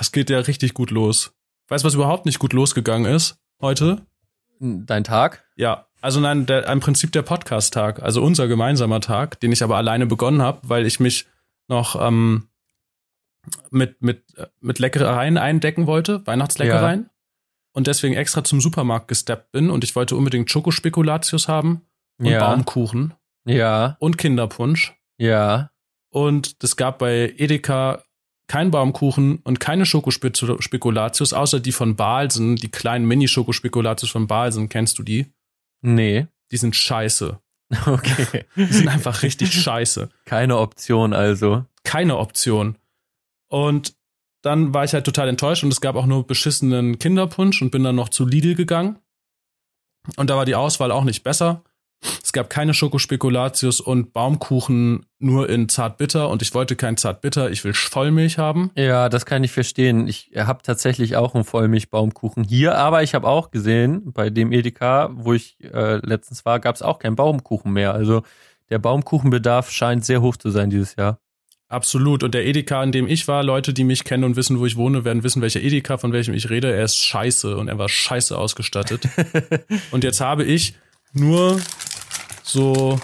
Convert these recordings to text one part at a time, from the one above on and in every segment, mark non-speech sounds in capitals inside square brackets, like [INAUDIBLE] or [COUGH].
Es geht ja richtig gut los. Weißt du, was überhaupt nicht gut losgegangen ist heute? Dein Tag? Ja, also nein, der, im Prinzip der Podcast-Tag, also unser gemeinsamer Tag, den ich aber alleine begonnen habe, weil ich mich noch ähm, mit, mit, mit Leckereien eindecken wollte, Weihnachtsleckereien. Ja. Und deswegen extra zum Supermarkt gesteppt bin und ich wollte unbedingt Schokospekulatius haben und ja. Baumkuchen. Ja. Und Kinderpunsch. Ja. Und es gab bei Edeka kein Baumkuchen und keine Schokospekulatius, außer die von Balsen, die kleinen Mini-Schokospekulatius von Balsen. Kennst du die? Nee. Die sind scheiße. [LAUGHS] Okay. Die sind einfach richtig scheiße. Keine Option also. Keine Option. Und dann war ich halt total enttäuscht und es gab auch nur beschissenen Kinderpunsch und bin dann noch zu Lidl gegangen. Und da war die Auswahl auch nicht besser. Es gab keine Schokospekulatius und Baumkuchen nur in Zartbitter und ich wollte kein Zartbitter, ich will Vollmilch haben. Ja, das kann ich verstehen. Ich habe tatsächlich auch einen Vollmilch-Baumkuchen hier, aber ich habe auch gesehen, bei dem Edeka, wo ich äh, letztens war, gab es auch keinen Baumkuchen mehr. Also der Baumkuchenbedarf scheint sehr hoch zu sein dieses Jahr. Absolut. Und der Edeka, in dem ich war, Leute, die mich kennen und wissen, wo ich wohne, werden wissen, welcher Edeka, von welchem ich rede. Er ist scheiße und er war scheiße ausgestattet. [LAUGHS] und jetzt habe ich nur so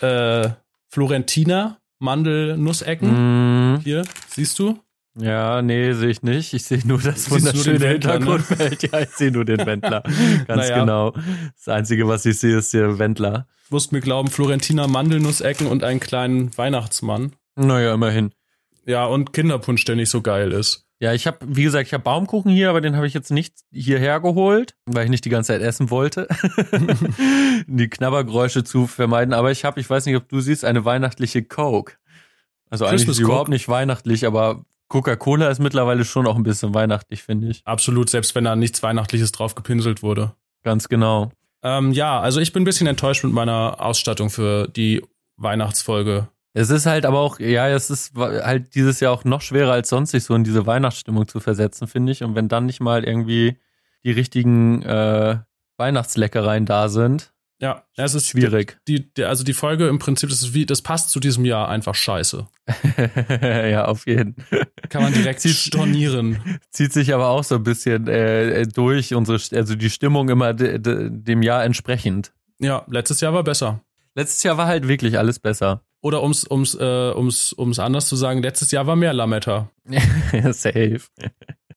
äh, Florentina Mandel-Nussecken. Mm. Hier, siehst du? Ja, nee, sehe ich nicht. Ich sehe nur das [LAUGHS] wunderschöne ne? Hintergrundfeld. Ne? Ja, ich sehe nur den Wendler. [LAUGHS] Ganz naja. genau. Das Einzige, was ich sehe, ist der Wendler. Du musst mir glauben, Florentina Mandelnussecken und einen kleinen Weihnachtsmann. Naja, immerhin. Ja, und Kinderpunsch, der nicht so geil ist. Ja, ich habe, wie gesagt, ich habe Baumkuchen hier, aber den habe ich jetzt nicht hierher geholt, weil ich nicht die ganze Zeit essen wollte. [LAUGHS] die Knabbergeräusche zu vermeiden. Aber ich habe, ich weiß nicht, ob du siehst, eine weihnachtliche Coke. Also eigentlich ist überhaupt nicht weihnachtlich, aber Coca-Cola ist mittlerweile schon auch ein bisschen weihnachtlich, finde ich. Absolut, selbst wenn da nichts Weihnachtliches drauf gepinselt wurde. Ganz genau. Ähm, ja, also ich bin ein bisschen enttäuscht mit meiner Ausstattung für die Weihnachtsfolge. Es ist halt aber auch, ja, es ist halt dieses Jahr auch noch schwerer als sonst, sich so in diese Weihnachtsstimmung zu versetzen, finde ich. Und wenn dann nicht mal irgendwie die richtigen äh, Weihnachtsleckereien da sind, ja, es ist schwierig. Die, die, also die Folge im Prinzip, das ist wie, das passt zu diesem Jahr einfach scheiße. [LAUGHS] ja, auf jeden. Kann man direkt zieht, stornieren. Zieht sich aber auch so ein bisschen äh, durch unsere, also die Stimmung immer de, de, dem Jahr entsprechend. Ja, letztes Jahr war besser. Letztes Jahr war halt wirklich alles besser. Oder ums, ums, äh, ums, ums anders zu sagen, letztes Jahr war mehr Lametta. [LAUGHS] Safe.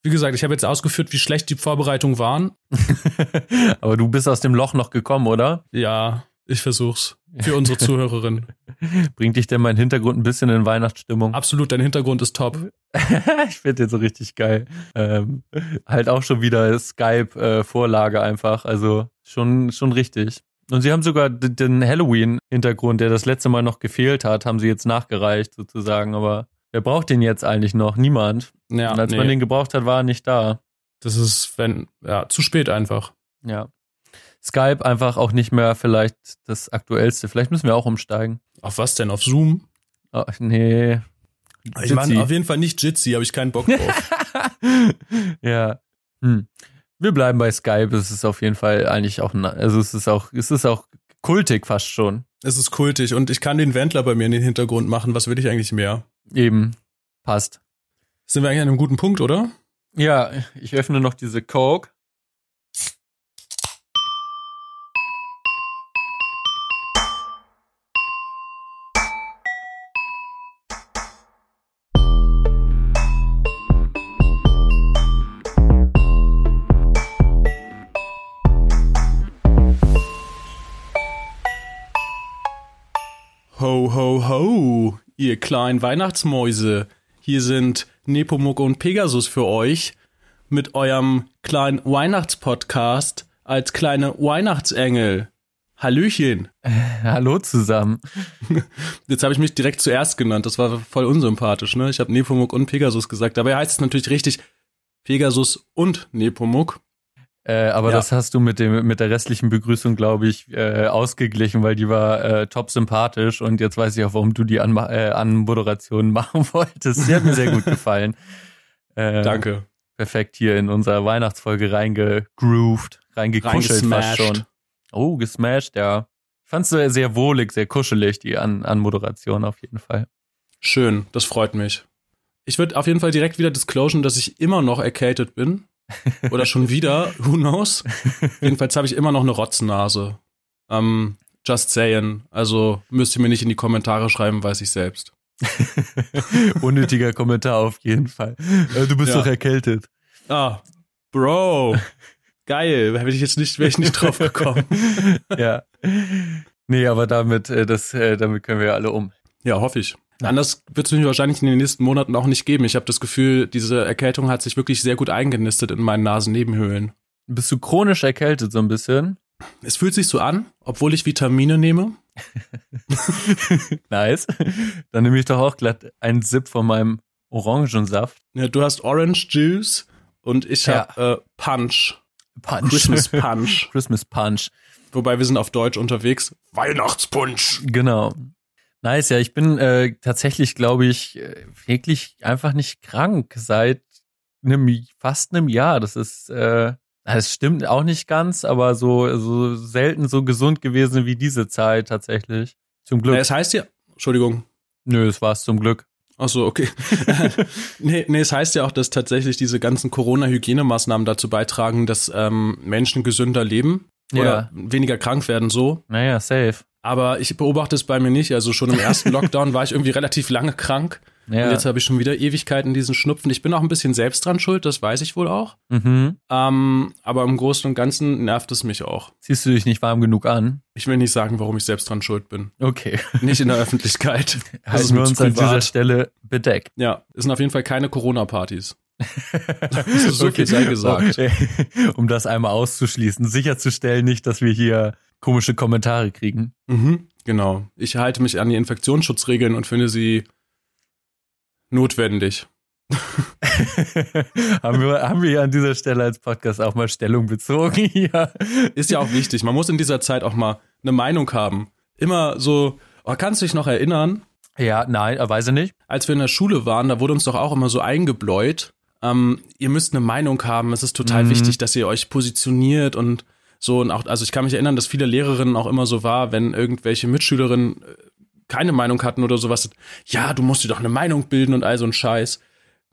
Wie gesagt, ich habe jetzt ausgeführt, wie schlecht die Vorbereitungen waren. [LAUGHS] Aber du bist aus dem Loch noch gekommen, oder? Ja, ich versuch's. Für unsere Zuhörerin. [LAUGHS] Bringt dich denn mein Hintergrund ein bisschen in Weihnachtsstimmung? Absolut, dein Hintergrund ist top. ich finde den so richtig geil. Ähm, halt auch schon wieder Skype-Vorlage äh, einfach. Also schon, schon richtig. Und sie haben sogar den Halloween-Hintergrund, der das letzte Mal noch gefehlt hat, haben sie jetzt nachgereicht sozusagen. Aber wer braucht den jetzt eigentlich noch? Niemand. Ja, Und als nee. man den gebraucht hat, war er nicht da. Das ist, wenn, ja, zu spät einfach. Ja. Skype einfach auch nicht mehr vielleicht das aktuellste. Vielleicht müssen wir auch umsteigen. Auf was denn? Auf Zoom? Oh, nee. Ich meine auf jeden Fall nicht Jitsi, habe ich keinen Bock drauf. [LAUGHS] ja. Hm. Wir bleiben bei Skype. Es ist auf jeden Fall eigentlich auch, also es ist auch, es ist auch kultig fast schon. Es ist kultig und ich kann den Wendler bei mir in den Hintergrund machen. Was will ich eigentlich mehr? Eben. Passt. Sind wir eigentlich an einem guten Punkt, oder? Ja, ich öffne noch diese Coke. Ihr kleinen Weihnachtsmäuse. Hier sind Nepomuk und Pegasus für euch mit eurem kleinen Weihnachtspodcast als kleine Weihnachtsengel. Hallöchen. Äh, [LAUGHS] hallo zusammen. [LAUGHS] Jetzt habe ich mich direkt zuerst genannt. Das war voll unsympathisch, ne? Ich habe Nepomuk und Pegasus gesagt. Dabei heißt es natürlich richtig Pegasus und Nepomuk. Äh, aber ja. das hast du mit dem mit der restlichen Begrüßung, glaube ich, äh, ausgeglichen, weil die war äh, top sympathisch und jetzt weiß ich auch, warum du die an, äh, an Moderation [LAUGHS] machen wolltest. Sie hat mir sehr gut gefallen. Äh, Danke. Perfekt hier in unserer Weihnachtsfolge reingegrooved, reingekuschelt fast schon. Oh, gesmashed, ja. Ich fand es sehr, sehr wohlig, sehr kuschelig, die an, an Moderation auf jeden Fall. Schön, das freut mich. Ich würde auf jeden Fall direkt wieder disclosen, dass ich immer noch erkältet bin. Oder schon wieder, who knows? [LAUGHS] Jedenfalls habe ich immer noch eine Rotznase. Ähm, just saying. Also müsst ihr mir nicht in die Kommentare schreiben, weiß ich selbst. [LAUGHS] Unnötiger Kommentar auf jeden Fall. Äh, du bist Ja. doch erkältet. Ah, Bro. Geil. Wäre ich jetzt nicht, wäre ich nicht drauf gekommen. [LAUGHS] ja. Nee, aber damit, äh, das, äh, damit können wir ja alle um. Ja, hoffe ich. Anders wird es mich wahrscheinlich in den nächsten Monaten auch nicht geben. Ich habe das Gefühl, diese Erkältung hat sich wirklich sehr gut eingenistet in meinen Nasennebenhöhlen. Bist du chronisch erkältet so ein bisschen? Es fühlt sich so an, obwohl ich Vitamine nehme. [LAUGHS] Nice. Dann nehme ich doch auch glatt einen Sip von meinem Orangensaft. Ja, du hast Orange Juice und ich Ja. habe äh, Punch. Punch. Christmas [LAUGHS] Punch. Christmas Punch. Wobei wir sind auf Deutsch unterwegs. Weihnachtspunch. Genau. Nice, ja, ich bin äh, tatsächlich, glaube ich, äh, wirklich einfach nicht krank seit einem, fast einem Jahr. Das ist, äh, das stimmt auch nicht ganz, aber so, so selten so gesund gewesen wie diese Zeit tatsächlich. Zum Glück. Es heißt ja, Entschuldigung. Nö, das war's zum Glück. Ach so, okay. [LAUGHS] nee, nee, es heißt ja auch, dass tatsächlich diese ganzen Corona-Hygienemaßnahmen dazu beitragen, dass ähm, Menschen gesünder leben oder Ja. weniger krank werden so. Naja, safe. Aber ich beobachte es bei mir nicht. Also schon im ersten [LAUGHS] Lockdown war ich irgendwie relativ lange krank. Ja. Und jetzt habe ich schon wieder Ewigkeiten diesen Schnupfen. Ich bin auch ein bisschen selbst dran schuld, das weiß ich wohl auch. mhm. Ähm, aber im Großen und Ganzen nervt es mich auch. Ziehst du dich nicht warm genug an? Ich will nicht sagen, warum ich selbst dran schuld bin. Okay. Nicht in der [LAUGHS] Öffentlichkeit. Halten wir mir zu uns an dieser privat. Stelle bedeckt. Ja, es sind auf jeden Fall keine Corona-Partys. So viel sei gesagt. Okay. [LAUGHS] Um das einmal auszuschließen, sicherzustellen nicht, dass wir hier komische Kommentare kriegen. Mhm, genau. Ich halte mich an die Infektionsschutzregeln und finde sie notwendig. [LAUGHS] haben, wir, haben wir hier an dieser Stelle als Podcast auch mal Stellung bezogen [LAUGHS] hier. Ist ja auch wichtig. Man muss in dieser Zeit auch mal eine Meinung haben. Immer so, oh, kannst du dich noch erinnern, Ja, nein, weiß ich nicht. als wir in der Schule waren, da wurde uns doch auch immer so eingebläut, ähm, ihr müsst eine Meinung haben. Es ist total Mhm. wichtig, dass ihr euch positioniert und so. Und auch, also ich kann mich erinnern, dass viele Lehrerinnen auch immer so war, wenn irgendwelche Mitschülerinnen äh, keine Meinung hatten oder sowas. Ja, du musst dir doch eine Meinung bilden und all so ein Scheiß.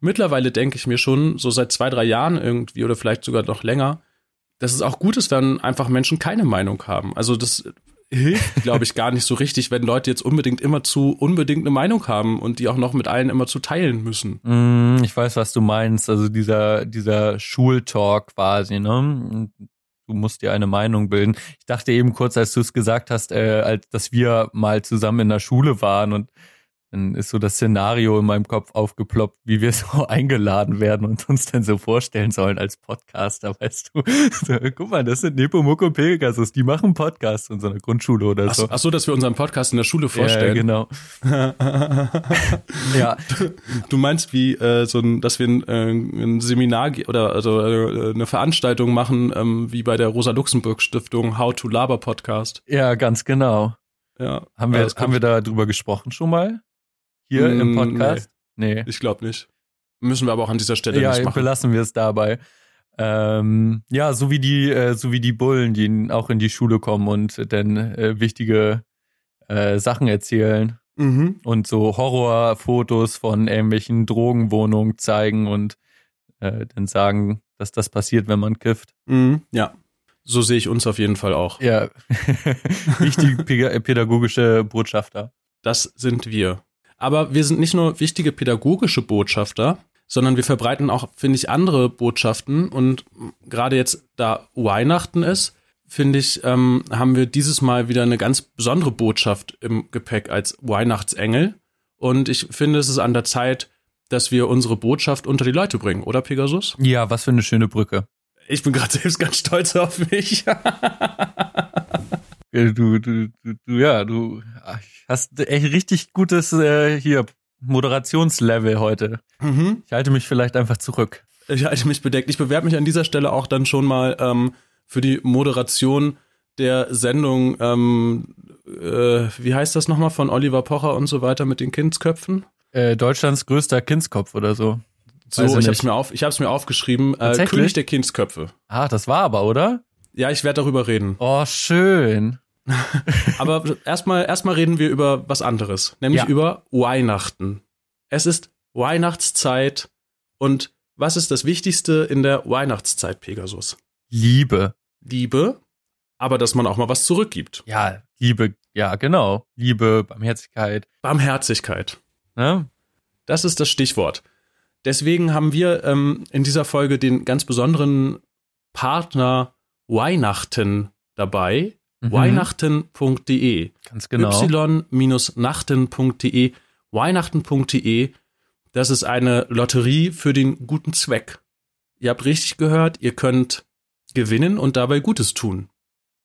Mittlerweile denke ich mir schon, so seit zwei, drei Jahren irgendwie oder vielleicht sogar noch länger, dass es auch gut ist, wenn einfach Menschen keine Meinung haben. Also das hilft, glaube ich, gar nicht so richtig, wenn Leute jetzt unbedingt immer zu unbedingt eine Meinung haben und die auch noch mit allen immer zu teilen müssen. Mm, Ich weiß, was du meinst. Also dieser, dieser Schultalk quasi, ne? Du musst dir eine Meinung bilden. Ich dachte eben kurz, als du es gesagt hast, äh, als, dass wir mal zusammen in der Schule waren und dann ist so das Szenario in meinem Kopf aufgeploppt, wie wir [LAUGHS] so eingeladen werden und uns dann so vorstellen sollen als Podcaster, weißt du. [LAUGHS] So, guck mal, das sind Nepomuk und Pegasus, die machen Podcasts in so einer Grundschule oder Ach, so. ach so, dass wir unseren Podcast in der Schule ja, vorstellen. genau. [LAUGHS] Ja, Du meinst wie äh, so ein, dass wir ein, äh, ein Seminar oder also äh, eine Veranstaltung machen, ähm, wie bei der Rosa Luxemburg Stiftung How to Laber Podcast. ja, ganz genau. Ja, Haben wir, Ja, haben wir kommt- darüber gesprochen schon mal? Hier im Mm, Podcast? Nee. Ich glaube nicht. Müssen wir aber auch an dieser Stelle Ja, nicht machen. belassen wir es dabei. Ähm, ja, so wie die, äh, so wie die Bullen, die auch in die Schule kommen und dann äh, wichtige äh, Sachen erzählen Mhm. und so Horrorfotos von irgendwelchen Drogenwohnungen zeigen und äh, dann sagen, dass das passiert, wenn man kifft. Mhm. Ja, so sehe ich uns auf jeden Fall auch. Ja, [LAUGHS] wichtige [LAUGHS] pädagogische Botschafter. Das sind wir. Aber wir sind nicht nur wichtige pädagogische Botschafter, sondern wir verbreiten auch, finde ich, andere Botschaften. Und gerade jetzt, da Weihnachten ist, finde ich, ähm, haben wir dieses Mal wieder eine ganz besondere Botschaft im Gepäck als Weihnachtsengel. Und ich finde, es ist an der Zeit, dass wir unsere Botschaft unter die Leute bringen, oder Pegasus? Ja, was für eine schöne Brücke. Ich bin gerade selbst ganz stolz auf mich. [LAUGHS] Äh, Du, du, du, du ja, du hast echt richtig gutes äh, hier Moderationslevel heute. mhm. Ich halte mich vielleicht einfach zurück. Ich halte mich bedeckt. Ich bewerbe mich an dieser Stelle auch dann schon mal ähm, für die Moderation der Sendung, ähm, äh, wie heißt das nochmal, von Oliver Pocher und so weiter mit den Kindsköpfen? Äh, Deutschlands größter Kindskopf oder so. So, Weiß ich ich hab's nicht. mir auf, ich hab's mir aufgeschrieben. Äh? König der Kindsköpfe. Ah, das war aber, oder? Ja, ich werde darüber reden. Oh, schön. [LAUGHS] Aber erstmal erstmal reden wir über was anderes, nämlich Ja. über Weihnachten. Es ist Weihnachtszeit und was ist das Wichtigste in der Weihnachtszeit, Pegasus? Liebe. Liebe, aber dass man auch mal was zurückgibt. Ja, Liebe, ja, genau. Liebe, Barmherzigkeit. Barmherzigkeit. Ne? Das ist das Stichwort. Deswegen haben wir ähm, in dieser Folge den ganz besonderen Partner Weihnachten dabei. Mhm. Weihnachten.de. Ganz genau. y-nachten.de. Weihnachten.de. Das ist eine Lotterie für den guten Zweck. Ihr habt richtig gehört, ihr könnt gewinnen und dabei Gutes tun.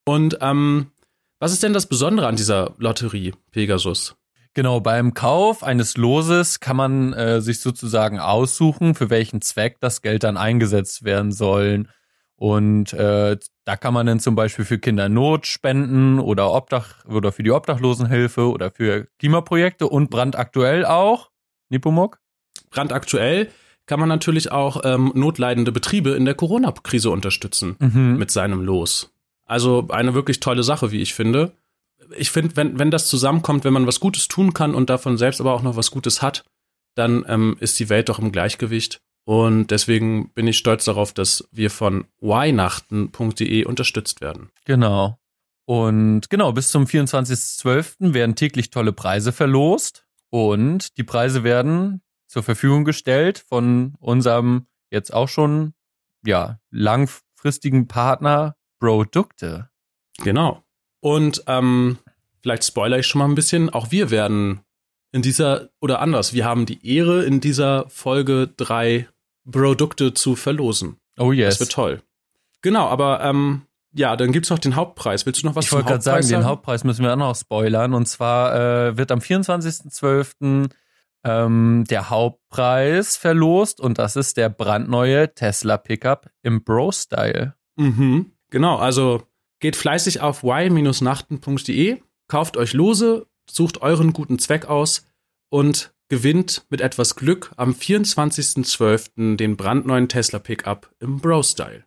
Und ähm, was ist denn das Besondere an dieser Lotterie, Pegasus? Genau, beim Kauf eines Loses kann man äh, sich sozusagen aussuchen, für welchen Zweck das Geld dann eingesetzt werden sollen. Und äh, da kann man dann zum Beispiel für Kinder Not spenden oder Obdach oder für die Obdachlosenhilfe oder für Klimaprojekte und brandaktuell auch. Nipomok? Brandaktuell kann man natürlich auch ähm, notleidende Betriebe in der Corona-Krise unterstützen Mhm. mit seinem Los. Also eine wirklich tolle Sache, wie ich finde. Ich finde, wenn, wenn das zusammenkommt, wenn man was Gutes tun kann und davon selbst aber auch noch was Gutes hat, dann ähm, ist die Welt doch im Gleichgewicht. Und deswegen bin ich stolz darauf, dass wir von weihnachten.de unterstützt werden. Genau. Und genau, bis zum 24.12. werden täglich tolle Preise verlost. Und die Preise werden zur Verfügung gestellt von unserem jetzt auch schon, ja, langfristigen Partner Produkte. Genau. Und ähm, vielleicht spoiler ich schon mal ein bisschen. Auch wir werden in dieser, oder anders, wir haben die Ehre, in dieser Folge drei Produkte zu verlosen. Oh yes. Das wird toll. Genau, aber ähm, ja, dann gibt's noch den Hauptpreis. Willst du noch was ich wollte gerade sagen, den Hauptpreis müssen wir auch noch spoilern. Und zwar äh, wird am 24.12. Ähm, der Hauptpreis verlost und das ist der brandneue Tesla Pickup im Bro-Style. Mhm. Genau, also geht fleißig auf y-nachten.de, kauft euch Lose, sucht euren guten Zweck aus und gewinnt mit etwas Glück am 24.12. den brandneuen Tesla Pickup im Bro-Style.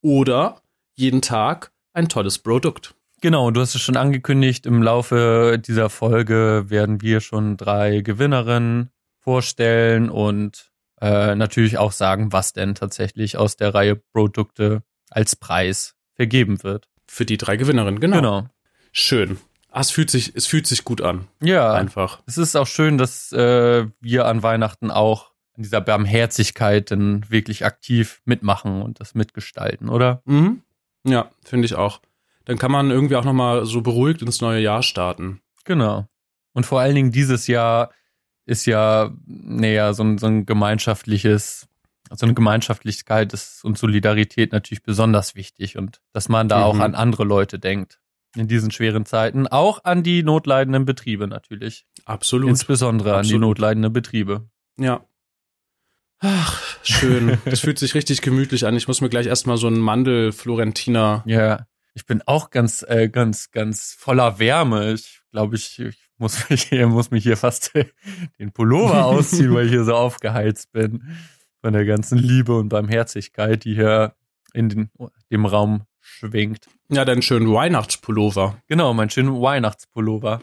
Oder jeden Tag ein tolles Produkt. Genau, du hast es schon angekündigt, im Laufe dieser Folge werden wir schon drei Gewinnerinnen vorstellen und äh, natürlich auch sagen, was denn tatsächlich aus der Reihe Produkte als Preis vergeben wird. Für die drei Gewinnerinnen, genau. Genau. Schön. Ah, es fühlt sich, es fühlt sich gut an. Ja, Einfach. es ist auch schön, dass äh, wir an Weihnachten auch an dieser Barmherzigkeit dann wirklich aktiv mitmachen und das mitgestalten, oder? Mhm. Ja, finde ich auch. Dann kann man irgendwie auch nochmal so beruhigt ins neue Jahr starten. Genau. Und vor allen Dingen dieses Jahr ist ja, naja, so ein, so ein gemeinschaftliches, so eine Gemeinschaftlichkeit ist und Solidarität natürlich besonders wichtig und dass man da Mhm. auch an andere Leute denkt in diesen schweren Zeiten. Auch an die notleidenden Betriebe natürlich. Absolut. Insbesondere an die Absolut. notleidenden Betriebe. Ja. Ach, schön. [LAUGHS] Das fühlt sich richtig gemütlich an. Ich muss mir gleich erstmal so einen Mandel Florentiner. Ja, ich bin auch ganz, äh, ganz, ganz voller Wärme. Ich glaube, ich, ich muss mich hier, muss mich hier fast [LAUGHS] den Pullover ausziehen, weil ich hier so [LAUGHS] aufgeheizt bin von der ganzen Liebe und Barmherzigkeit, die hier in den, dem Raum schwingt. Ja, deinen schönen Weihnachtspullover. Genau, mein schöner Weihnachtspullover.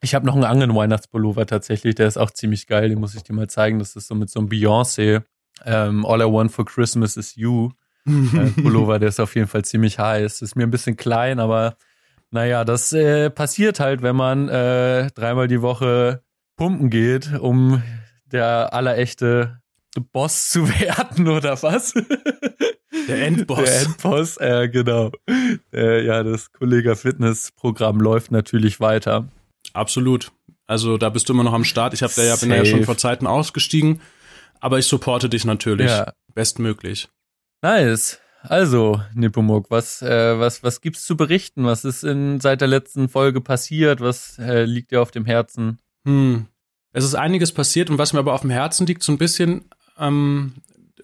Ich habe noch einen anderen Weihnachtspullover tatsächlich, der ist auch ziemlich geil, den muss ich dir mal zeigen. Das ist so mit so einem Beyoncé, ähm, All I Want for Christmas is You äh, [LAUGHS] Pullover, der ist auf jeden Fall ziemlich heiß. Ist mir ein bisschen klein, aber naja, das äh, passiert halt, wenn man äh, dreimal die Woche pumpen geht, um der allerechte Boss zu [LAUGHS] werden oder was? [LAUGHS] Der Endboss. Der [LAUGHS] Endboss, äh, genau. Äh, ja, das Kollega Fitness Programm läuft natürlich weiter. Absolut. Also da bist du immer noch am Start. Ich hab da ja, bin ja schon vor Zeiten ausgestiegen. Aber ich supporte dich natürlich. Ja. Bestmöglich. Nice. Also, Nepomuk, was, äh, was, was gibt's zu berichten? Was ist in, seit der letzten Folge passiert? Was äh, liegt dir auf dem Herzen? Hm. Es ist einiges passiert und was mir aber auf dem Herzen liegt, so ein bisschen, ähm,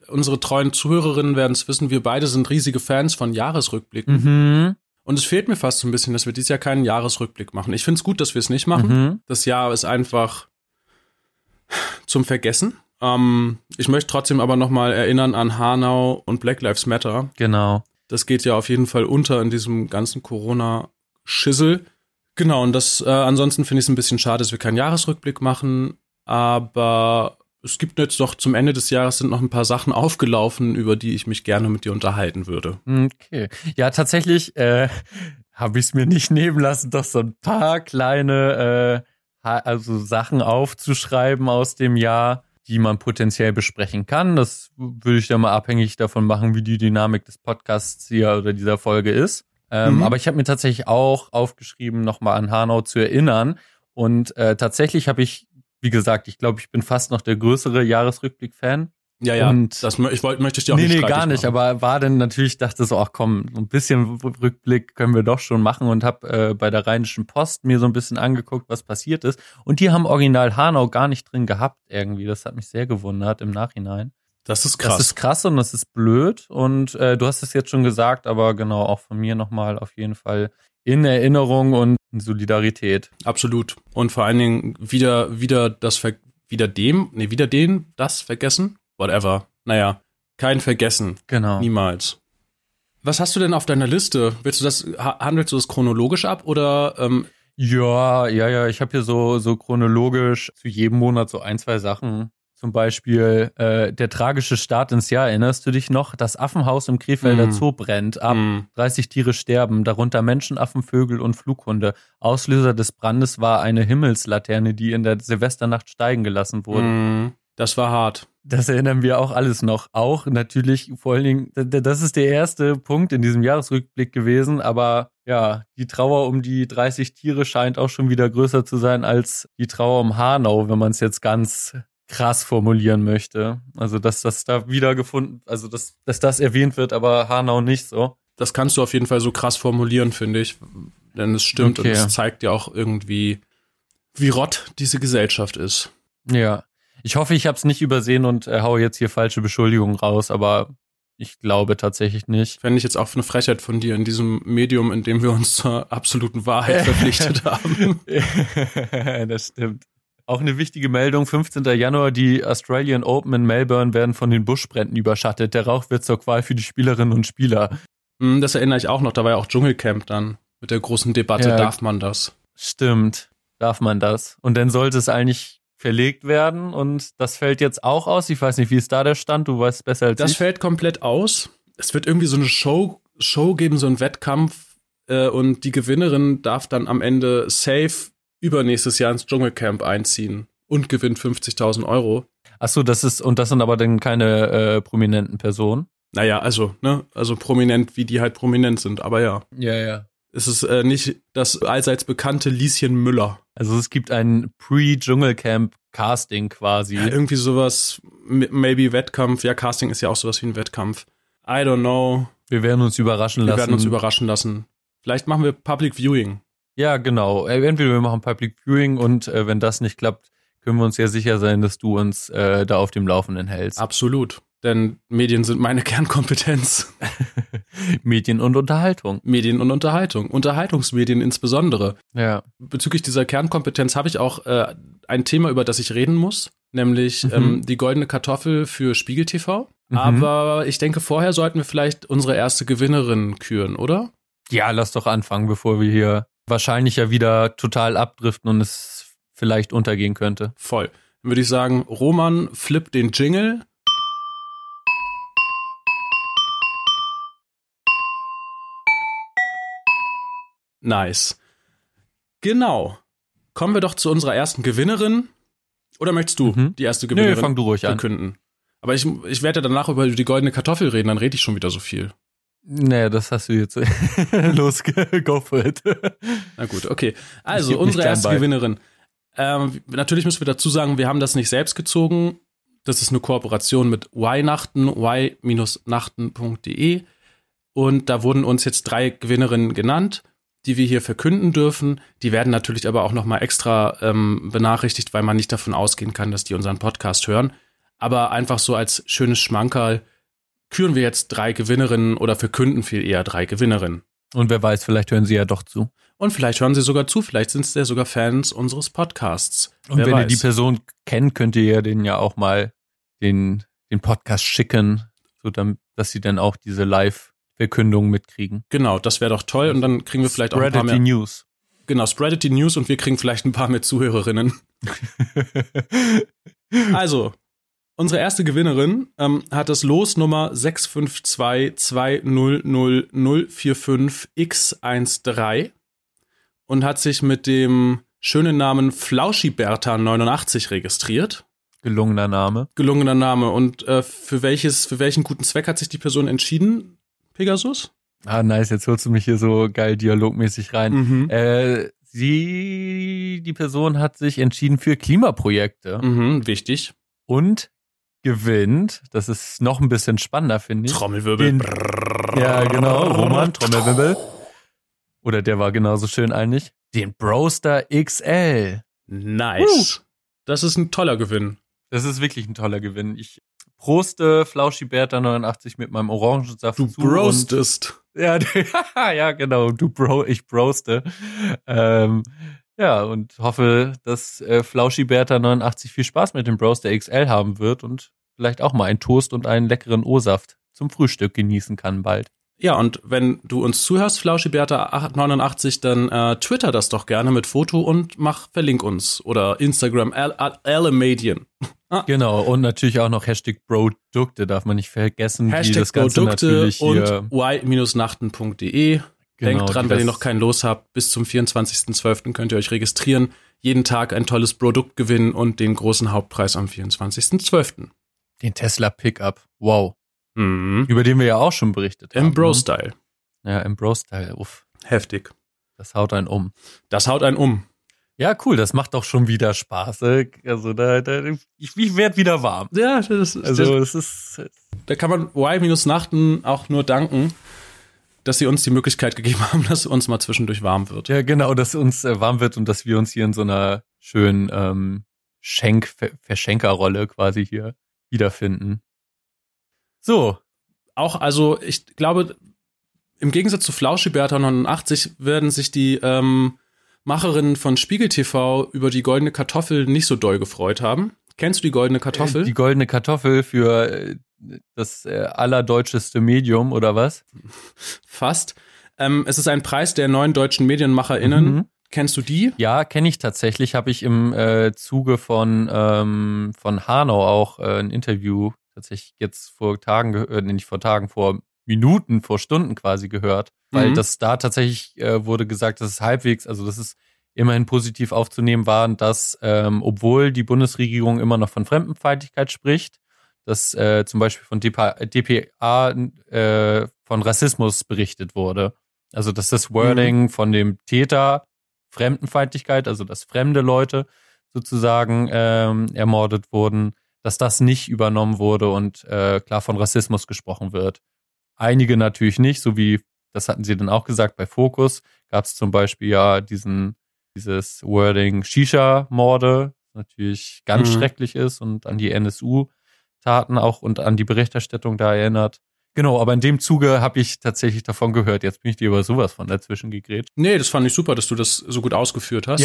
unsere treuen Zuhörerinnen werden es wissen, wir beide sind riesige Fans von Jahresrückblicken. Mhm. Und es fehlt mir fast so ein bisschen, dass wir dieses Jahr keinen Jahresrückblick machen. Ich finde es gut, dass wir es nicht machen. Mhm. Das Jahr ist einfach zum Vergessen. Ähm, ich möchte trotzdem aber nochmal erinnern an Hanau und Black Lives Matter. Genau. Das geht ja auf jeden Fall unter in diesem ganzen Corona-Schissel. Genau, und das, äh, ansonsten finde ich es ein bisschen schade, dass wir keinen Jahresrückblick machen, aber es gibt jetzt doch zum Ende des Jahres sind noch ein paar Sachen aufgelaufen, über die ich mich gerne mit dir unterhalten würde. Okay. Ja, tatsächlich äh, [LAUGHS] habe ich es mir nicht nehmen lassen, doch so ein paar kleine äh, also Sachen aufzuschreiben aus dem Jahr, die man potenziell besprechen kann. Das würde ich dann mal abhängig davon machen, wie die Dynamik des Podcasts hier oder dieser Folge ist. Ähm, mhm. Aber ich habe mir tatsächlich auch aufgeschrieben, nochmal an Hanau zu erinnern. Und äh, tatsächlich habe ich wie gesagt, ich glaube, ich bin fast noch der größere Jahresrückblick-Fan. Ja, ja, und das ich wollte, möchte ich dir auch nee, nicht Nee, gar nicht, machen. aber war dann natürlich, dachte so, ach komm, ein bisschen Rückblick können wir doch schon machen und habe äh, bei der Rheinischen Post mir so ein bisschen angeguckt, was passiert ist. Und die haben Original Hanau gar nicht drin gehabt irgendwie. Das hat mich sehr gewundert im Nachhinein. Das ist krass. Das ist krass und das ist blöd. Und äh, du hast es jetzt schon gesagt, aber genau, auch von mir nochmal auf jeden Fall in Erinnerung und Solidarität. Absolut. Und vor allen Dingen wieder, wieder das, Ver wieder dem, nee, wieder den, das vergessen? Whatever. Naja, kein Vergessen. Genau. Niemals. Was hast du denn auf deiner Liste? Willst du das, handelst du das chronologisch ab oder ähm, ja, ja, ja. Ich habe hier so, so chronologisch zu jedem Monat so ein, zwei Sachen zum Beispiel äh, der tragische Start ins Jahr, erinnerst du dich noch? Das Affenhaus im Krefelder mm. Zoo brennt ab. Mm. 30 Tiere sterben, darunter Menschenaffen, Vögel und Flughunde. Auslöser des Brandes war eine Himmelslaterne, die in der Silvesternacht steigen gelassen wurde. Mm. Das war hart. Das erinnern wir auch alles noch. Auch natürlich, vor allen Dingen, das ist der erste Punkt in diesem Jahresrückblick gewesen, aber ja, die Trauer um die 30 Tiere scheint auch schon wieder größer zu sein als die Trauer um Hanau, wenn man es jetzt ganz krass formulieren möchte. Also, dass das da wiedergefunden, also dass, dass das erwähnt wird, aber Hanau nicht so. Das kannst du auf jeden Fall so krass formulieren, finde ich. Denn es stimmt okay. und es zeigt ja auch irgendwie, wie rott diese Gesellschaft ist. Ja. Ich hoffe, ich habe es nicht übersehen und äh, haue jetzt hier falsche Beschuldigungen raus, aber ich glaube tatsächlich nicht. Fände ich jetzt auch eine Frechheit von dir in diesem Medium, in dem wir uns zur absoluten Wahrheit [LAUGHS] verpflichtet haben. [LAUGHS] das stimmt. Auch eine wichtige Meldung, 15. Januar, die Australian Open in Melbourne werden von den Buschbränden überschattet. Der Rauch wird zur Qual für die Spielerinnen und Spieler. Hm, das erinnere ich auch noch, da war ja auch Dschungelcamp dann mit der großen Debatte, ja, darf man das? Stimmt, darf man das. Und dann sollte es eigentlich verlegt werden und das fällt jetzt auch aus. Ich weiß nicht, wie ist da der Stand? Du weißt besser als das ich. Das fällt komplett aus. Es wird irgendwie so eine Show, Show geben, so einen Wettkampf äh, und die Gewinnerin darf dann am Ende safe übernächstes Jahr ins Dschungelcamp einziehen und gewinnt 50.000 Euro. Achso, das ist, und das sind aber dann keine äh, prominenten Personen? Naja, also, ne, also prominent, wie die halt prominent sind, aber ja. Ja, ja. Es ist äh, nicht das allseits bekannte Lieschen Müller. Also es gibt ein Pre-Dschungelcamp-Casting quasi. Ja, irgendwie sowas, maybe Wettkampf. Ja, Casting ist ja auch sowas wie ein Wettkampf. I don't know. Wir werden uns überraschen wir lassen. Wir werden uns überraschen lassen. Vielleicht machen wir Public Viewing. Ja, genau. Äh, entweder wir machen Public Viewing und äh, wenn das nicht klappt, können wir uns ja sicher sein, dass du uns äh, da auf dem Laufenden hältst. Absolut. Denn Medien sind meine [LAUGHS] Kernkompetenz. [LAUGHS] Medien und Unterhaltung. Medien und Unterhaltung. Unterhaltungsmedien insbesondere. Ja. Bezüglich dieser Kernkompetenz habe ich auch äh, ein Thema, über das ich reden muss, nämlich mhm. ähm, die goldene Kartoffel für Spiegel TV. Mhm. Aber ich denke, vorher sollten wir vielleicht unsere erste Gewinnerin küren, oder? Ja, lass doch anfangen, bevor wir hier wahrscheinlich ja wieder total abdriften und es vielleicht untergehen könnte. Voll. Dann würde ich sagen, Roman flippt den Jingle. Nice. Genau. Kommen wir doch zu unserer ersten Gewinnerin. Oder möchtest du mhm. die erste Gewinnerin nee, fang du ruhig verkünden? An. Aber ich, ich werde danach über die goldene Kartoffel reden, dann rede ich schon wieder so viel. Nee, das hast du jetzt. Los, go for it. Na gut, okay. Also, unsere erste. Gewinnerin. Ähm, natürlich müssen wir dazu sagen, wir haben das nicht selbst gezogen. Das ist eine Kooperation mit Weihnachten, y-nachten.de. Und da wurden uns jetzt drei Gewinnerinnen genannt, die wir hier verkünden dürfen. Die werden natürlich aber auch nochmal extra ähm, benachrichtigt, weil man nicht davon ausgehen kann, dass die unseren Podcast hören. Aber einfach so als schönes Schmankerl küren wir jetzt drei Gewinnerinnen oder verkünden viel eher drei Gewinnerinnen. Und wer weiß, vielleicht hören sie ja doch zu. Und vielleicht hören sie sogar zu, vielleicht sind es ja sogar Fans unseres Podcasts. Und wer wenn weiß. ihr die Person kennt, könnt ihr ja denen ja auch mal den, den Podcast schicken, so dann, dass sie dann auch diese Live-Verkündung mitkriegen. Genau, das wäre doch toll und dann kriegen wir vielleicht auch ein paar mehr. News. Genau, spreadet die News und wir kriegen vielleicht ein paar mehr Zuhörerinnen. [LAUGHS] also, Unsere erste Gewinnerin ähm, hat das Los Nummer 652200045X13 und hat sich mit dem schönen Namen Flauschiberta89 registriert. Gelungener Name. Gelungener Name. Und äh, für welches, für welchen guten Zweck hat sich die Person entschieden, Pegasus? Ah, nice, jetzt holst du mich hier so geil dialogmäßig rein. Mhm. Äh, sie, die Person hat sich entschieden für Klimaprojekte Mhm, wichtig. und gewinnt, das ist noch ein bisschen spannender, finde ich. Trommelwirbel. Den- Ja, genau, Roman, [LAUGHS] Trommelwirbel. Oder der war genauso schön eigentlich. Den Broster XL. Nice. Das ist ein toller Gewinn. Das ist wirklich ein toller Gewinn. Ich proste Flauschiberta 89 mit meinem Orangensaft Du zu und- broastest. [LAUGHS] Ja, [LAUGHS] ja, genau. Du Bro, ich broste. Ähm, ja, und hoffe, dass äh, Flauschiberta 89 viel Spaß mit dem Broster XL haben wird und vielleicht auch mal einen Toast und einen leckeren O-Saft zum Frühstück genießen kann bald. Ja, und wenn du uns zuhörst, Flauschiberta89, dann äh, twitter das doch gerne mit Foto und mach, verlink uns. Oder Instagram, Alamadian. [LAUGHS] Genau, und natürlich auch noch Hashtag Produkte darf man nicht vergessen, Hashtag das Ganze Produkte und y-nachten.de. Genau, Denkt dran, wenn ihr das- noch kein Los habt, bis zum 24.12. könnt ihr euch registrieren. Jeden Tag ein tolles Produkt gewinnen und den großen Hauptpreis am 24.12. Den Tesla Pickup. Wow. Mhm. Über den wir ja auch schon berichtet haben. Im Bro-Style. ne? Ja, im Bro-Style. Uff, Heftig. das haut einen um. Das haut einen um. Ja, cool, das macht doch schon wieder Spaß. äh. Also da, da ich, ich werde wieder warm. Ja, das ist, Also es ist da kann man Y-Nachten auch nur danken, dass sie uns die Möglichkeit gegeben haben, dass uns mal zwischendurch warm wird. ja genau, dass uns äh, warm wird und dass wir uns hier in so einer schönen ähm, Schenk Verschenkerrolle quasi hier wiederfinden. So, Auch, also ich glaube, im Gegensatz zu Flauschiberta 89 werden sich die ähm, Macherinnen von Spiegel TV über die goldene Kartoffel nicht so doll gefreut haben. Kennst du die goldene Kartoffel? die goldene Kartoffel für äh, das äh, allerdeutscheste Medium oder was? Fast. Ähm, es ist ein Preis der neuen deutschen MedienmacherInnen. Mhm. Kennst du die? Ja, kenne ich tatsächlich. Habe ich im äh, Zuge von ähm, von Hanau auch äh, ein Interview tatsächlich jetzt vor Tagen, ge- äh, nicht vor Tagen, vor Minuten, vor Stunden quasi gehört, weil Mhm. das da tatsächlich äh, wurde gesagt, dass es halbwegs, also das ist immerhin positiv aufzunehmen war, dass ähm, obwohl die Bundesregierung immer noch von Fremdenfeindlichkeit spricht, dass äh, zum Beispiel von DPA, DPA äh, von Rassismus berichtet wurde. Also dass das Wording von dem Täter Fremdenfeindlichkeit, also dass fremde Leute sozusagen ähm, ermordet wurden, dass das nicht übernommen wurde und äh, klar von Rassismus gesprochen wird. Einige natürlich nicht, so wie, das hatten sie dann auch gesagt, bei Focus gab es zum Beispiel ja diesen, dieses Wording Shisha-Morde, natürlich ganz Mhm. schrecklich ist und an die NSU-Taten auch und an die Berichterstattung da erinnert. Genau, aber in dem Zuge habe ich tatsächlich davon gehört. Jetzt bin ich dir über sowas von dazwischen gegrätscht. Nee, das fand ich super, dass du das so gut ausgeführt hast.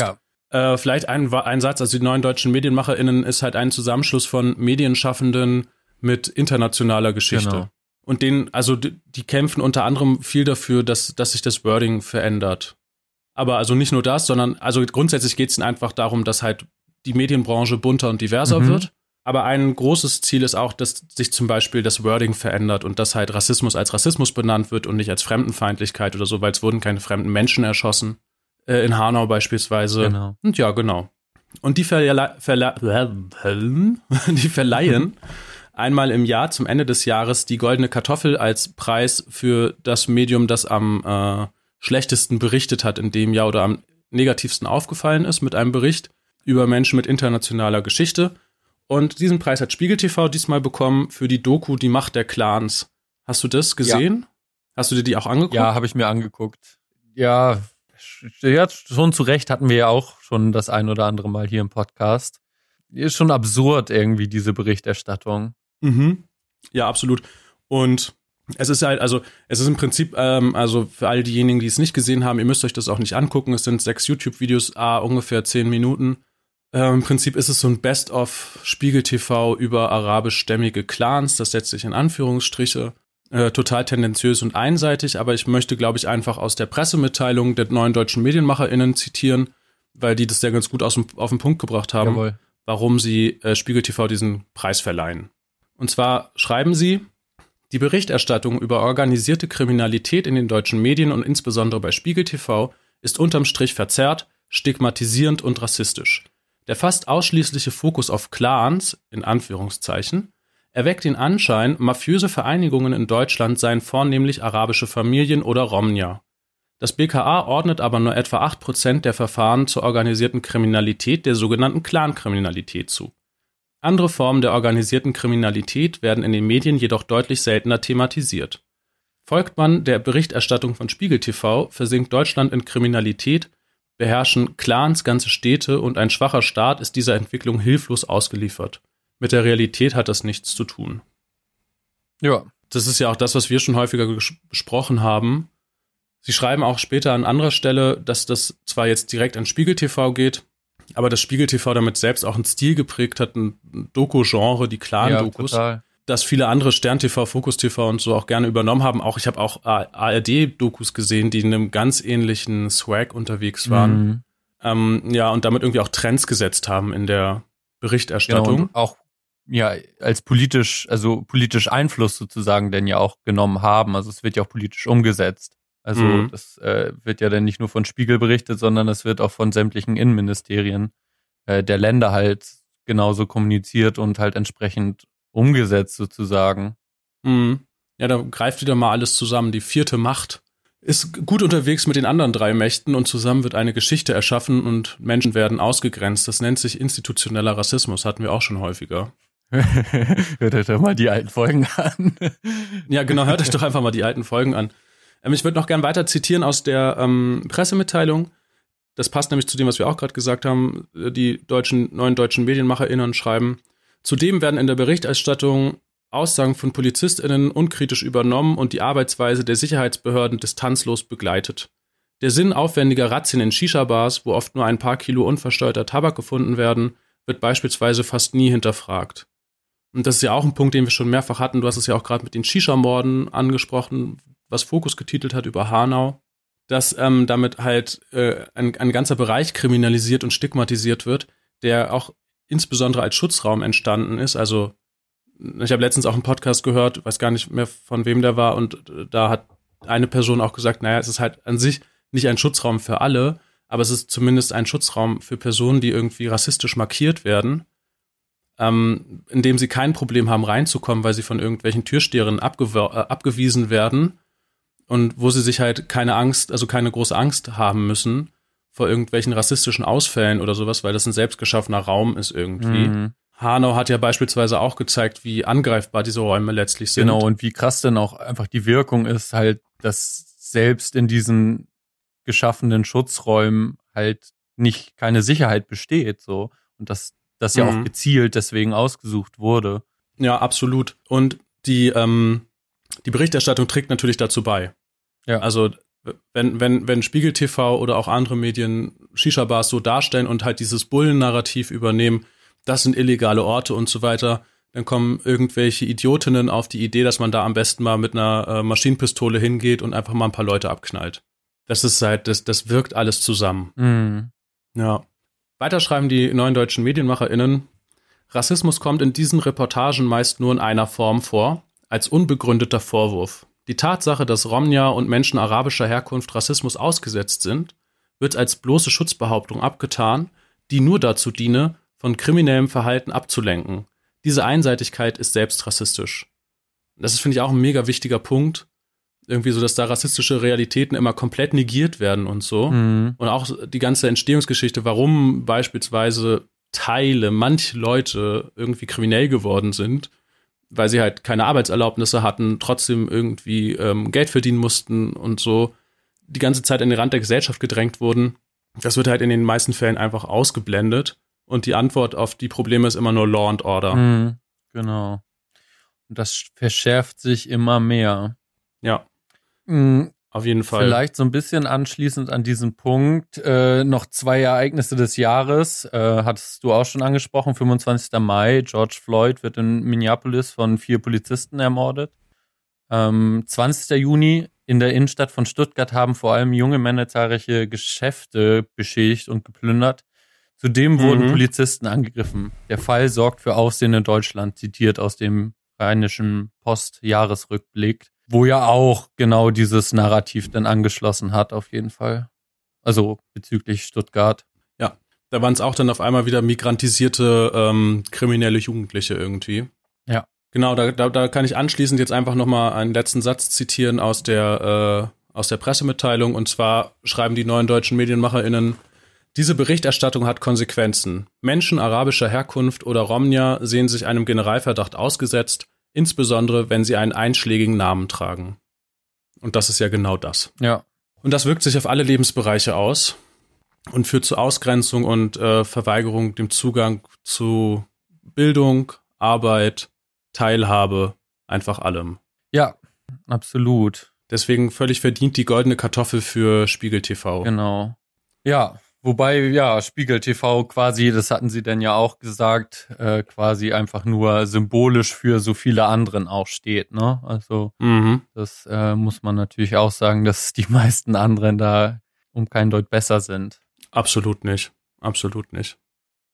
Äh, vielleicht ein, ein Satz, also die neuen deutschen MedienmacherInnen ist halt ein Zusammenschluss von Medienschaffenden mit internationaler Geschichte. Genau. Und denen, also die, die kämpfen unter anderem viel dafür, dass, dass sich das Wording verändert. Aber also nicht nur das, sondern also grundsätzlich geht es ihnen einfach darum, dass halt die Medienbranche bunter und diverser Mhm. wird. Aber ein großes Ziel ist auch, dass sich zum Beispiel das Wording verändert und dass halt Rassismus als Rassismus benannt wird und nicht als Fremdenfeindlichkeit oder so, weil es wurden keine fremden Menschen erschossen. Äh, in Hanau beispielsweise. Genau. Und ja, genau. Und die, verle verle [LAUGHS] die verleihen einmal im Jahr zum Ende des Jahres die goldene Kartoffel als Preis für das Medium, das am äh, schlechtesten berichtet hat in dem Jahr oder am negativsten aufgefallen ist mit einem Bericht über Menschen mit internationaler Geschichte. Und diesen Preis hat Spiegel TV diesmal bekommen für die Doku Die Macht der Clans. Hast du das gesehen? Hast du dir die auch angeguckt? Ja, habe ich mir angeguckt. Ja, ja, schon zu Recht hatten wir ja auch schon das ein oder andere Mal hier im Podcast. Ist schon absurd irgendwie diese Berichterstattung. Mhm. Ja, absolut. Und es ist halt, also, es ist im Prinzip, ähm, also für all diejenigen, die es nicht gesehen haben, ihr müsst euch das auch nicht angucken. Es sind sechs YouTube-Videos, ah, ungefähr zehn Minuten. Ähm, Im Prinzip ist es so ein Best-of Spiegel TV über arabischstämmige Clans. Das setzt sich in Anführungsstriche. Äh, total tendenziös und einseitig, aber ich möchte, glaube ich, einfach aus der Pressemitteilung der neuen deutschen MedienmacherInnen zitieren, weil die das sehr ganz gut aus dem, auf den Punkt gebracht haben. Jawohl. warum sie äh, Spiegel TV diesen Preis verleihen. Und zwar schreiben sie, die Berichterstattung über organisierte Kriminalität in den deutschen Medien und insbesondere bei Spiegel TV ist unterm Strich verzerrt, stigmatisierend und rassistisch. Der fast ausschließliche Fokus auf Clans, in Anführungszeichen, erweckt den Anschein, mafiöse Vereinigungen in Deutschland seien vornehmlich arabische Familien oder Romnia. Das BKA ordnet aber nur etwa 8% der Verfahren zur organisierten Kriminalität der sogenannten Clankriminalität zu. Andere Formen der organisierten Kriminalität werden in den Medien jedoch deutlich seltener thematisiert. Folgt man der Berichterstattung von Spiegel TV, versinkt Deutschland in Kriminalität, beherrschen Clans ganze Städte und ein schwacher Staat ist dieser Entwicklung hilflos ausgeliefert. Mit der Realität hat das nichts zu tun. Ja. Das ist ja auch das, was wir schon häufiger besprochen haben. Sie schreiben auch später an anderer Stelle, dass das zwar jetzt direkt an Spiegel TV geht, aber das Spiegel TV damit selbst auch einen Stil geprägt hat, ein Doku-Genre, die Clan-Dokus. Ja, dass viele andere Stern TV, Fokus TV und so auch gerne übernommen haben. Auch ich habe auch ARD-Dokus gesehen, die in einem ganz ähnlichen Swag unterwegs waren. Mhm. Ähm, ja, und damit irgendwie auch Trends gesetzt haben in der Berichterstattung. Genau, und auch ja als politisch, also politisch Einfluss sozusagen denn ja auch genommen haben. Also es wird ja auch politisch umgesetzt. Also mhm. das äh, wird ja dann nicht nur von Spiegel berichtet, sondern es wird auch von sämtlichen Innenministerien äh, der Länder halt genauso kommuniziert und halt entsprechend umgesetzt sozusagen. Mhm. Ja, da greift wieder mal alles zusammen. Die vierte Macht ist gut unterwegs mit den anderen drei Mächten und zusammen wird eine Geschichte erschaffen und Menschen werden ausgegrenzt. Das nennt sich institutioneller Rassismus, hatten wir auch schon häufiger. [LAUGHS] hört euch doch mal die alten Folgen an. ja, genau, hört euch doch einfach mal die alten Folgen an. Ähm, ich würde noch gern weiter zitieren aus der ähm, Pressemitteilung. Das passt nämlich zu dem, was wir auch gerade gesagt haben. Die deutschen, neuen deutschen MedienmacherInnen schreiben, zudem werden in der Berichterstattung Aussagen von PolizistInnen unkritisch übernommen und die Arbeitsweise der Sicherheitsbehörden distanzlos begleitet. Der Sinn aufwendiger Razzien in Shisha-Bars, wo oft nur ein paar Kilo unversteuerter Tabak gefunden werden, wird beispielsweise fast nie hinterfragt. Und das ist ja auch ein Punkt, den wir schon mehrfach hatten. Du hast es ja auch gerade mit den Shisha-Morden angesprochen, was Fokus getitelt hat über Hanau, dass ähm, damit halt äh, ein, ein ganzer Bereich kriminalisiert und stigmatisiert wird, der auch insbesondere als Schutzraum entstanden ist. Also ich habe letztens auch einen Podcast gehört, weiß gar nicht mehr von wem der war, und äh, da hat eine Person auch gesagt, naja, es ist halt an sich nicht ein Schutzraum für alle, aber es ist zumindest ein Schutzraum für Personen, die irgendwie rassistisch markiert werden, ähm, in dem sie kein Problem haben, reinzukommen, weil sie von irgendwelchen Türsteherinnen äh, abgewiesen werden und wo sie sich halt keine Angst, also keine große Angst haben müssen vor irgendwelchen rassistischen Ausfällen oder sowas, weil das ein selbstgeschaffener Raum ist irgendwie. Mhm. Hanau hat ja beispielsweise auch gezeigt, wie angreifbar diese Räume letztlich sind. Genau, und wie krass denn auch einfach die Wirkung ist, halt, dass selbst in diesen geschaffenen Schutzräumen halt nicht keine Sicherheit besteht, so. Und dass das ja mhm. auch gezielt deswegen ausgesucht wurde. Ja, absolut. Und die, ähm, die Berichterstattung trägt natürlich dazu bei. Ja. Also wenn, wenn, wenn Spiegel TV oder auch andere Medien Shisha-Bars so darstellen und halt dieses Bullen-Narrativ übernehmen, das sind illegale Orte und so weiter, dann kommen irgendwelche Idiotinnen auf die Idee, dass man da am besten mal mit einer äh, Maschinenpistole hingeht und einfach mal ein paar Leute abknallt. Das ist halt, das, das wirkt alles zusammen. Mhm. Ja. Weiter schreiben die neuen deutschen MedienmacherInnen, Rassismus kommt in diesen Reportagen meist nur in einer Form vor, als unbegründeter Vorwurf. Die Tatsache, dass Romnia und Menschen arabischer Herkunft Rassismus ausgesetzt sind, wird als bloße Schutzbehauptung abgetan, die nur dazu diene, von kriminellem Verhalten abzulenken. Diese Einseitigkeit ist selbst rassistisch. Das ist, finde ich, auch ein mega wichtiger Punkt. Irgendwie so, dass da rassistische Realitäten immer komplett negiert werden und so. Mhm. Und auch die ganze Entstehungsgeschichte, warum beispielsweise Teile, manche Leute irgendwie kriminell geworden sind, weil sie halt keine Arbeitserlaubnisse hatten, trotzdem irgendwie ähm, Geld verdienen mussten und so die ganze Zeit an den Rand der Gesellschaft gedrängt wurden. Das wird halt in den meisten Fällen einfach ausgeblendet. Und die Antwort auf die Probleme ist immer nur Law and Order. Mhm, genau. Und das verschärft sich immer mehr. Ja. Mhm. Auf jeden Fall. Vielleicht so ein bisschen anschließend an diesen Punkt äh, noch zwei Ereignisse des Jahres. Äh, hattest du auch schon angesprochen. 25. Mai, George Floyd wird in Minneapolis von vier Polizisten ermordet. Ähm, 20. Juni in der Innenstadt von Stuttgart haben vor allem junge Männer zahlreiche Geschäfte beschädigt und geplündert. Zudem wurden Mhm. Polizisten angegriffen. Der Fall sorgt für Aufsehen in Deutschland, zitiert aus dem Rheinischen Post-Jahresrückblick, wo ja auch genau dieses Narrativ dann angeschlossen hat, auf jeden Fall. Also bezüglich Stuttgart. Da waren es auch dann auf einmal wieder migrantisierte ähm, kriminelle Jugendliche irgendwie. Ja. Genau, da, da, da kann ich anschließend jetzt einfach nochmal einen letzten Satz zitieren aus der, äh, aus der Pressemitteilung. Und zwar schreiben die neuen deutschen MedienmacherInnen, diese Berichterstattung hat Konsequenzen. Menschen arabischer Herkunft oder Romnia sehen sich einem Generalverdacht ausgesetzt, insbesondere wenn sie einen einschlägigen Namen tragen. Und das ist ja genau das. Ja. Und das wirkt sich auf alle Lebensbereiche aus und führt zu Ausgrenzung und äh, Verweigerung dem Zugang zu Bildung, Arbeit, Teilhabe, einfach allem. Ja, absolut. Deswegen völlig verdient die goldene Kartoffel für Spiegel TV. Genau. Ja, wobei, ja, Spiegel TV quasi, das hatten sie denn ja auch gesagt, äh, quasi einfach nur symbolisch für so viele anderen auch steht, ne? Also, Mhm. das äh, muss man natürlich auch sagen, dass die [LAUGHS] meisten anderen da um kein Deut besser sind. Absolut nicht. Absolut nicht.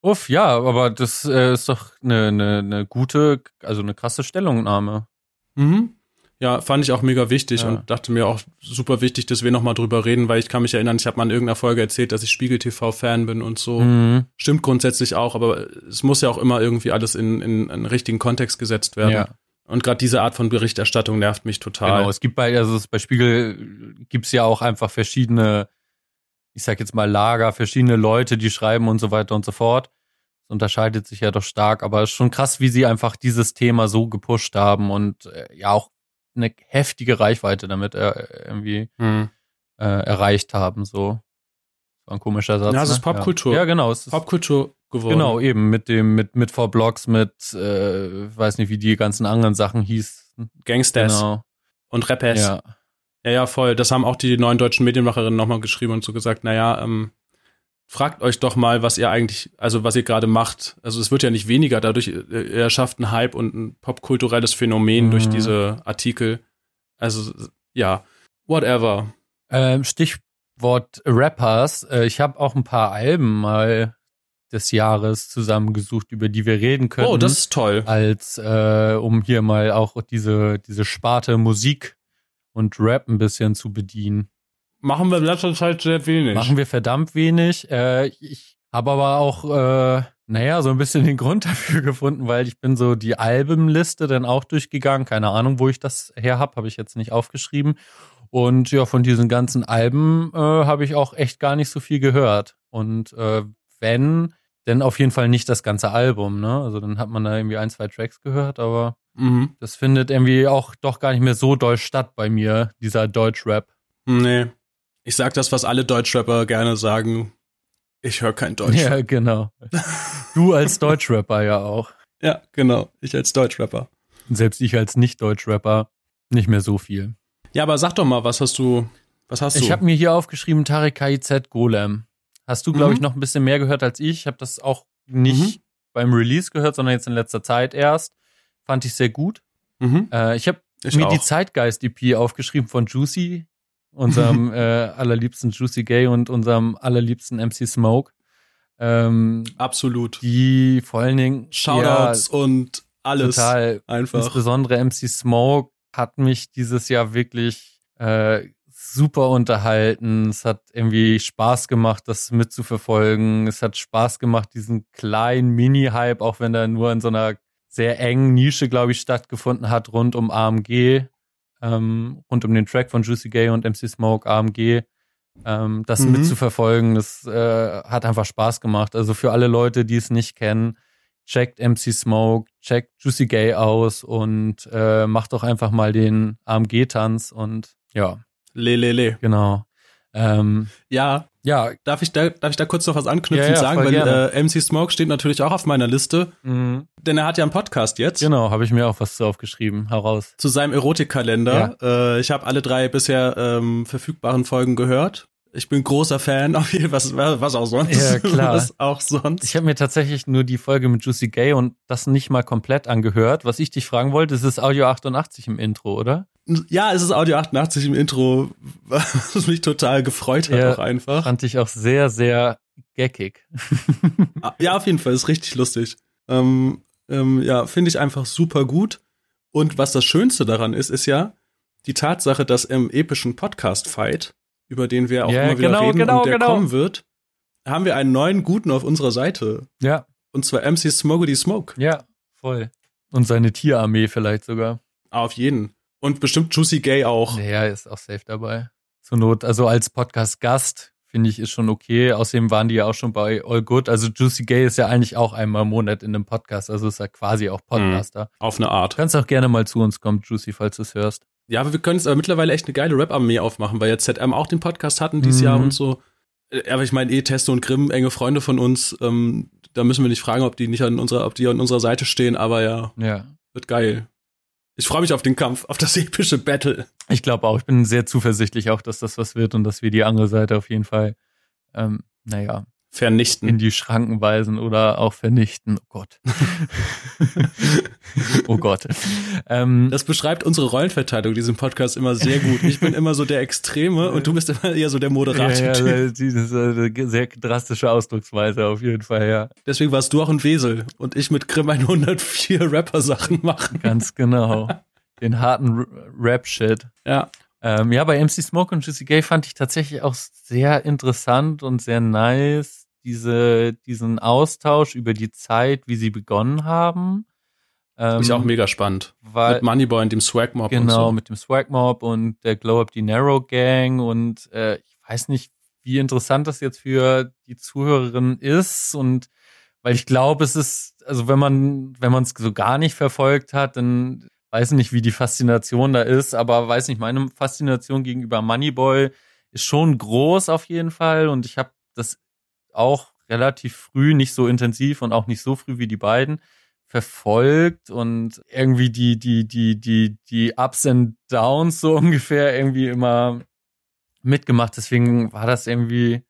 Uff, ja, aber das äh, ist doch eine, eine, eine gute, also eine krasse Stellungnahme. Mhm. Ja, fand ich auch mega wichtig Ja. und dachte mir auch super wichtig, dass wir nochmal drüber reden, weil ich kann mich erinnern, ich habe mal in irgendeiner Folge erzählt, dass ich Spiegel TV-Fan bin und so. Mhm. Stimmt grundsätzlich auch, aber es muss ja auch immer irgendwie alles in, in einen richtigen Kontext gesetzt werden. Ja. Und gerade diese Art von Berichterstattung nervt mich total. Genau, es gibt bei, also es, bei Spiegel gibt's ja auch einfach verschiedene, ich sag jetzt mal Lager, verschiedene Leute, die schreiben und so weiter und so fort. Es unterscheidet sich ja doch stark, aber es ist schon krass, wie sie einfach dieses Thema so gepusht haben und äh, ja auch eine heftige Reichweite damit äh, irgendwie Hm. äh, erreicht haben. So war ein komischer Satz. Ja, es ne? ist Popkultur. Ja, ja genau. Es ist, Popkultur geworden. Genau, eben mit dem, mit, mit vor Blogs, mit, äh, weiß nicht, wie die ganzen anderen Sachen hieß. Gangsters Genau. und Rappers. Ja. Ja, ja, voll. Das haben auch die neuen deutschen Medienmacherinnen nochmal geschrieben und so gesagt, naja, ähm, fragt euch doch mal, was ihr eigentlich, also was ihr gerade macht. Also es wird ja nicht weniger dadurch, ihr ihr erschafft einen Hype und ein popkulturelles Phänomen Mhm. durch diese Artikel. Also ja, whatever. Ähm, Stichwort Rappers. Äh, ich habe auch ein paar Alben mal des Jahres zusammengesucht, über die wir reden können. Oh, das ist toll. als äh, um hier mal auch diese diese Sparte Musik und Rap ein bisschen zu bedienen. Machen wir in letzter Zeit sehr wenig. Machen wir verdammt wenig. Äh, ich habe aber auch, äh, naja, so ein bisschen den Grund [LAUGHS] dafür gefunden, weil ich bin so die Albenliste dann auch durchgegangen. Keine Ahnung, wo ich das her hab, habe ich jetzt nicht aufgeschrieben. Und ja, von diesen ganzen Alben äh, habe ich auch echt gar nicht so viel gehört. Und äh, wenn, dann auf jeden Fall nicht das ganze Album, ne? Also dann hat man da irgendwie ein, zwei Tracks gehört, aber Mhm. das findet irgendwie auch doch gar nicht mehr so doll statt bei mir, dieser Deutschrap. Nee. Ich sag das, was alle Deutschrapper gerne sagen. Ich höre kein Deutsch. Ja, genau. Du als [LAUGHS] Deutschrapper ja auch. ja, genau. Ich als Deutschrapper. Und selbst ich als Nicht-Deutschrapper nicht mehr so viel. Ja, aber sag doch mal, was hast du, was hast du? Ich habe mir hier aufgeschrieben Tarek KIZ Golem. Hast du, glaube ich, Mhm. noch ein bisschen mehr gehört als ich. Ich habe das auch nicht Mhm. beim Release gehört, sondern jetzt in letzter Zeit erst. Fand ich sehr gut. mhm. Äh, ich habe Ich mir auch. die Zeitgeist-EP aufgeschrieben von Juicy, unserem äh, allerliebsten Juicy Gay und unserem allerliebsten MC Smoke. Ähm, Absolut. die vor allen Dingen Shoutouts und ja, alles. total Einfach. Insbesondere MC Smoke hat mich dieses Jahr wirklich äh, super unterhalten. Es hat irgendwie Spaß gemacht, das mitzuverfolgen. Es hat Spaß gemacht, diesen kleinen Mini-Hype, auch wenn er nur in so einer sehr engen Nische, glaube ich, stattgefunden hat, rund um AMG, ähm, rund um den Track von Juicy Gay und MC Smoke, AMG. Ähm, das Mhm. mitzuverfolgen, das äh, hat einfach Spaß gemacht. Also für alle Leute, die es nicht kennen, checkt MC Smoke, checkt Juicy Gay aus und äh, macht doch einfach mal den AMG-Tanz und ja, Le, le, le. genau. Ähm, Ja, ja, darf ich da, darf ich da kurz noch was anknüpfend Ja, ja, sagen? Weil äh, MC Smoke steht natürlich auch auf meiner Liste, mh, denn er hat ja einen Podcast jetzt. genau, habe ich mir auch was zu aufgeschrieben. Heraus. Zu seinem Erotikkalender. Äh, ich habe alle drei bisher ähm, verfügbaren Folgen gehört. Ich bin großer Fan, [LAUGHS] auf jeden Fall, was, was auch sonst. Ja, klar. [LAUGHS] Was auch sonst. Ich habe mir tatsächlich nur die Folge mit Juicy Gay und das nicht mal komplett angehört. Was ich dich fragen wollte, ist Audio 88 im Intro, oder? Ja, es ist Audio 88 im Intro, [LAUGHS] was mich total gefreut hat Ja. auch einfach. Fand ich auch sehr, sehr geckig. [LAUGHS] Ah, ja, auf jeden Fall, ist richtig lustig. Ähm, ähm, ja, finde ich einfach super gut. Und was das Schönste daran ist, ist ja die Tatsache, dass im epischen Podcast-Fight, über den wir auch Ja, immer wieder genau, reden genau, und der genau. kommen wird, haben wir einen neuen Guten auf unserer Seite. Ja, Und zwar MC Smoggy Smoke. ja, voll. Und seine Tierarmee vielleicht sogar. Auf jeden. Und bestimmt Juicy Gay auch. Naja, ist auch safe dabei. Zur Not, also als Podcast-Gast, finde ich, ist schon okay. Außerdem waren die ja auch schon bei All Good. Also Juicy Gay ist ja eigentlich auch einmal im Monat in einem Podcast. Also ist ja quasi auch Podcaster. Auf eine Art. Du kannst auch gerne mal zu uns kommen, Juicy, falls du es hörst. Ja, aber wir können es aber mittlerweile echt eine geile Rap-Armee aufmachen, weil jetzt ZM auch den Podcast hatten dieses Mhm. Jahr und so. Äh, Aber ich meine, eh Testo und Grimm, enge Freunde von uns, ähm, da müssen wir nicht fragen, ob die nicht an unserer, ob die an unserer Seite stehen, aber ja, Ja. wird geil. Ich freue mich auf den Kampf, auf das epische Battle. Ich glaube auch, ich bin sehr zuversichtlich auch, dass das was wird und dass wir die andere Seite auf jeden Fall, ähm, naja, Vernichten. in die Schranken weisen oder auch vernichten. Oh Gott. [LAUGHS] oh Gott. Ähm, Das beschreibt unsere Rollenverteilung diesem Podcast immer sehr gut. Ich bin immer so der Extreme und du bist immer eher so der moderate ja, ja, Typ. diese eine sehr drastische Ausdrucksweise auf jeden Fall, ja. Deswegen warst du auch ein Wesel und ich mit Grimm 104 Rapper-Sachen machen. Ganz genau. [LAUGHS] Den harten Rap-Shit. Ja. Ähm, ja, bei MC Smoke und Juicy Gay fand ich tatsächlich auch sehr interessant und sehr nice, diese, diesen Austausch über die Zeit, wie sie begonnen haben. Ähm, Ist auch mega spannend. weil, mit Moneyboy und dem Swag Mob und Genau, so. mit dem Swag Mob und der Glow Up Dinero Gang und äh, ich weiß nicht, wie interessant das jetzt für die Zuhörerin ist und weil ich glaube, es ist, also wenn man, wenn man es so gar nicht verfolgt hat, dann weiß nicht, wie die Faszination da ist, aber weiß nicht, meine Faszination gegenüber Moneyboy ist schon groß auf jeden Fall und ich habe das auch relativ früh, nicht so intensiv und auch nicht so früh wie die beiden, verfolgt und irgendwie die, die, die, die, die Ups and Downs so [LAUGHS] ungefähr irgendwie immer mitgemacht. Deswegen war das irgendwie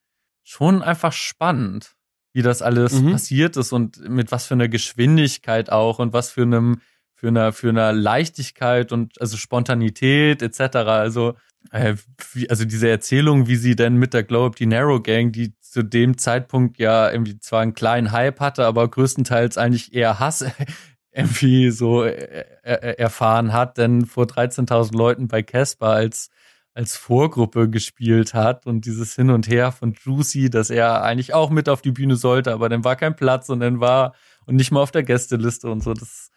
schon einfach spannend, wie das alles Mhm. passiert ist und mit was für einer Geschwindigkeit auch und was für einem, für einer, für einer Leichtigkeit und also Spontanität etc. Also, äh, wie, also diese Erzählung, wie sie denn mit der Glow Up Dinero Gang, die zu dem Zeitpunkt ja irgendwie zwar einen kleinen Hype hatte, aber größtenteils eigentlich eher Hass [LAUGHS] irgendwie so äh, äh, erfahren hat, denn vor 13.000 Leuten bei Casper als als Vorgruppe gespielt hat und dieses Hin und Her von Juicy, dass er eigentlich auch mit auf die Bühne sollte, aber dann war kein Platz und dann war und nicht mal auf der Gästeliste und so. Das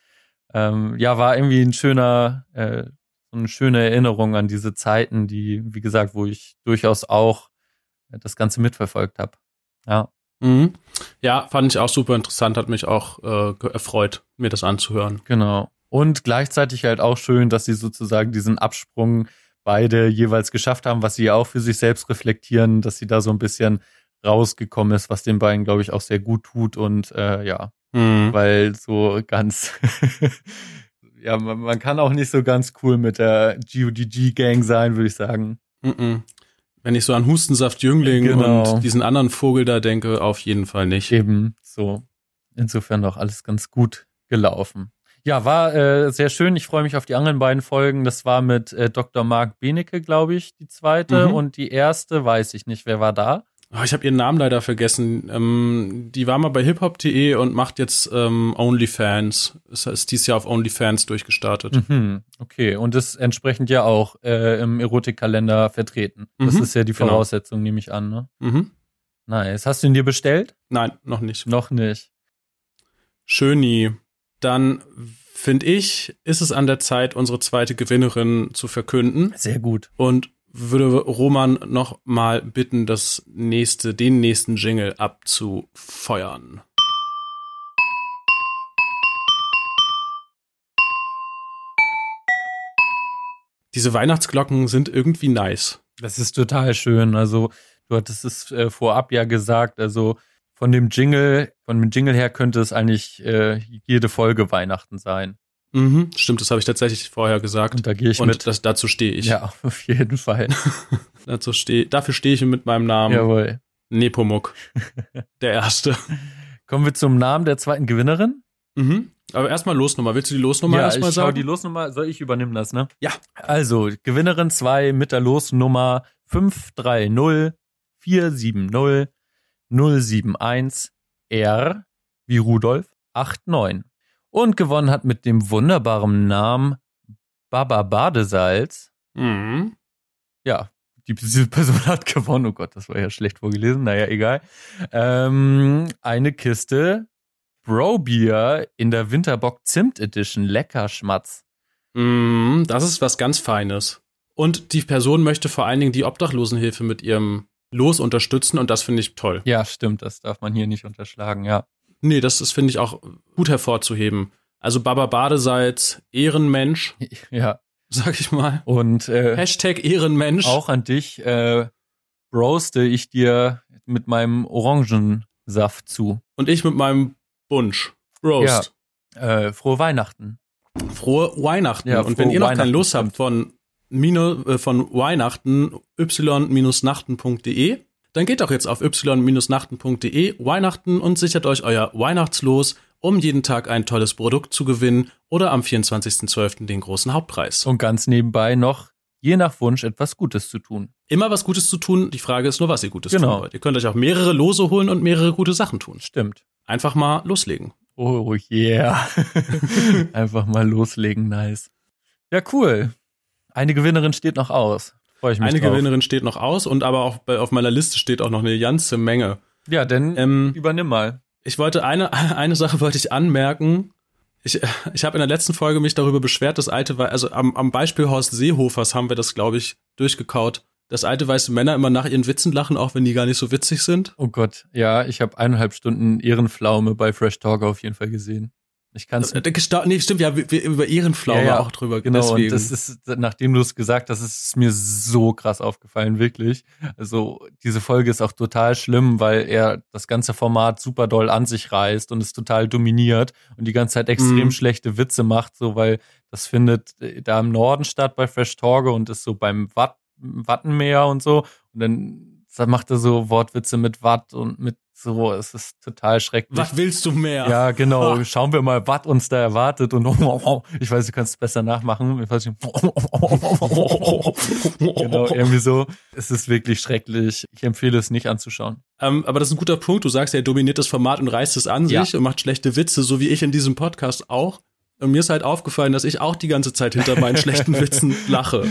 ähm, ja war irgendwie ein schöner, äh, eine schöne Erinnerung an diese Zeiten, die, wie gesagt, wo ich durchaus auch äh, das Ganze mitverfolgt habe. Ja. Mhm. Ja, fand ich auch super interessant, hat mich auch äh, erfreut, mir das anzuhören. Genau. Und gleichzeitig halt auch schön, dass sie sozusagen diesen Absprung beide jeweils geschafft haben, was sie ja auch für sich selbst reflektieren, dass sie da so ein bisschen rausgekommen ist, was den beiden, glaube ich, auch sehr gut tut und äh, ja, Mhm. weil so ganz, [LAUGHS] ja, man, man kann auch nicht so ganz cool mit der GODG-Gang sein, würde ich sagen. Mhm. Wenn ich so an Hustensaft Jüngling Genau. und diesen anderen Vogel da denke, auf jeden Fall nicht. Eben so. Insofern doch alles ganz gut gelaufen. Ja, war äh, sehr schön. Ich freue mich auf die anderen beiden Folgen. Das war mit äh, Dr. Marc Benecke, glaube ich, die zweite. Mhm. Und die erste weiß ich nicht. Wer war da? Oh, ich habe ihren Namen leider vergessen. Ähm, die war mal bei hiphop.de und macht jetzt ähm, OnlyFans. Es ist dieses Jahr auf OnlyFans durchgestartet. Mhm. Okay, und ist entsprechend ja auch äh, im Erotikkalender vertreten. Das Mhm. ist ja die Genau. Voraussetzung, nehme ich an. Ne? Mhm. Nice. Hast du ihn dir bestellt? Nein, noch nicht. Noch nicht. Schöni. Dann finde ich, ist es an der Zeit, unsere zweite Gewinnerin zu verkünden Sehr gut. und würde Roman noch mal bitten, das nächste, den nächsten Jingle abzufeuern. Diese Weihnachtsglocken sind irgendwie nice. Das ist total schön. Also, du hattest es äh, vorab ja gesagt, also von dem Jingle, von dem Jingle her könnte es eigentlich äh, jede Folge Weihnachten sein. Mhm, stimmt, das habe ich tatsächlich vorher gesagt. Und da gehe ich Und mit. das, dazu stehe ich. Ja, [LAUGHS] auf jeden Fall. [LAUGHS] Dazu stehe, dafür stehe ich mit meinem Namen. Jawohl. Nepomuk. [LAUGHS] Der erste. Kommen wir zum Namen der zweiten Gewinnerin. Mhm. Aber erstmal Losnummer. Willst du die Losnummer ja, erstmal ich schau sagen? die Losnummer. Soll ich übernehmen das, ne? Ja. Also, Gewinnerin 2 mit der Losnummer 530 470 071 R wie Rudolf 89. Und gewonnen hat mit dem wunderbaren Namen Baba Badesalz. Mhm. Ja, die, diese Person hat gewonnen. Oh Gott, das war ja schlecht vorgelesen. Naja, egal. Ähm, eine Kiste Bro Beer in der Winterbock Zimt Edition. Lecker Schmatz. Mhm, das ist was ganz Feines. Und die Person möchte vor allen Dingen die Obdachlosenhilfe mit ihrem Los unterstützen und das finde ich toll. Ja, stimmt. Das darf man hier nicht unterschlagen, ja. Nee, das ist, finde ich, auch gut hervorzuheben. Also Baba Badesalz, Ehrenmensch, [LAUGHS] Ja. sag ich mal. Und äh, Hashtag Ehrenmensch. auch an dich äh, roaste ich dir mit meinem Orangensaft zu. Und ich mit meinem Bunsch. Roast. Äh, frohe Weihnachten. Frohe Weihnachten. Ja, und wenn ihr noch keine Lust habt von, Mino, äh, von Weihnachten, y-nachten.de, dann geht doch jetzt auf y-nachten.de Weihnachten und sichert euch euer Weihnachtslos, um jeden Tag ein tolles Produkt zu gewinnen oder am 24.12. den großen Hauptpreis. Und ganz nebenbei noch, je nach Wunsch, etwas Gutes zu tun. Immer was Gutes zu tun, die Frage ist nur, was ihr Gutes Genau. tun wollt. Ihr könnt euch auch mehrere Lose holen und mehrere gute Sachen tun. Stimmt. Einfach mal loslegen. Oh yeah. [LAUGHS] Einfach mal loslegen, nice. Ja, cool. Eine Gewinnerin steht noch aus. Freue ich mich Eine drauf. Gewinnerin steht noch aus und aber auch bei, auf meiner Liste steht auch noch eine ganze Menge. Ja, denn Ähm, übernimm mal. ich wollte eine, [LAUGHS] eine Sache wollte ich anmerken. Ich, ich habe in der letzten Folge mich darüber beschwert, das alte, also am, am Beispiel Horst Seehofers haben wir das, glaube ich, durchgekaut. Dass alte weiße Männer immer nach ihren Witzen lachen, auch wenn die gar nicht so witzig sind. Oh Gott, ja, ich habe eineinhalb Stunden Ehrenpflaume bei Fresh Talk auf jeden Fall gesehen. Ich kann es Äh, gesta- Nee, stimmt, ja, wir, wir über Ehrenpflaume Ja, ja, auch drüber. Genau, deswegen. und das ist, nachdem du es gesagt hast, ist es mir so krass aufgefallen, wirklich. Also, diese Folge ist auch total schlimm, weil er das ganze Format super doll an sich reißt und es total dominiert und die ganze Zeit extrem Mhm. schlechte Witze macht, so, weil das findet äh, da im Norden statt bei Fresh Torge und ist so beim Watt, Wattenmeer und so. Und dann dann macht er so Wortwitze mit Watt und mit so, es ist total schrecklich. was willst du mehr? Ja, genau. Ha. [LAUGHS] Schauen wir mal, was uns da erwartet. Und [LAUGHS] ich weiß, du kannst es besser nachmachen. Ich weiß nicht. [LAUGHS] genau, irgendwie so. Es ist wirklich schrecklich. Ich empfehle es nicht anzuschauen. Ähm, aber das ist ein guter Punkt. Du sagst, er dominiert das Format und reißt es an Ja. sich und macht schlechte Witze, so wie ich in diesem Podcast auch. Und mir ist halt aufgefallen, dass ich auch die ganze Zeit hinter meinen schlechten Witzen lache.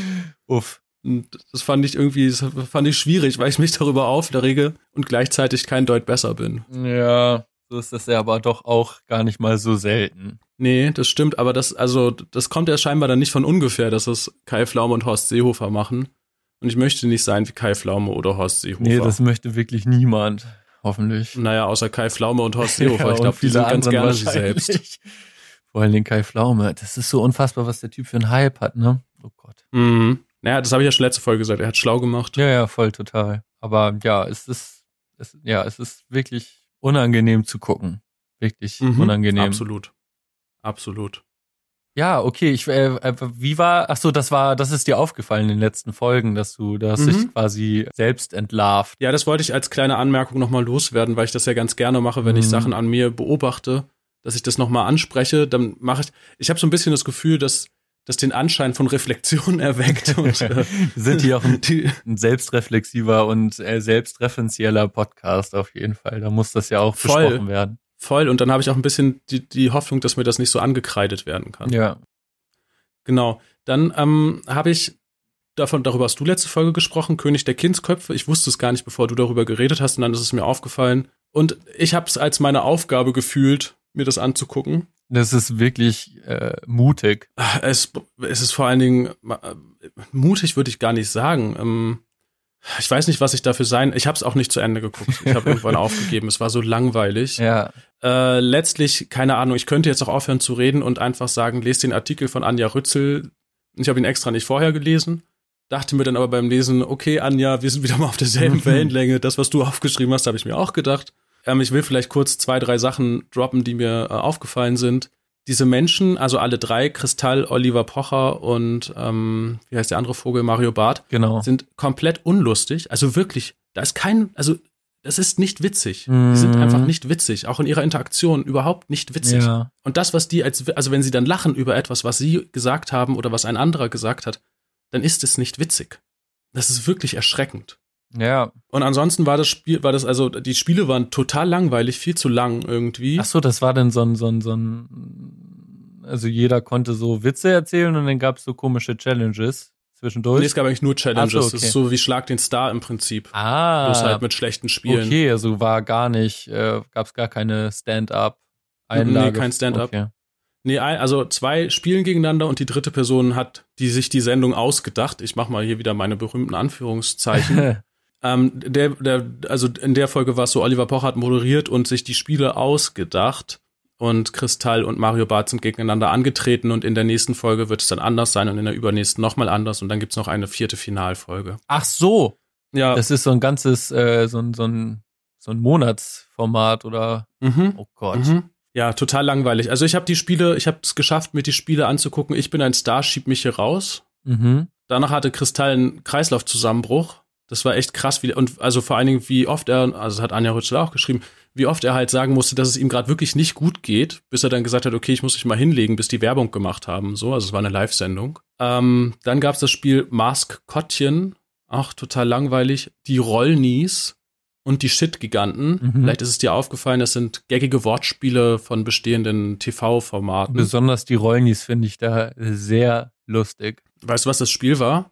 Uff. Und das fand ich irgendwie, das fand ich schwierig, weil ich mich darüber aufrege und gleichzeitig kein Deut besser bin. Ja, so ist das ja aber doch auch gar nicht mal so selten. Nee, das stimmt, aber das, also, das kommt ja scheinbar dann nicht von ungefähr, dass es Kai Pflaume und Horst Seehofer machen. Und ich möchte nicht sein wie Kai Pflaume oder Horst Seehofer. Nee, das möchte wirklich niemand. Hoffentlich. naja, außer Kai Pflaume und Horst [LAUGHS] Seehofer. Ja, ich glaube, die sind ganz gerne sie selbst. Vor allen Dingen Kai Pflaume. Das ist so unfassbar, was der Typ für einen Hype hat, ne? Oh Gott. Mhm. Naja, das habe ich ja schon letzte Folge gesagt. Er hat schlau gemacht. Ja, ja, voll total. Aber ja, es ist, es, ja, es ist wirklich unangenehm zu gucken. Wirklich Mhm. unangenehm. Absolut. Absolut. Ja, okay. Ich, äh, äh, wie war? Ach so, das war, das ist dir aufgefallen in den letzten Folgen, dass du, hast Mhm. dich quasi selbst entlarvt. Ja, das wollte ich als kleine Anmerkung nochmal loswerden, weil ich das ja ganz gerne mache, wenn ich Mhm. Sachen an mir beobachte, dass ich das nochmal anspreche. Dann mache ich, ich habe so ein bisschen das Gefühl, dass das den Anschein von Reflexion [LAUGHS] erweckt. Und, äh, sind hier auch ein, die, ein selbstreflexiver und äh, selbstreferenzieller Podcast auf jeden Fall. Da muss das ja auch Voll. besprochen werden. voll. Und dann habe ich auch ein bisschen die, die Hoffnung, dass mir das nicht so angekreidet werden kann. Ja. Genau. Dann ähm, habe ich davon, darüber hast du letzte Folge gesprochen, König der Kindsköpfe. Ich wusste es gar nicht, bevor du darüber geredet hast, und dann ist es mir aufgefallen. Und ich habe es als meine Aufgabe gefühlt, mir das anzugucken. Das ist wirklich äh, mutig. Es, es ist vor allen Dingen äh, mutig, würde ich gar nicht sagen. Ähm, ich weiß nicht, was ich dafür sein. Ich habe es auch nicht zu Ende geguckt. Ich habe irgendwann [LAUGHS] aufgegeben. Es war so langweilig. Ja. Äh, letztlich, keine Ahnung, ich könnte jetzt auch aufhören zu reden und einfach sagen, lest den Artikel von Anja Rützel. Ich habe ihn extra nicht vorher gelesen. Dachte mir dann aber beim Lesen, okay, Anja, wir sind wieder mal auf derselben [LAUGHS] Wellenlänge. Das, was du aufgeschrieben hast, habe ich mir auch gedacht. Ähm, ich will vielleicht kurz zwei, drei Sachen droppen, die mir äh, aufgefallen sind. Diese Menschen, also alle drei, Kristall, Oliver Pocher und ähm, wie heißt der andere Vogel, Mario Barth, Genau. sind komplett unlustig. Also wirklich, da ist kein, also das ist nicht witzig. Die sind Mhm. einfach nicht witzig, auch in ihrer Interaktion überhaupt nicht witzig. Ja. Und das, was die als, also wenn sie dann lachen über etwas, was sie gesagt haben oder was ein anderer gesagt hat, dann ist es nicht witzig. Das ist wirklich erschreckend. Ja. Und ansonsten war das Spiel, war das, also die Spiele waren total langweilig, viel zu lang irgendwie. Ach so, das war dann so ein, so ein, so ein, also jeder konnte so Witze erzählen und dann gab es so komische Challenges zwischendurch. Nee, es gab eigentlich nur Challenges. So, okay. Das ist so wie Schlag den Star im Prinzip. ah. Bloß halt mit schlechten Spielen. Okay, also war gar nicht, äh, gab es gar keine Stand-up-Einlage. Nee, kein Stand-up. Okay. Nee, also zwei spielen gegeneinander und die dritte Person hat, die sich die Sendung ausgedacht. Ich mach mal hier wieder meine berühmten Anführungszeichen. [LAUGHS] ähm, der, der, also in der Folge war es so, Oliver Pocher hat moderiert und sich die Spiele ausgedacht. Und Kristall und Mario Barth sind gegeneinander angetreten und in der nächsten Folge wird es dann anders sein und in der übernächsten nochmal anders und dann gibt's noch eine vierte Finalfolge. Ach so, Ja, das ist so ein ganzes, äh, so ein, so ein, so ein Monatsformat oder, mhm. oh Gott. Mhm. Ja, total langweilig. Also ich habe die Spiele, ich habe es geschafft, mir die Spiele anzugucken. Ich bin ein Star, schieb mich hier raus. Mhm. Danach hatte Kristall einen Kreislaufzusammenbruch. Das war echt krass, wie, und also vor allen Dingen, wie oft er, also das hat Anja Rützel auch geschrieben, wie oft er halt sagen musste, dass es ihm gerade wirklich nicht gut geht, bis er dann gesagt hat, okay, ich muss mich mal hinlegen, bis die Werbung gemacht haben. So, also es war eine Live-Sendung. Ähm, dann gab es das Spiel Mask Kottchen, auch total langweilig. Die Rollnies und die Shit-Giganten. Mhm. Vielleicht ist es dir aufgefallen, das sind gaggige Wortspiele von bestehenden TV-Formaten. Besonders die Rollnis finde ich da sehr lustig. Weißt du, was das Spiel war?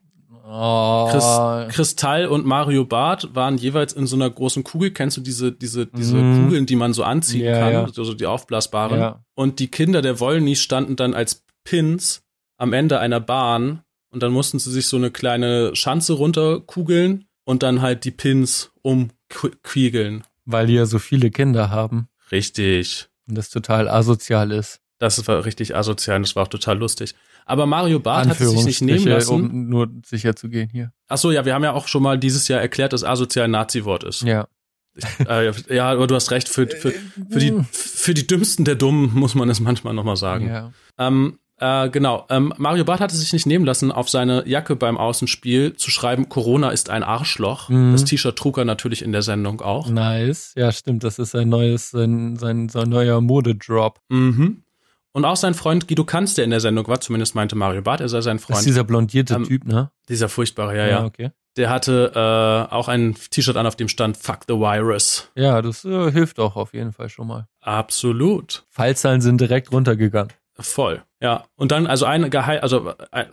Oh, Chris, Kristall und Mario Barth waren jeweils in so einer großen Kugel. Kennst du diese, diese, diese Mhm. Kugeln, die man so anziehen Ja, kann? ja. Also die aufblasbaren. ja. Und die Kinder der Wollnies standen dann als Pins am Ende einer Bahn und dann mussten sie sich so eine kleine Schanze runterkugeln und dann halt die Pins umquiegeln. Weil die ja so viele Kinder haben Richtig. und das total asozial ist. Das war richtig asozial und das war auch total lustig. Aber Mario Barth hat es sich nicht nehmen lassen. um nur sicher zu gehen hier. Ach so, ja, wir haben ja auch schon mal dieses Jahr erklärt, dass asozial ein Nazi-Wort ist. Ja. Äh, ja, aber du hast recht, für, für, für, die, für die Dümmsten der Dummen muss man es manchmal nochmal sagen. Ja. Ähm, äh, genau, ähm, Mario Barth hatte sich nicht nehmen lassen, auf seine Jacke beim Außenspiel zu schreiben, Corona ist ein Arschloch. Mhm. Das T-Shirt trug er natürlich in der Sendung auch. Nice. Ja, stimmt. Das ist sein neues, sein, sein, sein neuer Modedrop. Mhm. Und auch sein Freund Guido Kanz, der in der Sendung war, zumindest meinte Mario Barth, er sei sein Das Freund. ist dieser blondierte Ähm, Typ, ne? dieser furchtbare, ja, ja. okay. Der hatte äh, auch ein T-Shirt an, auf dem stand Fuck the Virus. Ja, das äh, hilft auch auf jeden Fall schon mal. Absolut. Fallzahlen sind direkt runtergegangen. Voll. Ja. Und dann, also ein Geheim, also ein,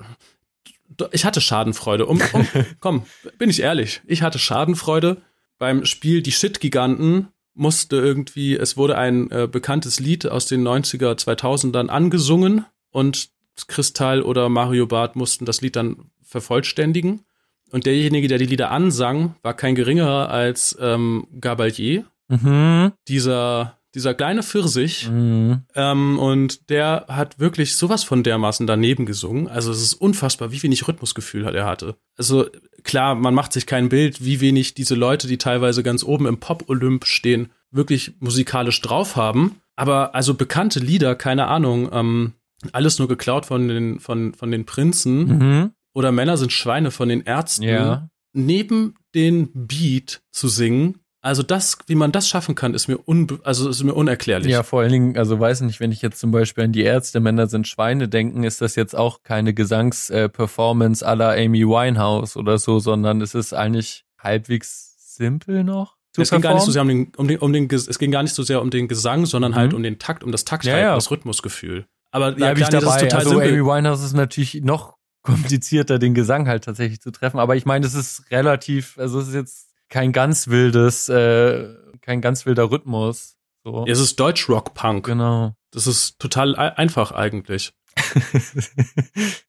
ich hatte Schadenfreude. Um, um, [LAUGHS] komm, bin ich ehrlich. Ich hatte Schadenfreude beim Spiel Die Shit-Giganten musste irgendwie, es wurde ein äh, bekanntes Lied aus den 90er, 2000ern angesungen und Kristall oder Mario Barth mussten das Lied dann vervollständigen. Und derjenige, der die Lieder ansang, war kein geringerer als ähm, Gabalier, Mhm. dieser, dieser kleine Pfirsich. mhm. Ähm, und der hat wirklich sowas von dermaßen daneben gesungen. Also es ist unfassbar, wie wenig Rhythmusgefühl hat er hatte. Also klar, man macht sich kein Bild, wie wenig diese Leute, die teilweise ganz oben im Pop-Olymp stehen, wirklich musikalisch drauf haben. Aber also bekannte Lieder, keine Ahnung, ähm, alles nur geklaut von den, von, von den Prinzen Mhm. oder Männer sind Schweine von den Ärzten, Ja. neben den Beat zu singen. Also das, wie man das schaffen kann, ist mir unbe also ist mir unerklärlich. Ja, vor allen Dingen, also weiß nicht, wenn ich jetzt zum Beispiel an die Ärzte Männer sind Schweine denken, ist das jetzt auch keine Gesangsperformance à la Amy Winehouse oder so, sondern es ist eigentlich halbwegs simpel noch. zu Es ging gar nicht so sehr um den, um den, um den, es ging gar nicht so sehr um den Gesang, sondern Mhm. halt um den Takt, um das Takt, Ja, halt, ja. das Rhythmusgefühl. Aber Da ja, ich nee, das dabei. ist total also simpel. Amy Winehouse ist natürlich noch komplizierter, den Gesang halt tatsächlich zu treffen. Aber ich meine, es ist relativ, also es ist jetzt kein ganz wildes, äh, kein ganz wilder Rhythmus. So. Es ist Deutsch-Rock-Punk. Genau. Das ist total ei- einfach eigentlich. [LAUGHS]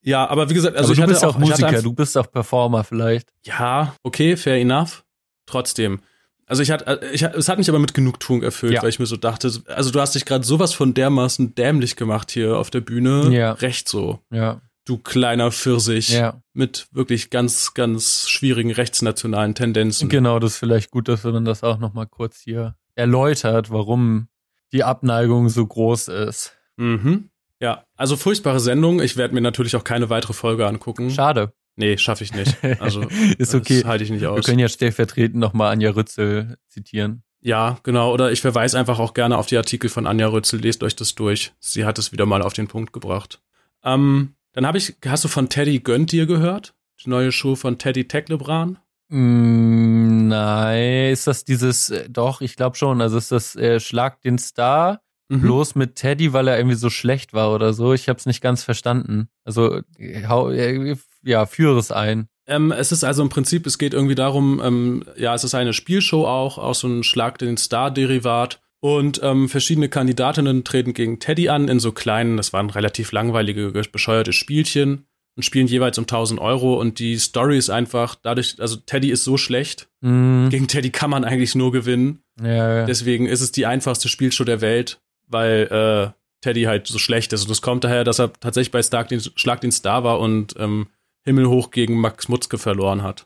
Ja, aber wie gesagt, also ich du hatte bist auch Musiker, einfach- du bist auch Performer vielleicht. Ja, okay, fair enough. Trotzdem. Also ich hatte, ich, es hat mich aber mit Genugtuung erfüllt, Ja. weil ich mir so dachte, also du hast dich gerade sowas von dermaßen dämlich gemacht hier auf der Bühne. Ja. Recht so. Ja, Du kleiner Pfirsich. ja. Mit wirklich ganz, ganz schwierigen rechtsnationalen Tendenzen. Genau, das ist vielleicht gut, dass man das auch nochmal kurz hier erläutert, warum die Abneigung so groß ist. Mhm. Ja, also furchtbare Sendung. Ich werde mir natürlich auch keine weitere Folge angucken. Schade. nee, schaffe ich nicht. Also [LAUGHS] ist okay. das halte ich nicht Wir aus. können ja stellvertretend nochmal Anja Rützel zitieren. Ja, genau. Oder ich verweise einfach auch gerne auf die Artikel von Anja Rützel. Lest euch das durch. Sie hat es wieder mal auf den Punkt gebracht. Ähm, dann habe ich, hast du von Teddy Gönnt dir gehört? Die neue Show von Teddy Tecklebrand? Mm, nein, ist das dieses, äh, doch, ich glaube schon, also ist das äh, Schlag den Star Mhm. bloß mit Teddy, weil er irgendwie so schlecht war oder so. Ich habe es nicht ganz verstanden. Also, äh, hau, äh, ja, führe es ein. Ähm, es ist also im Prinzip, es geht irgendwie darum, ähm, ja, es ist eine Spielshow auch, auch so ein Schlag den Star-Derivat. Und ähm, verschiedene Kandidatinnen treten gegen Teddy an in so kleinen, das waren relativ langweilige, bescheuerte Spielchen und spielen jeweils um 1000 Euro. Und die Story ist einfach dadurch, also Teddy ist so schlecht, Mm, gegen Teddy kann man eigentlich nur gewinnen. ja, ja. Deswegen ist es die einfachste Spielshow der Welt, weil äh, Teddy halt so schlecht ist. Und das kommt daher, dass er tatsächlich bei Stark den Schlag den Star war und ähm, himmelhoch gegen Max Mutzke verloren hat.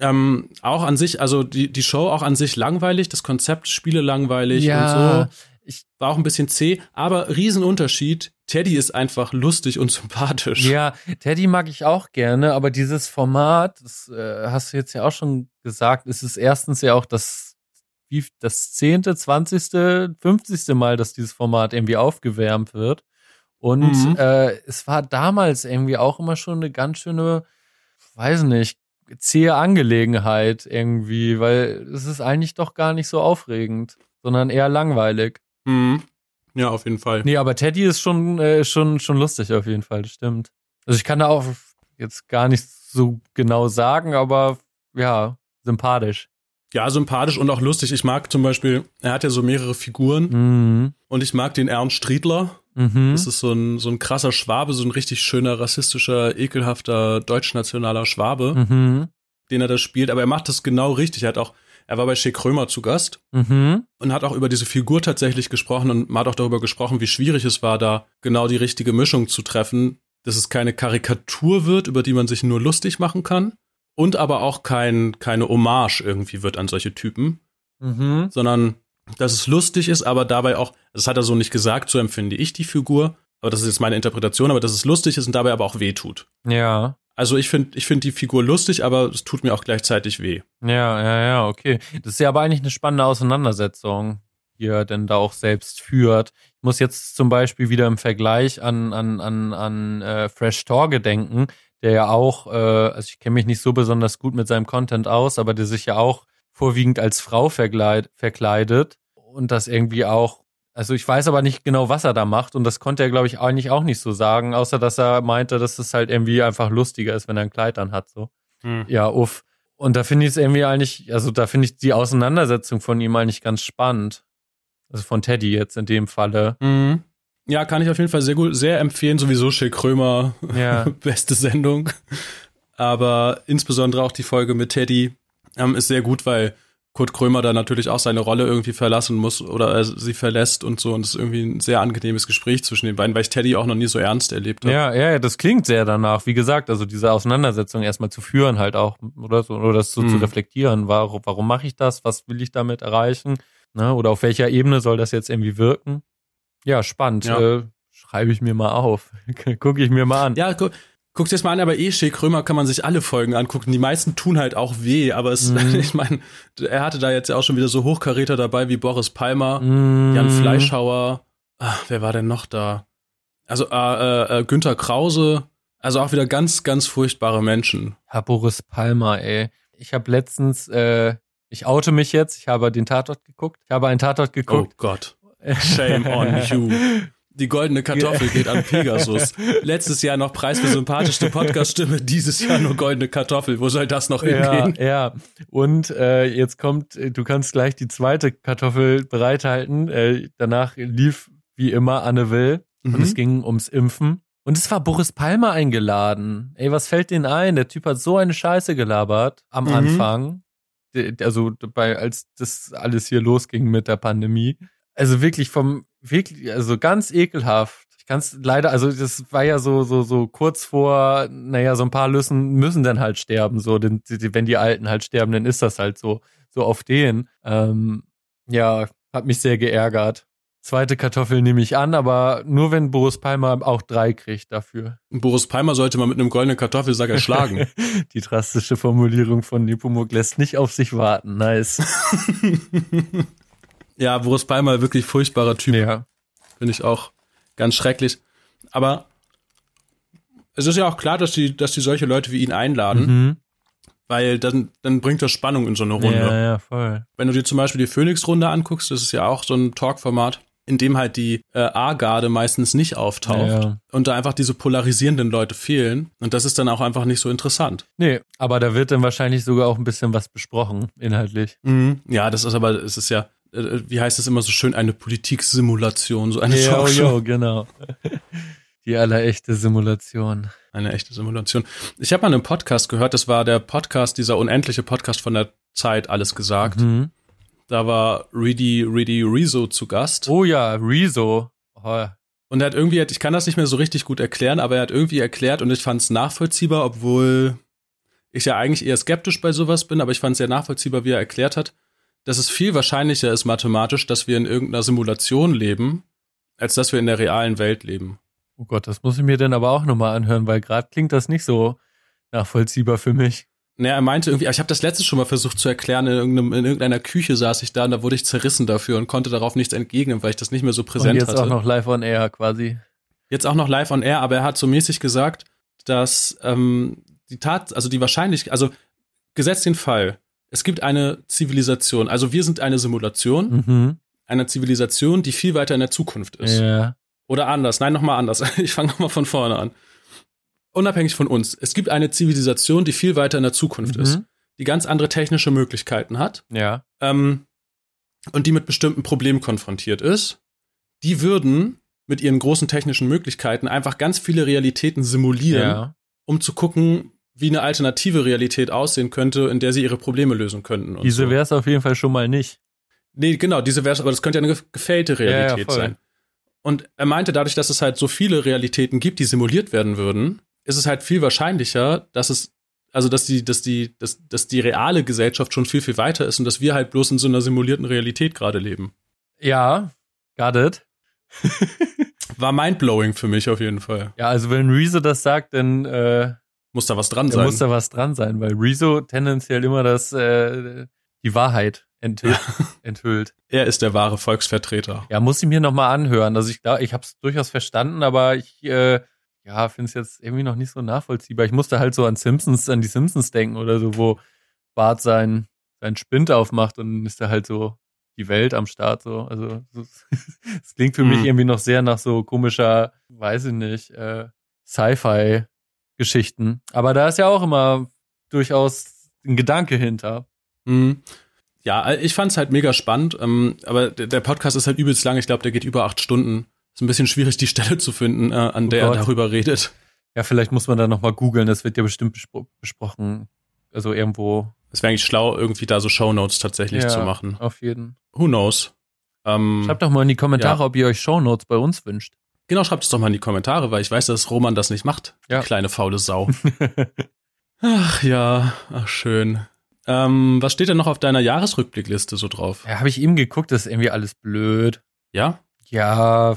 Ähm, auch an sich, also die, die Show auch an sich langweilig, das Konzept Spiele langweilig ja, und so. War auch ein bisschen zäh, aber Riesenunterschied. Teddy ist einfach lustig und [LAUGHS] sympathisch. Ja, Teddy mag ich auch gerne, aber dieses Format, das äh, hast du jetzt ja auch schon gesagt, es ist erstens ja auch das, wie, das zehnte, zwanzigste, fünfzigste Mal, dass dieses Format irgendwie aufgewärmt wird. Und Mhm. äh, es war damals irgendwie auch immer schon eine ganz schöne, weiß nicht, zähe Angelegenheit irgendwie, weil es ist eigentlich doch gar nicht so aufregend, sondern eher langweilig. Mhm. Ja, auf jeden Fall. Nee, aber Teddy ist schon, äh, schon, schon lustig auf jeden Fall, das stimmt. Also ich kann da auch jetzt gar nicht so genau sagen, aber ja, sympathisch. Ja, sympathisch und auch lustig. Ich mag zum Beispiel, er hat ja so mehrere Figuren Mhm. und ich mag den Ernst Striedler. Mhm. Das ist so ein, so ein krasser Schwabe, so ein richtig schöner, rassistischer, ekelhafter, deutschnationaler Schwabe, Mhm. den er da spielt. Aber er macht das genau richtig. Er hat auch, er war bei Shea Krömer zu Gast Mhm. und hat auch über diese Figur tatsächlich gesprochen und hat auch darüber gesprochen, wie schwierig es war, da genau die richtige Mischung zu treffen, dass es keine Karikatur wird, über die man sich nur lustig machen kann und aber auch kein, keine Hommage irgendwie wird an solche Typen, Mhm. sondern dass es lustig ist, aber dabei auch, das hat er so nicht gesagt, so empfinde ich die Figur, aber das ist jetzt meine Interpretation, aber dass es lustig ist und dabei aber auch weh tut. Ja. Also ich finde ich finde die Figur lustig, aber es tut mir auch gleichzeitig weh. Ja, ja, ja, okay. Das ist ja aber eigentlich eine spannende Auseinandersetzung, die er denn da auch selbst führt. Ich muss jetzt zum Beispiel wieder im Vergleich an, an, an, an äh, Fresh Torge denken, der ja auch, äh, also ich kenne mich nicht so besonders gut mit seinem Content aus, aber der sich ja auch vorwiegend als Frau verkleid, verkleidet und das irgendwie auch, also ich weiß aber nicht genau, was er da macht und das konnte er, glaube ich, eigentlich auch nicht so sagen, außer dass er meinte, dass es halt irgendwie einfach lustiger ist, wenn er ein Kleid dann hat, so. Ja, uff. Und da finde ich es irgendwie eigentlich, also da finde ich die Auseinandersetzung von ihm eigentlich ganz spannend. Also von Teddy jetzt in dem Falle. Mhm. Ja, kann ich auf jeden Fall sehr gut, sehr empfehlen. Sowieso Shea Krömer, Ja. [LAUGHS] beste Sendung. Aber insbesondere auch die Folge mit Teddy ähm, ist sehr gut, weil Kurt Krömer da natürlich auch seine Rolle irgendwie verlassen muss oder er sie verlässt und so. Und es ist irgendwie ein sehr angenehmes Gespräch zwischen den beiden, weil ich Teddy auch noch nie so ernst erlebt habe. Ja, ja, das klingt sehr danach. Wie gesagt, also diese Auseinandersetzung erstmal zu führen halt auch, oder so, oder das so zu Mhm. reflektieren. Warum, warum mache ich das? Was will ich damit erreichen? Ne? Oder auf welcher Ebene soll das jetzt irgendwie wirken? Ja, spannend. Ja. Äh, schreibe ich mir mal auf. [LAUGHS] Gucke ich mir mal an. Ja, gu guck's jetzt mal an, aber eh, Shea Krömer kann man sich alle Folgen angucken. Die meisten tun halt auch weh, aber es, Mhm. [LAUGHS] ich meine, er hatte da jetzt ja auch schon wieder so Hochkaräter dabei wie Boris Palmer. Mm. Jan Fleischhauer, ah, wer war denn noch da? Also äh, äh, äh, Günther Krause, also auch wieder ganz, ganz furchtbare Menschen. Herr Boris Palmer, ey. Ich habe letztens, äh, ich oute mich jetzt, ich habe den Tatort geguckt. Ich habe einen Tatort geguckt. Oh Gott. [LAUGHS] Shame on you. Die goldene Kartoffel geht an Pegasus. [LAUGHS] Letztes Jahr noch Preis für sympathischste Podcast-Stimme, dieses Jahr nur goldene Kartoffel. Wo soll das noch Ja, hingehen? ja. Und äh, jetzt kommt, äh, du kannst gleich die zweite Kartoffel bereithalten. Äh, danach lief wie immer Anne Will und Mhm. es ging ums Impfen. Und es war Boris Palmer eingeladen. Ey, was fällt denen ein? Der Typ hat so eine Scheiße gelabert am Mhm. Anfang. Also bei, als das alles hier losging mit der Pandemie. Also wirklich vom, wirklich, also ganz ekelhaft. Ich kann es leider, also das war ja so, so, so kurz vor, naja, so ein paar Lüssen müssen dann halt sterben, so, denn, wenn die Alten halt sterben, dann ist das halt so, so auf den. Ähm, ja, hat mich sehr geärgert. Zweite Kartoffel nehme ich an, aber nur wenn Boris Palmer auch drei kriegt dafür. Boris Palmer sollte man mit einem goldenen Kartoffelsack erschlagen. [LAUGHS] Die drastische Formulierung von Nepomuk lässt nicht auf sich warten. Nice. [LAUGHS] ja, Boris Palmer, wirklich furchtbarer Typ. Ja. Finde ich auch ganz schrecklich. Aber es ist ja auch klar, dass die, dass die solche Leute wie ihn einladen, Mhm. Weil dann, dann bringt das Spannung in so eine Runde. Ja, ja, voll. Wenn du dir zum Beispiel die Phoenix-Runde anguckst, das ist ja auch so ein Talk-Format, in dem halt die äh, A-Garde meistens nicht auftaucht Ja, und da einfach diese polarisierenden Leute fehlen. Und das ist dann auch einfach nicht so interessant. Nee, aber da wird dann wahrscheinlich sogar auch ein bisschen was besprochen, inhaltlich. Ja, das ist aber, es ist ja, äh, wie heißt es immer so schön, eine Politiksimulation, so eine Jo, Talkshow. jo, genau. [LAUGHS] Die allerechte Simulation. Eine echte Simulation. Ich habe mal einen Podcast gehört, das war der Podcast, dieser unendliche Podcast von der Zeit, alles gesagt. Mhm. Da war Reedy, Reedy Rezo zu Gast. Oh ja, Rezo. Oh, Und er hat irgendwie, ich kann das nicht mehr so richtig gut erklären, aber er hat irgendwie erklärt und ich fand es nachvollziehbar, obwohl ich ja eigentlich eher skeptisch bei sowas bin, aber ich fand es sehr nachvollziehbar, wie er erklärt hat, dass es viel wahrscheinlicher ist mathematisch, dass wir in irgendeiner Simulation leben, als dass wir in der realen Welt leben. oh Gott, das muss ich mir dann aber auch nochmal anhören, weil gerade klingt das nicht so nachvollziehbar für mich. Naja, er meinte irgendwie, ich habe das letzte schon mal versucht zu erklären, in, in irgendeiner Küche saß ich da und da wurde ich zerrissen dafür und konnte darauf nichts entgegnen, weil ich das nicht mehr so Und präsent jetzt hatte. auch noch live on air quasi. jetzt auch noch live on air, aber er hat so mäßig gesagt, dass ähm, die Tat, also die wahrscheinlich, also gesetzt den Fall, es gibt eine Zivilisation, also wir sind eine Simulation Mhm. einer Zivilisation, die viel weiter in der Zukunft ist. Ja. Oder anders, nein, nochmal anders. [LAUGHS] Ich fange nochmal von vorne an. Unabhängig von uns. Es gibt eine Zivilisation, die viel weiter in der Zukunft ist, Mhm. die ganz andere technische Möglichkeiten hat Ja. ähm, und die mit bestimmten Problemen konfrontiert ist, die würden mit ihren großen technischen Möglichkeiten einfach ganz viele Realitäten simulieren, Ja. um zu gucken, wie eine alternative Realität aussehen könnte, in der sie ihre Probleme lösen könnten. Und Diese so. wäre es auf jeden Fall schon mal nicht. Nee, genau, diese wäre aber das könnte ja eine ge- gefällte Ja, ja, Realität voll. sein. Und er meinte, dadurch, dass es halt so viele Realitäten gibt, die simuliert werden würden, ist es halt viel wahrscheinlicher, dass es, also dass die, dass die, dass, dass die reale Gesellschaft schon viel, viel weiter ist und dass wir halt bloß in so einer simulierten Realität gerade leben. Ja, got it. [LAUGHS] War mindblowing für mich auf jeden Fall. Ja, also wenn Rezo das sagt, dann äh, Muss da was dran da sein. muss da was dran sein, weil Rezo tendenziell immer das äh, die Wahrheit enthüllt. [LAUGHS] enthüllt. er ist der wahre Volksvertreter. Ja, muss ich mir noch mal anhören. Also ich glaube, ich habe es durchaus verstanden, aber ich äh, ja finde es jetzt irgendwie noch nicht so nachvollziehbar. Ich musste halt so an Simpsons, an die Simpsons denken oder so, wo Bart sein sein Spind aufmacht und dann ist da halt so die Welt am Start so. Also [LAUGHS] es klingt für mich Hm. irgendwie noch sehr nach so komischer, weiß ich nicht, äh, Sci-Fi Geschichten. Aber da ist ja auch immer durchaus ein Gedanke hinter. Mhm. Ja, ich fand's halt mega spannend, ähm, aber der der Podcast ist halt übelst lang. Ich glaube, der geht über acht Stunden. Ist ein bisschen schwierig, die [LAUGHS] Stelle zu finden, äh, an Oh der Gott. er darüber redet. Ja, vielleicht muss man da noch mal googeln. Das wird ja bestimmt bespro besprochen. Also irgendwo Es wäre eigentlich schlau, irgendwie da so Shownotes tatsächlich Ja. zu machen. auf jeden. Who knows? Ähm, Schreibt doch mal in die Kommentare, Ja. ob ihr euch Shownotes bei uns wünscht. Genau, schreibt es doch mal in die Kommentare, weil ich weiß, dass Roman das nicht macht. Ja. Kleine faule Sau. [LAUGHS] ach ja, ach schön. Ähm, was steht denn noch auf deiner Jahresrückblickliste so drauf? Ja, habe ich eben geguckt, das ist irgendwie alles blöd. Ja? Ja,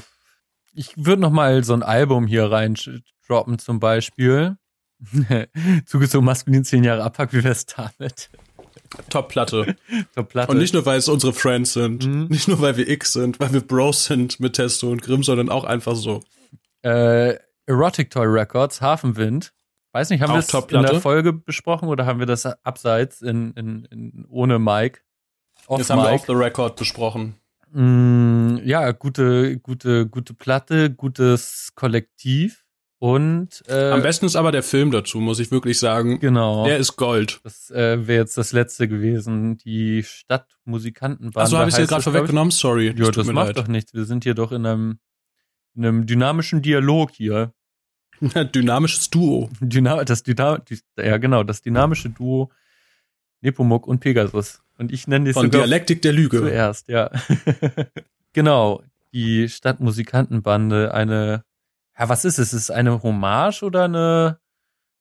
ich würde noch mal so ein Album hier rein droppen zum Beispiel. [LAUGHS] Zugezogen maskulin zehn Jahre Abpack, wie wär's damit? Top-Platte. [LAUGHS] Zur Platte. Und nicht nur, weil es unsere Friends sind, Mhm. nicht nur, weil wir X sind, weil wir Bros sind mit Testo und Grimm, sondern auch einfach so. äh, Erotic Toy Records, Hafenwind. Weiß nicht, haben wir es in Top-Platte. der Folge besprochen oder haben wir das abseits in, in, in ohne Mike? Off Jetzt haben wir off the record besprochen. Mm, ja, gute, gute, gute Platte, gutes Kollektiv und äh, Am besten ist aber der Film dazu, muss ich wirklich sagen. genau. Der ist Gold. Das äh, wäre jetzt das letzte gewesen. Die Stadtmusikantenbande. Achso, habe ich heißt gerade vorweggenommen? Sorry. Ja, das macht leid. doch nichts. Wir sind hier doch in einem, in einem dynamischen Dialog hier. [LAUGHS] Dynamisches Duo. Dyna das Dyna die, ja genau, das dynamische Duo Nepomuk und Pegasus. Und ich nenne dich Von sogar Dialektik der Lüge. zuerst, ja. [LAUGHS] genau, die Stadtmusikantenbande, eine, ja, was ist es? Ist es eine Hommage oder eine,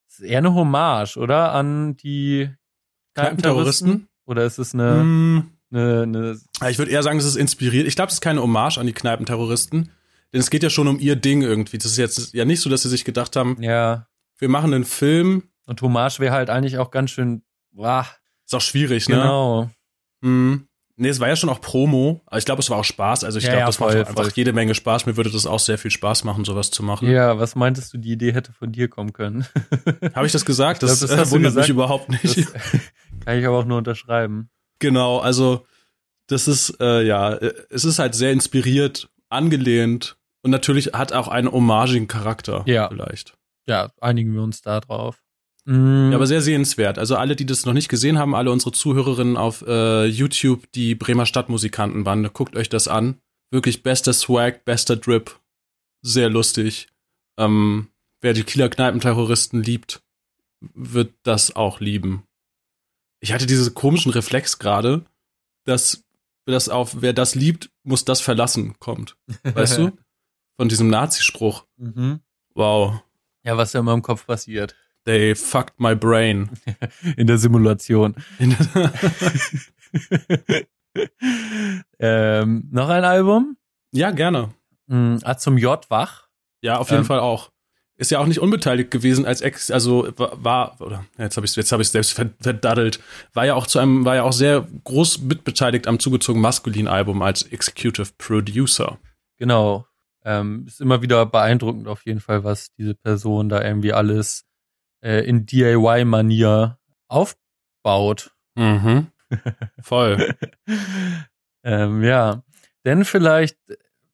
ist eher eine Hommage, oder? An die Kneipenterroristen? Oder ist es eine, Hm, eine, eine ich würde eher sagen, es ist inspiriert. Ich glaube, es ist keine Hommage an die Kneipenterroristen. Denn es geht ja schon um ihr Ding irgendwie. Das ist jetzt ja nicht so, dass sie sich gedacht haben, ja, wir machen einen Film. und Hommage wäre halt eigentlich auch ganz schön, wah, Ist auch schwierig, ne? genau. Hm. Nee, es war ja schon auch Promo. Ich glaube, es war auch Spaß. Also ich Ja, glaube, ja, das voll, macht einfach voll. jede Menge Spaß. Mir würde das auch sehr viel Spaß machen, sowas zu machen. Ja, was meintest du, die Idee hätte von dir kommen können? Habe ich das gesagt? [LAUGHS] Ich Das, glaub, das äh, wundert gesagt. mich überhaupt nicht. Das [LAUGHS] kann ich aber auch nur unterschreiben. Genau, also das ist, äh, ja, äh, es ist halt sehr inspiriert, angelehnt und natürlich hat auch einen hommagigen Charakter Ja. vielleicht. Ja, einigen wir uns da drauf. Mm, Ja, aber sehr sehenswert. Also alle, die das noch nicht gesehen haben, alle unsere Zuhörerinnen auf äh, YouTube, die Bremer Stadtmusikantenbande, guckt euch das an. Wirklich bester Swag, bester Drip. Sehr lustig. Ähm, wer die Kieler Kneipenterroristen liebt, wird das auch lieben. Ich hatte diesen komischen Reflex gerade, dass das auf wer das liebt, muss das verlassen kommt. Weißt du? [LAUGHS] Von diesem Nazispruch. mhm. Wow. Ja, was ja immer im Kopf passiert. They fucked my brain. [LAUGHS] In der Simulation. [LAUGHS] ähm, noch ein Album? ja, gerne. Ah, zum J wach. Ja, auf jeden Ähm, Fall auch. Ist ja auch nicht unbeteiligt gewesen als Ex, also wa- war oder jetzt habe ich jetzt habe ich selbst ver- verdaddelt. War ja auch zu einem war ja auch sehr groß mitbeteiligt am zugezogen maskulin Album als Executive Producer. Genau. Ähm, ist immer wieder beeindruckend auf jeden Fall, was diese Person da irgendwie alles äh, in DIY-Manier aufbaut. Mhm. [LAUGHS] Voll. ähm, ja. Denn vielleicht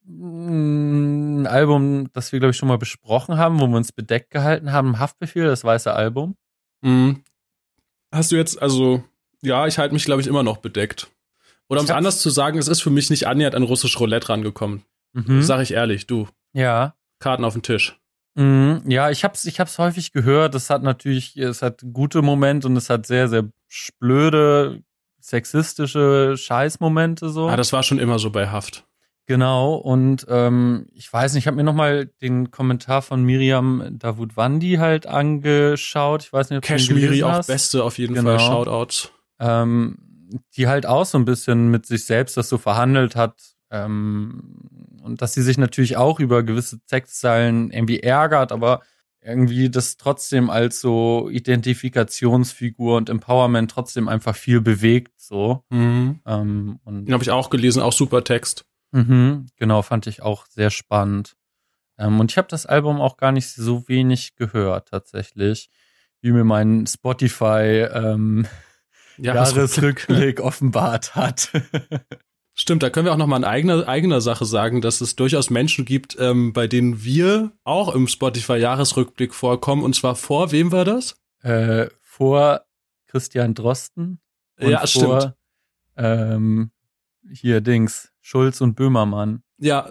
mm, ein Album, das wir, glaube ich, schon mal besprochen haben, wo wir uns bedeckt gehalten haben, Haftbefehl, das weiße Album. Mhm. Hast du jetzt also ja, ich halte mich glaube ich immer noch bedeckt. Oder um es anders zu sagen, es ist für mich nicht annähernd an russisch Roulette rangekommen. Mhm. Sag ich ehrlich, du. Ja. Karten auf den Tisch. Mhm, ja, ich hab's, ich hab's häufig gehört. Es hat natürlich, es hat gute Momente und es hat sehr, sehr blöde, sexistische Scheißmomente so. Ah, das war schon immer so bei Haft. genau. Und ähm, ich weiß nicht, ich habe mir nochmal den Kommentar von Miriam Davutwandi halt angeschaut. Ich weiß nicht, ob Kashmiri auch beste auf jeden Genau. Fall Shoutouts. ähm, die halt auch so ein bisschen mit sich selbst das so verhandelt hat. Ähm, und dass sie sich natürlich auch über gewisse Textzeilen irgendwie ärgert, aber irgendwie das trotzdem als so Identifikationsfigur und Empowerment trotzdem einfach viel bewegt, so. Mhm. Ähm, und Den habe ich auch gelesen, auch super Text. Mhm, genau, fand ich auch sehr spannend. Ähm, und ich habe das Album auch gar nicht so wenig gehört, tatsächlich, wie mir mein Spotify ähm, Ja, [LAUGHS] Jahresrückblick [LAUGHS] offenbart hat. [LAUGHS] Stimmt, da können wir auch noch mal in eigener, eigener Sache sagen, dass es durchaus Menschen gibt, ähm, bei denen wir auch im Spotify-Jahresrückblick vorkommen. Und zwar vor wem war das? äh, vor Christian Drosten und ja, vor stimmt. ähm, hier Dings, Schulz und Böhmermann. Ja,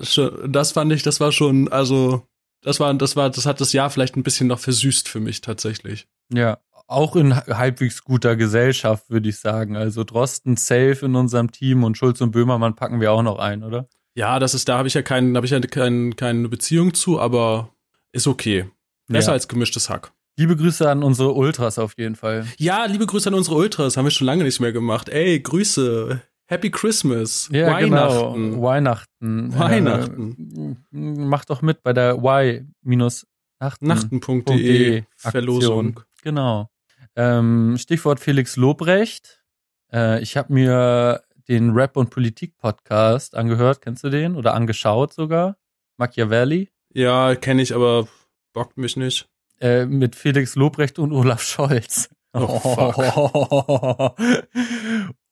das fand ich, das war schon, also, das war, das war, das hat das Jahr vielleicht ein bisschen noch versüßt für mich tatsächlich. Ja, auch in halbwegs guter Gesellschaft, würde ich sagen. Also Drosten safe in unserem Team und Schulz und Böhmermann packen wir auch noch ein, oder? Ja, das ist, da habe ich ja keinen, habe ich ja kein, keine Beziehung zu, aber ist okay. Besser Ja. als gemischtes Hack. Liebe Grüße an unsere Ultras auf jeden Fall. Ja, liebe Grüße an unsere Ultras, haben wir schon lange nicht mehr gemacht. Ey, Grüße. Happy Christmas. Weihnachten. Genau. Weihnachten. Weihnachten. Äh, mach doch mit bei der Y-Nachten. Nachten.de Aktion. Verlosung. Genau. Ähm, Stichwort Felix Lobrecht. Äh, ich habe mir den Rap- und Politik-Podcast angehört. Kennst du den? Oder angeschaut sogar? Machiavelli. Ja, kenne ich, aber bockt mich nicht. Äh, mit Felix Lobrecht und Olaf Scholz. Oh,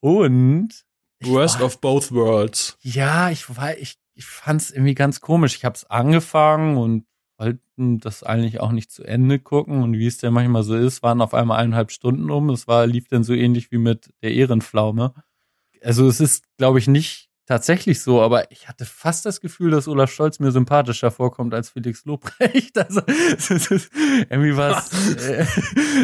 [LAUGHS] und Worst of both worlds. Ja, ich war, ich, ich fand's irgendwie ganz komisch. Ich habe es angefangen und wollte das eigentlich auch nicht zu Ende gucken. Und wie es denn manchmal so ist, waren auf einmal eineinhalb Stunden um. Es war, lief dann so ähnlich wie mit der Ehrenpflaume. Also es ist, glaube ich, nicht tatsächlich so, aber ich hatte fast das Gefühl, dass Olaf Scholz mir sympathischer vorkommt als Felix Lobrecht. [LAUGHS] Also ist, irgendwie war es, äh,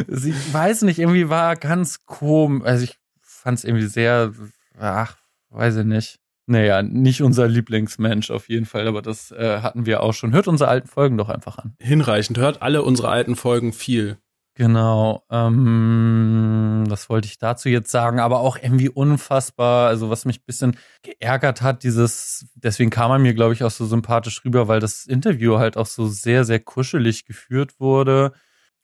ich weiß nicht, irgendwie war ganz komisch. Also ich fand es irgendwie sehr, ach, weiß ich nicht. Naja, nicht unser Lieblingsmensch auf jeden Fall, aber das äh, hatten wir auch schon. Hört unsere alten Folgen doch einfach an. Hinreichend. Hört alle unsere alten Folgen viel. Genau. Ähm, was wollte ich dazu jetzt sagen? Aber auch irgendwie unfassbar. Also was mich ein bisschen geärgert hat, dieses, deswegen kam er mir, glaube ich, auch so sympathisch rüber, weil das Interview halt auch so sehr, sehr kuschelig geführt wurde.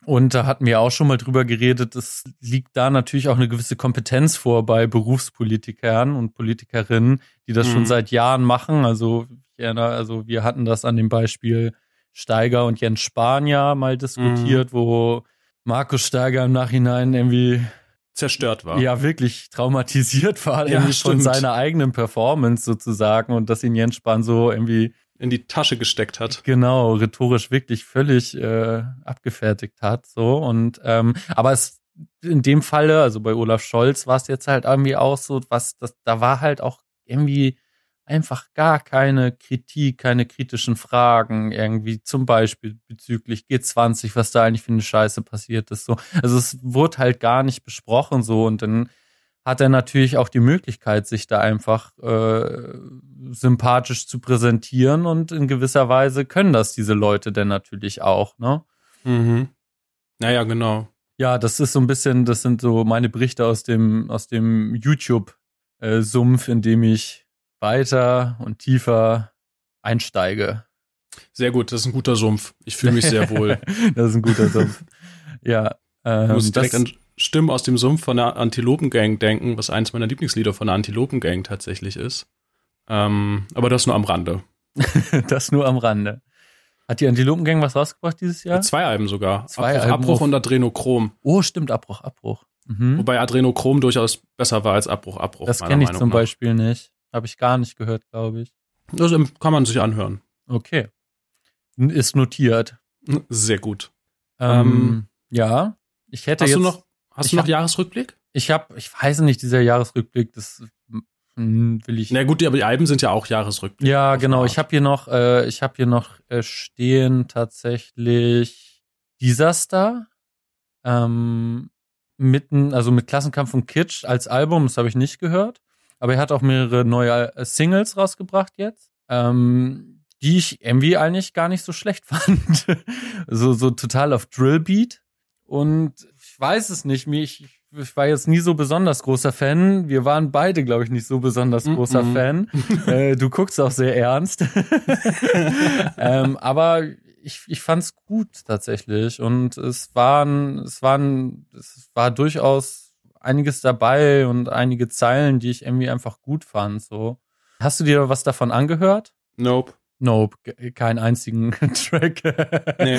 Und da hatten wir auch schon mal drüber geredet, es liegt da natürlich auch eine gewisse Kompetenz vor bei Berufspolitikern und Politikerinnen, die das mhm. schon seit Jahren machen. Also, also wir hatten das an dem Beispiel Steiger und Jens Spahn mal diskutiert, mhm. wo Markus Steiger im Nachhinein irgendwie zerstört war. Ja, wirklich traumatisiert war ja, irgendwie von seiner eigenen Performance sozusagen und dass ihn Jens Spahn so irgendwie in die Tasche gesteckt hat. Genau, rhetorisch wirklich völlig äh, abgefertigt hat. So und ähm, aber es in dem Falle, also bei Olaf Scholz war es jetzt halt irgendwie auch so, was das, da war halt auch irgendwie einfach gar keine Kritik, keine kritischen Fragen irgendwie, zum Beispiel bezüglich G20, was da eigentlich für eine Scheiße passiert ist. So, also es wurde halt gar nicht besprochen so und dann hat er natürlich auch die Möglichkeit, sich da einfach äh, sympathisch zu präsentieren und in gewisser Weise können das diese Leute denn natürlich auch, ne? Mhm. Naja, genau. Ja, das ist so ein bisschen, das sind so meine Berichte aus dem, aus dem YouTube-Sumpf, in dem ich weiter und tiefer einsteige. Sehr gut, das ist ein guter Sumpf. Ich fühle mich sehr wohl. [LAUGHS] das ist ein guter Sumpf. Ja. Ähm, ich muss direkt das, Stimmen aus dem Sumpf von der Antilopengang denken, was eins meiner Lieblingslieder von der Antilopengang tatsächlich ist. Ähm, aber das nur am Rande. [LAUGHS] das nur am Rande. Hat die Antilopengang was rausgebracht dieses Jahr? Zwei Alben sogar. Zwei Abbruch, Alben Abbruch und Adrenochrom. Oh, stimmt, Abbruch, Abbruch. Mhm. Wobei Adrenochrom durchaus besser war als Abbruch, Abbruch. Das kenne ich Meinung zum nach. Beispiel nicht. Habe ich gar nicht gehört, glaube ich. Das kann man sich anhören. Okay. Ist notiert. Sehr gut. Ähm, ähm, ja, ich hätte hast jetzt. Du noch, hast du noch hab, Jahresrückblick? Ich habe, ich weiß nicht, dieser Jahresrückblick, das hm, will ich. Na gut, aber die Alben sind ja auch Jahresrückblick. Ja, genau. Ich habe hier noch, äh, ich habe hier noch äh, stehen tatsächlich Disaster. Ähm, mitten, also mit Klassenkampf und Kitsch als Album, das habe ich nicht gehört. Aber er hat auch mehrere neue äh, Singles rausgebracht jetzt, ähm, die ich irgendwie eigentlich gar nicht so schlecht [LAUGHS] fand. so, so total auf Drillbeat. Und ich weiß es nicht, mich, ich war jetzt nie so besonders großer Fan. Wir waren beide, glaube ich, nicht so besonders großer mm -mm. Fan. [LAUGHS] Äh, du guckst auch sehr ernst. [LAUGHS] ähm, aber ich, ich fand es gut tatsächlich. Und es waren, es waren, es war durchaus einiges dabei und einige Zeilen, die ich irgendwie einfach gut fand. So. Hast du dir was davon angehört? Nope. Nope, keinen einzigen [LAUGHS] Track. nee.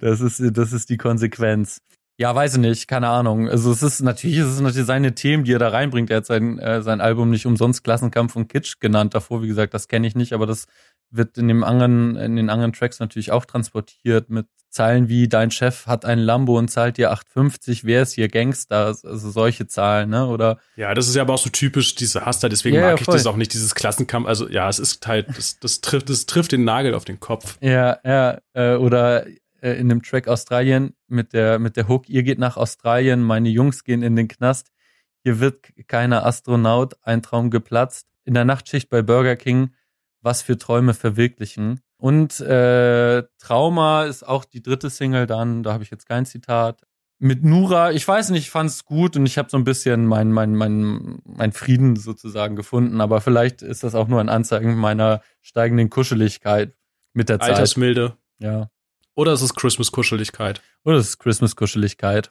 Das ist, das ist die Konsequenz. Ja, weiß ich nicht, keine Ahnung. Also es ist natürlich, es ist natürlich seine Themen, die er da reinbringt. Er hat sein, äh, sein Album nicht umsonst Klassenkampf und Kitsch genannt davor. Wie gesagt, das kenne ich nicht, aber das wird in dem anderen, in den anderen Tracks natürlich auch transportiert mit Zahlen wie dein Chef hat ein Lambo und zahlt dir 8,50, wer ist hier Gangster? Also solche Zahlen, ne? Oder? Ja, das ist ja aber auch so typisch diese Haster, deswegen ja, mag ja, ich das auch nicht, dieses Klassenkampf. Also ja, es ist halt, das, das trifft, das trifft den Nagel auf den Kopf. Ja, ja, äh, oder äh, in dem Track Australien mit der, mit der Hook, ihr geht nach Australien, meine Jungs gehen in den Knast, hier wird keiner Astronaut, ein Traum geplatzt. In der Nachtschicht bei Burger King, was für Träume verwirklichen. Und äh, Trauma ist auch die dritte Single dann, da habe ich jetzt kein Zitat. Mit Nura, ich weiß nicht, ich fand es gut und ich habe so ein bisschen mein, mein, mein, mein Frieden sozusagen gefunden, aber vielleicht ist das auch nur ein Anzeigen meiner steigenden Kuscheligkeit mit der Zeit. Altersmilde. Ja. Oder ist es Christmas-Kuscheligkeit? Oder ist es Christmas-Kuscheligkeit?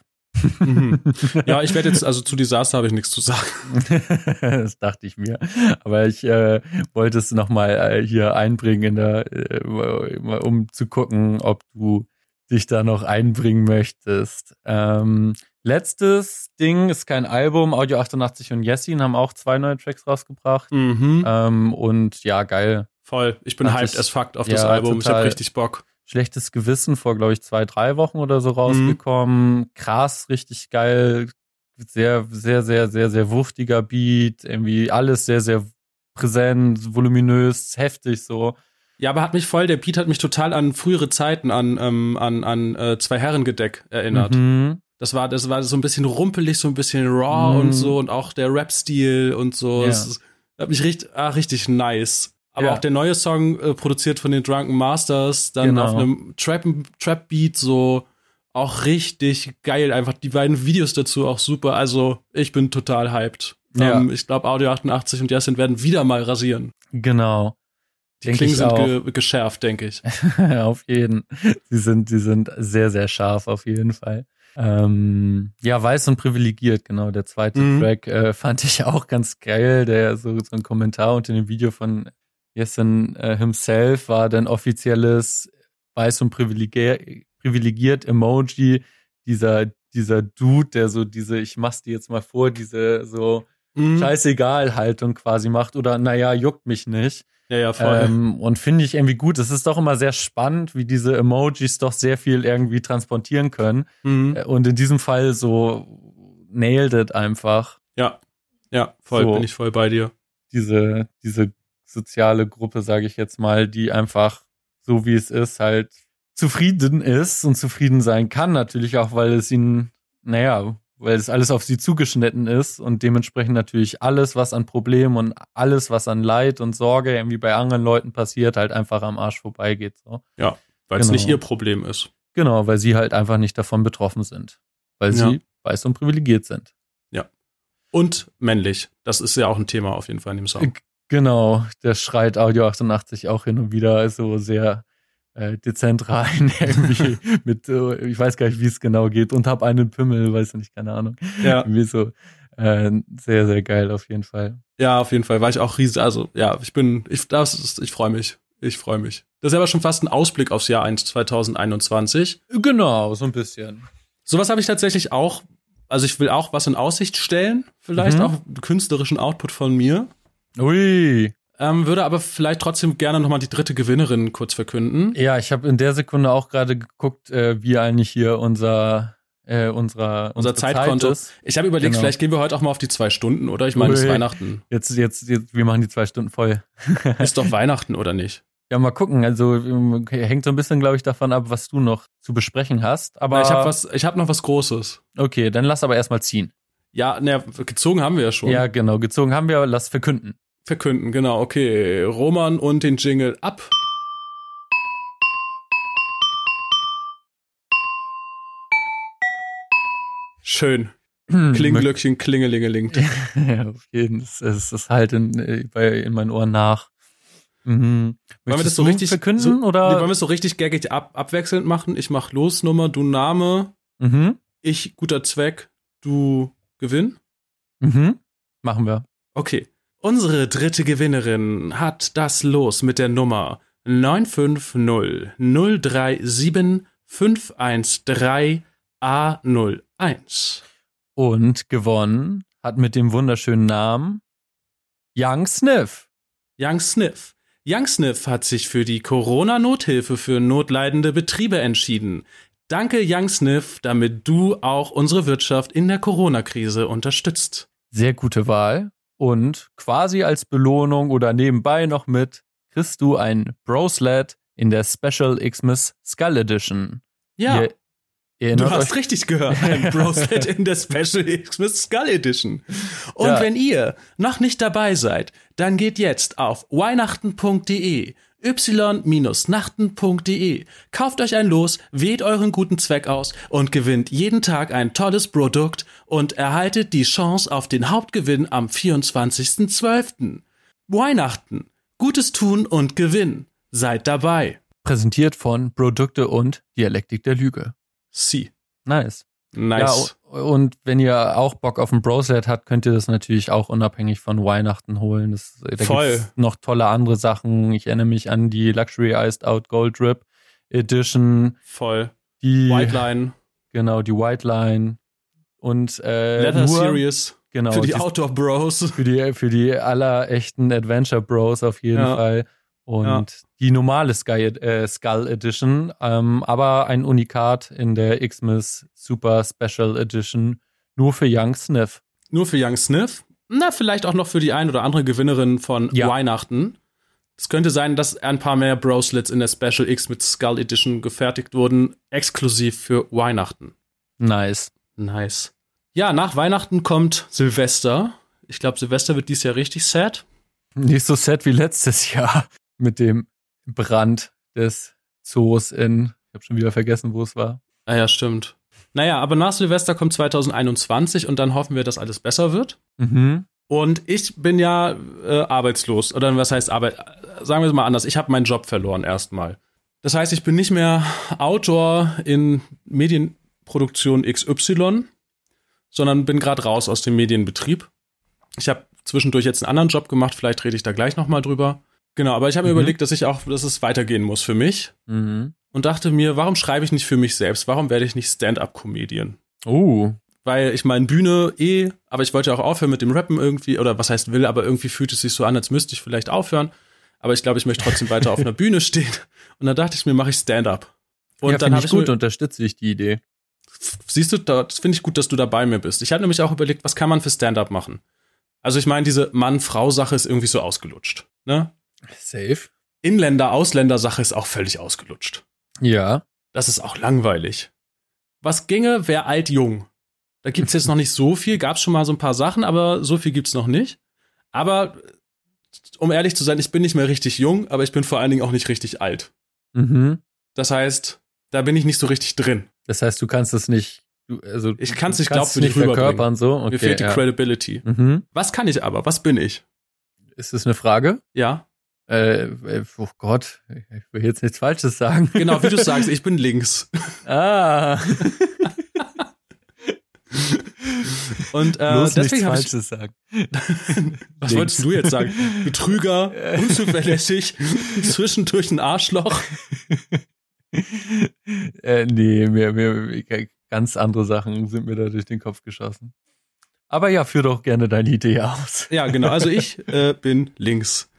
Mhm. [LAUGHS] Ja, ich werde jetzt, also zu Desaster habe ich nichts zu sagen. [LAUGHS] das dachte ich mir. Aber ich äh, wollte es nochmal äh, hier einbringen, in der, äh, um zu gucken, ob du dich da noch einbringen möchtest. Ähm, letztes Ding ist kein Album. Audio 88 und Jessin haben auch zwei neue Tracks rausgebracht. Mhm. Ähm, und ja, geil. Voll. Ich bin hyped as fuck auf ja, das Album. Total. Ich habe richtig Bock. Schlechtes Gewissen vor, glaube ich, zwei, drei Wochen oder so rausgekommen. Mhm. Krass, richtig geil. Sehr, sehr, sehr, sehr, sehr wuchtiger Beat. Irgendwie alles sehr, sehr präsent, voluminös, heftig so. Ja, aber hat mich voll, der Beat hat mich total an frühere Zeiten, an, ähm, an, an äh, zwei Herrengedeck erinnert. Mhm. Das war, das war so ein bisschen rumpelig, so ein bisschen raw mhm. und so und auch der Rap-Stil und so. Ja. Das hat mich richtig, ah, richtig nice. Aber ja. auch der neue Song, äh, produziert von den Drunken Masters, dann genau. auf einem Trap-Beat Trap so auch richtig geil. Einfach die beiden Videos dazu auch super. Also ich bin total hyped. Ja. Ähm, ich glaube, Audio 88 und Jasin werden wieder mal rasieren. Genau. Die Denk Klingen sind ge geschärft, denke ich. [LAUGHS] auf jeden. Sie sind, sie sind sehr, sehr scharf auf jeden Fall. Ähm, ja, weiß und privilegiert, genau. Der zweite Mhm. Track äh, fand ich auch ganz geil. Der so, so ein Kommentar unter dem Video von Jessen äh, himself war dann offizielles weiß und privilegiert, privilegiert Emoji. Dieser, dieser Dude, der so diese, ich mach's dir jetzt mal vor, diese so Mhm. scheißegal Haltung quasi macht oder naja, juckt mich nicht. Ja, ja, voll. Ähm, und finde ich irgendwie gut. Es ist doch immer sehr spannend, wie diese Emojis doch sehr viel irgendwie transportieren können. mhm. Äh, Und in diesem Fall so nailed it einfach Ja, ja, voll, So. bin ich voll bei dir. diese, diese soziale Gruppe, sage ich jetzt mal, die einfach so wie es ist, halt zufrieden ist und zufrieden sein kann. Natürlich auch, weil es ihnen, naja, weil es alles auf sie zugeschnitten ist und dementsprechend natürlich alles, was an Problemen und alles, was an Leid und Sorge irgendwie bei anderen Leuten passiert, halt einfach am Arsch vorbeigeht. So. Weil es Genau. nicht ihr Problem ist. Genau, weil sie halt einfach nicht davon betroffen sind. Weil Ja. sie weiß und privilegiert sind. Und männlich. Das ist ja auch ein Thema auf jeden Fall in dem Song. Genau, der schreit Audio 88 auch hin und wieder so sehr äh, dezent rein, [LAUGHS] irgendwie [LAUGHS] mit, äh, ich weiß gar nicht, wie es genau geht, und hab einen Pimmel, weiß nicht, keine Ahnung. Ja, [LAUGHS] Irgendwie so äh, sehr, sehr geil auf jeden Fall. ja, auf jeden Fall. War ich auch riesig. Also, ja, ich bin, ich, das ist, ich freue mich. Ich freue mich. Das ist aber schon fast ein Ausblick aufs Jahr 1 2021. Genau, so ein bisschen. Sowas habe ich tatsächlich auch. Also ich will auch was in Aussicht stellen, vielleicht Mhm. auch künstlerischen Output von mir. Ui. Ähm, würde aber vielleicht trotzdem gerne nochmal die dritte Gewinnerin kurz verkünden. Ja, ich habe in der Sekunde auch gerade geguckt, äh, wie eigentlich hier unser äh, unserer Unser Zeitkonto. Zeit ist. Ich habe überlegt, Genau. vielleicht gehen wir heute auch mal auf die zwei Stunden, oder? Ich meine, es ist. Weihnachten. Jetzt, jetzt, jetzt, wir machen die zwei Stunden voll. [LAUGHS] Ist doch Weihnachten, oder nicht? Ja, mal gucken. Also ähm, hängt so ein bisschen, glaube ich, davon ab, was du noch zu besprechen hast. Aber Aber ich habe was, ich habe noch was Großes. Okay, dann lass aber erstmal ziehen. Ja, ne, gezogen haben wir ja schon. Ja, genau. Gezogen haben wir, lass verkünden. Verkünden, genau. Okay, Roman und den Jingle ab. Schön. Klingglöckchen, klingelingeling. [LAUGHS] ja, auf jeden Fall. Es ist halt in, in meinen Ohren nach. Mhm. Wollen wir das so richtig verkünden so, oder? Nee, wollen wir es so richtig gaggig ab, abwechselnd machen? Ich mach Losnummer, du Name, mhm. ich guter Zweck, du Gewinn? Mhm. Machen wir. Okay. Unsere dritte Gewinnerin hat das Los mit der Nummer 950-037-513-A01. Und gewonnen hat mit dem wunderschönen Namen Young Sniff. Young Sniff. Young Sniff hat sich für die Corona-Nothilfe für notleidende Betriebe entschieden. Danke, Young Sniff, damit du auch unsere Wirtschaft in der Corona-Krise unterstützt. Sehr gute Wahl. Und quasi als Belohnung oder nebenbei noch mit, kriegst du ein Broslet in der Special Xmas Skull Edition. Ja, Ihr du hast euch, richtig gehört. Ein [LAUGHS] Broset in der Special Xmas Skull Edition. Und Ja. wenn ihr noch nicht dabei seid, dann geht jetzt auf weihnachten.de y-nachten.de. Kauft euch ein Los, wählt euren guten Zweck aus und gewinnt jeden Tag ein tolles Produkt und erhaltet die Chance auf den Hauptgewinn am 24.12. Weihnachten. Gutes tun und Gewinn. Seid dabei. präsentiert von Produkte und Dialektik der Lüge. Sie. Nice. Nice. Ja, und wenn ihr auch Bock auf ein Broset habt, könnt ihr das natürlich auch unabhängig von Weihnachten holen. Das, da Voll. gibt's noch tolle andere Sachen. Ich erinnere mich an die Luxury Iced Out Gold Drip Edition, Voll. die White Line. genau die White Line und äh, Leather nur, Series. genau für die die- Outdoor Bros. für die für die aller echten Adventure Bros auf jeden Ja. Fall und Ja. Die normale Sky, äh, Skull Edition, ähm, aber ein Unikat in der Xmas Super Special Edition nur für Young Sniff. Nur für Young Sniff. Na, vielleicht auch noch für die ein oder andere Gewinnerin von Ja. Weihnachten. Es könnte sein, dass ein paar mehr Broslets in der Special X mit Skull Edition gefertigt wurden, exklusiv für Weihnachten. Nice. Nice. Ja, nach Weihnachten kommt Silvester. Ich glaube, Silvester wird dieses Jahr richtig sad. Nicht so sad wie letztes Jahr [LAUGHS] mit dem Brand des Zoos in, ich habe schon wieder vergessen, wo es war. Ah ja, stimmt. Naja, aber nach Silvester kommt 2021 und dann hoffen wir, dass alles besser wird. Mhm. Und ich bin ja äh, arbeitslos. Oder was heißt Arbeit? Sagen wir es mal anders. Ich habe meinen Job verloren erstmal. Das heißt, ich bin nicht mehr Autor in Medienproduktion XY, sondern bin gerade raus aus dem Medienbetrieb. Ich habe zwischendurch jetzt einen anderen Job gemacht, vielleicht rede ich da gleich nochmal drüber. Genau, aber ich habe mir Mhm. überlegt, dass ich auch, dass es weitergehen muss für mich Mhm. und dachte mir, warum schreibe ich nicht für mich selbst? Warum werde ich nicht Stand-up-Comedian? Oh. Weil ich meine, Bühne eh, aber ich wollte auch aufhören mit dem Rappen irgendwie, oder was heißt will, aber irgendwie fühlt es sich so an, als müsste ich vielleicht aufhören. Aber ich glaube, ich möchte trotzdem weiter auf einer [LAUGHS] Bühne stehen. Und dann dachte ich mir, mache ich Stand-up. Und ja, dann habe ich gut, mir, unterstütze ich die Idee. siehst du, da- das finde ich gut, dass du da bei mir bist. Ich habe nämlich auch überlegt, was kann man für Stand-up machen? Also ich meine, diese Mann-Frau-Sache ist irgendwie so ausgelutscht. Ne? Safe. Inländer-Ausländer-Sache ist auch völlig ausgelutscht. Ja. Das ist auch langweilig. Was ginge, wäre alt-jung. Da gibt's jetzt noch nicht so viel, gab's schon mal so ein paar Sachen, aber so viel gibt's noch nicht. Aber um ehrlich zu sein, ich bin nicht mehr richtig jung, aber ich bin vor allen Dingen auch nicht richtig alt. Mhm. Das heißt, da bin ich nicht so richtig drin. Das heißt, du kannst es nicht. Du, also, Ich kann's du nicht kannst es glaubwürdig nicht rüberbringen. verkörpern so. Okay, Mir fehlt die ja. Credibility. Mhm. Was kann ich aber? Was bin ich? Ist das eine Frage? Ja, Äh, äh, oh Gott, ich will jetzt nichts Falsches sagen. genau, wie du [LAUGHS] sagst, ich bin links. ah, [LAUGHS] Und äh, bloß deswegen habe ich Falsches sagen. [LAUGHS] Was wolltest du jetzt sagen? Betrüger, unzuverlässig, zwischendurch ein Arschloch. äh, nee, mir, mir, ganz andere Sachen sind mir da durch den Kopf geschossen. Aber ja, führ doch gerne deine Idee aus. Ja, genau. Also ich äh, bin links.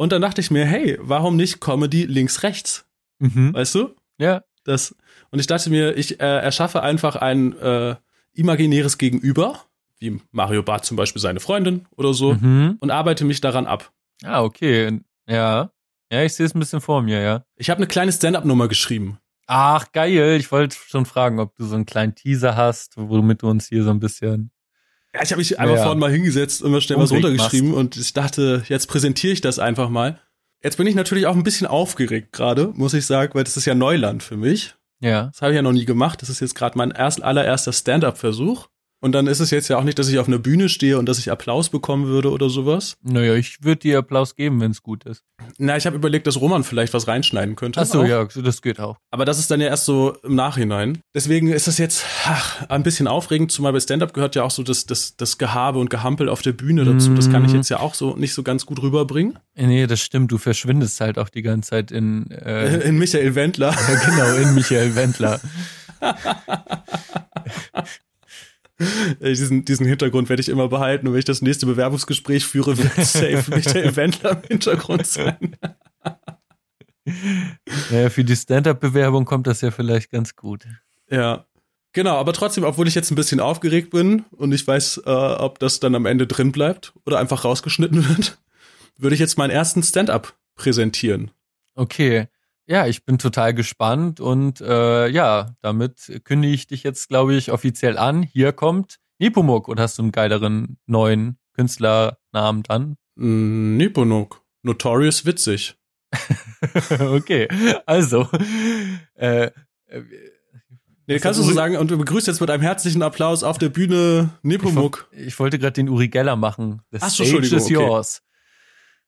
Und dann dachte ich mir, hey, warum nicht Comedy links-rechts? Mhm. Weißt du? Ja. Das, und ich dachte mir, ich äh, erschaffe einfach ein äh, imaginäres Gegenüber, wie Mario Barth zum Beispiel seine Freundin oder so, Mhm. und arbeite mich daran ab. Ah, okay. Ja. Ja, ich sehe es ein bisschen vor mir, ja. Ich habe eine kleine Stand-up-Nummer geschrieben. Ach, geil. Ich wollte schon fragen, ob du so einen kleinen Teaser hast, womit du uns hier so ein bisschen. Ja, ich habe mich einfach Ja. vorhin mal hingesetzt und mal schnell was runtergeschrieben und ich dachte, jetzt präsentiere ich das einfach mal. Jetzt bin ich natürlich auch ein bisschen aufgeregt gerade, muss ich sagen, weil das ist ja Neuland für mich. Ja. Das habe ich ja noch nie gemacht. Das ist jetzt gerade mein erst allererster Stand-up-Versuch. Und dann ist es jetzt ja auch nicht, dass ich auf einer Bühne stehe und dass ich Applaus bekommen würde oder sowas. Naja, ich würde dir Applaus geben, wenn es gut ist. Na, ich habe überlegt, dass Roman vielleicht was reinschneiden könnte. Ach so, Auch. ja, das geht auch. Aber das ist dann ja erst so im Nachhinein. Deswegen ist das jetzt ach, ein bisschen aufregend, zumal bei Stand-up gehört ja auch so das, das, das Gehabe und Gehampel auf der Bühne dazu. Das kann ich Mhm. jetzt ja auch so nicht so ganz gut rüberbringen. Nee, das stimmt. Du verschwindest halt auch die ganze Zeit in, äh, In Michael Wendler. [LAUGHS] ja, genau, in Michael Wendler. [LAUGHS] Diesen, diesen Hintergrund werde ich immer behalten. Und wenn ich das nächste Bewerbungsgespräch führe, wird safe Michael Wendler im Hintergrund sein. Naja, für die Stand-Up-Bewerbung kommt das ja vielleicht ganz gut. Ja. Genau, aber trotzdem, obwohl ich jetzt ein bisschen aufgeregt bin und ich weiß, äh, ob das dann am Ende drin bleibt oder einfach rausgeschnitten [LAUGHS] wird, würde ich jetzt meinen ersten Stand-up präsentieren. Okay. Ja, ich bin total gespannt und äh, ja, damit kündige ich dich jetzt, glaube ich, offiziell an. Hier kommt Nepomuk und hast du einen geileren neuen Künstlernamen dann? Mm, Niponok. Notorious witzig. [LAUGHS] okay, also äh, äh, Nee, kannst du so sagen und begrüßt jetzt mit einem herzlichen Applaus auf der Bühne Nepomuk. ich wollte gerade den Uri Geller machen. The Ach so, Entschuldigung, is okay. yours.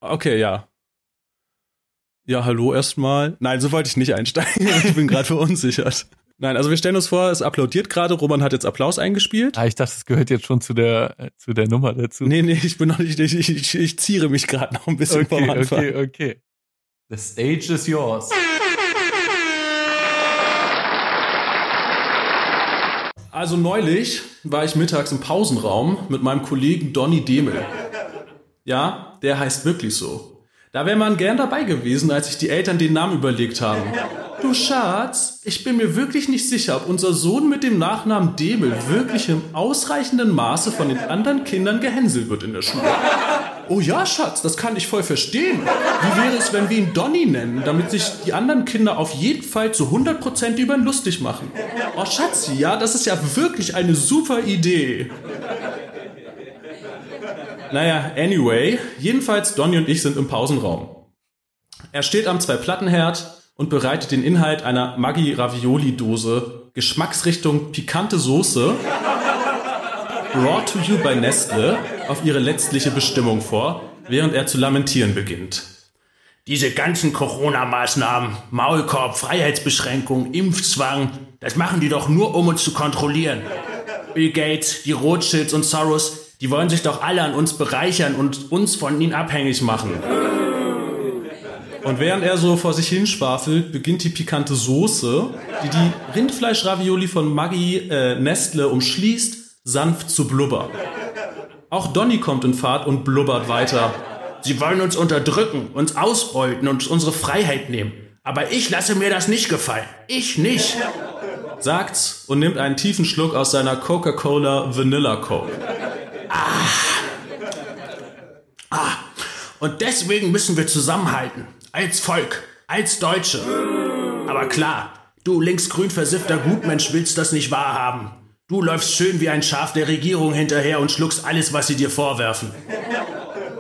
Okay, ja. Ja, hallo erstmal. Nein, so wollte ich nicht einsteigen. [LAUGHS] ich bin gerade verunsichert. Nein, also wir stellen uns vor, es applaudiert gerade. Roman hat jetzt Applaus eingespielt. Ah, ich dachte, es gehört jetzt schon zu der äh, zu der Nummer dazu. Nee, nee, ich bin noch nicht, ich, ich, ich ziere mich gerade noch ein bisschen vom okay, Anfang. okay, okay. The stage is yours. Also neulich war ich mittags im Pausenraum mit meinem Kollegen Donny Demel. Ja, der heißt wirklich so. Da wäre man gern dabei gewesen, als sich die Eltern den Namen überlegt haben. Du Schatz, ich bin mir wirklich nicht sicher, ob unser Sohn mit dem Nachnamen Demel wirklich im ausreichenden Maße von den anderen Kindern gehänselt wird in der Schule. Oh ja, Schatz, das kann ich voll verstehen. Wie wäre es, wenn wir ihn Donny nennen, damit sich die anderen Kinder auf jeden Fall zu 100% über ihn lustig machen? Oh, Schatzi, ja, das ist ja wirklich eine super Idee. Naja, anyway, jedenfalls Donny und ich sind im Pausenraum. Er steht am Zwei-Platten-Herd und bereitet den Inhalt einer Maggi-Ravioli-Dose, Geschmacksrichtung pikante Soße, brought to you by Nestle, auf ihre letztliche Bestimmung vor, während er zu lamentieren beginnt. Diese ganzen Corona-Maßnahmen, Maulkorb, Freiheitsbeschränkung, Impfzwang, das machen die doch nur, um uns zu kontrollieren. Bill Gates, die Rothschilds und Soros, die wollen sich doch alle an uns bereichern und uns von ihnen abhängig machen. Und während er so vor sich hinschwafelt, beginnt die pikante Soße, die die Rindfleisch-Ravioli von Maggi äh, Nestle umschließt, sanft zu blubbern. Auch Donny kommt in Fahrt und blubbert weiter. Sie wollen uns unterdrücken, uns ausbeuten und unsere Freiheit nehmen. Aber ich lasse mir das nicht gefallen. Ich nicht. Sagt's und nimmt einen tiefen Schluck aus seiner Coca-Cola Vanilla Coke. Ah. Ah. Und deswegen müssen wir zusammenhalten. Als Volk, als Deutsche. Aber klar, du linksgrün versiffter Gutmensch willst das nicht wahrhaben. Du läufst schön wie ein Schaf der Regierung hinterher und schluckst alles, was sie dir vorwerfen.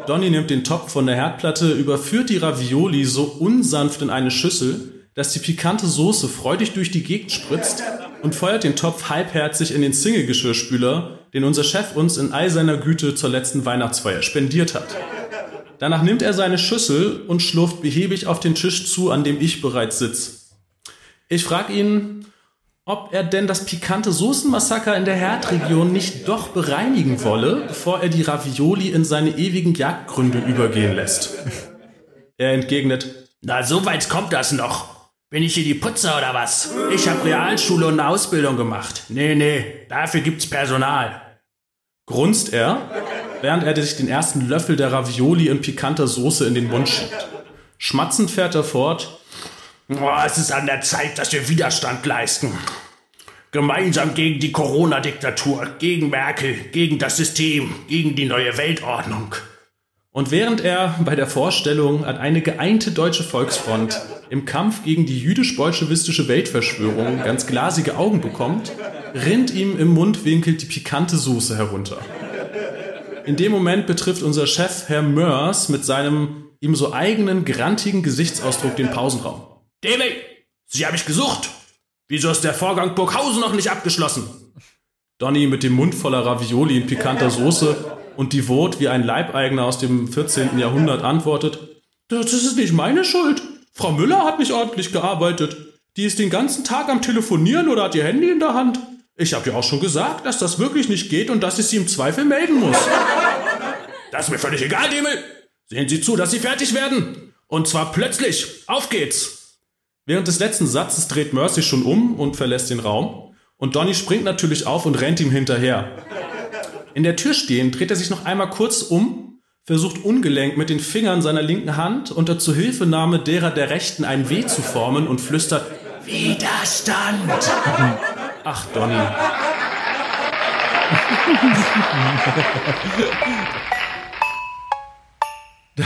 Donny nimmt den Topf von der Herdplatte, überführt die Ravioli so unsanft in eine Schüssel, dass die pikante Soße freudig durch die Gegend spritzt und feuert den Topf halbherzig in den Single-Geschirrspüler, den unser Chef uns in all seiner Güte zur letzten Weihnachtsfeier spendiert hat. Danach nimmt er seine Schüssel und schlurft behäbig auf den Tisch zu, an dem ich bereits sitze. Ich frage ihn, ob er denn das pikante Soßenmassaker in der Herdregion nicht doch bereinigen wolle, bevor er die Ravioli in seine ewigen Jagdgründe übergehen lässt. Er entgegnet, na, so weit kommt das noch. Bin ich hier die Putzer oder was? Ich habe Realschule und eine Ausbildung gemacht. Nee, nee, dafür gibt's Personal. Grunzt er, während er sich den ersten Löffel der Ravioli in pikanter Soße in den Mund schiebt. Schmatzend fährt er fort. Oh, es ist an der Zeit, dass wir Widerstand leisten. Gemeinsam gegen die Corona-Diktatur, gegen Merkel, gegen das System, gegen die neue Weltordnung. Und während er bei der Vorstellung an eine geeinte deutsche Volksfront im Kampf gegen die jüdisch-bolschewistische Weltverschwörung ganz glasige Augen bekommt, rinnt ihm im Mundwinkel die pikante Soße herunter. In dem Moment betrifft unser Chef Herr Mörs mit seinem ihm so eigenen grantigen Gesichtsausdruck den Pausenraum. David, Sie habe ich gesucht. Wieso ist der Vorgang Burghausen noch nicht abgeschlossen? Donny mit dem Mund voller Ravioli in pikanter Soße und die Wort wie ein Leibeigener aus dem 14. Jahrhundert antwortet, das ist nicht meine Schuld. Frau Müller hat nicht ordentlich gearbeitet. Die ist den ganzen Tag am Telefonieren oder hat ihr Handy in der Hand. Ich habe ja auch schon gesagt, dass das wirklich nicht geht und dass ich sie im Zweifel melden muss. [LAUGHS] Das ist mir völlig egal, Demel. Sehen Sie zu, dass Sie fertig werden. Und zwar plötzlich. Auf geht's. Während des letzten Satzes dreht Mercy schon um und verlässt den Raum. Und Donny springt natürlich auf und rennt ihm hinterher. In der Tür stehend dreht er sich noch einmal kurz um, versucht ungelenkt mit den Fingern seiner linken Hand unter Zuhilfenahme derer der rechten ein W zu formen und flüstert Widerstand. [LAUGHS] Ach, Donny. [LAUGHS]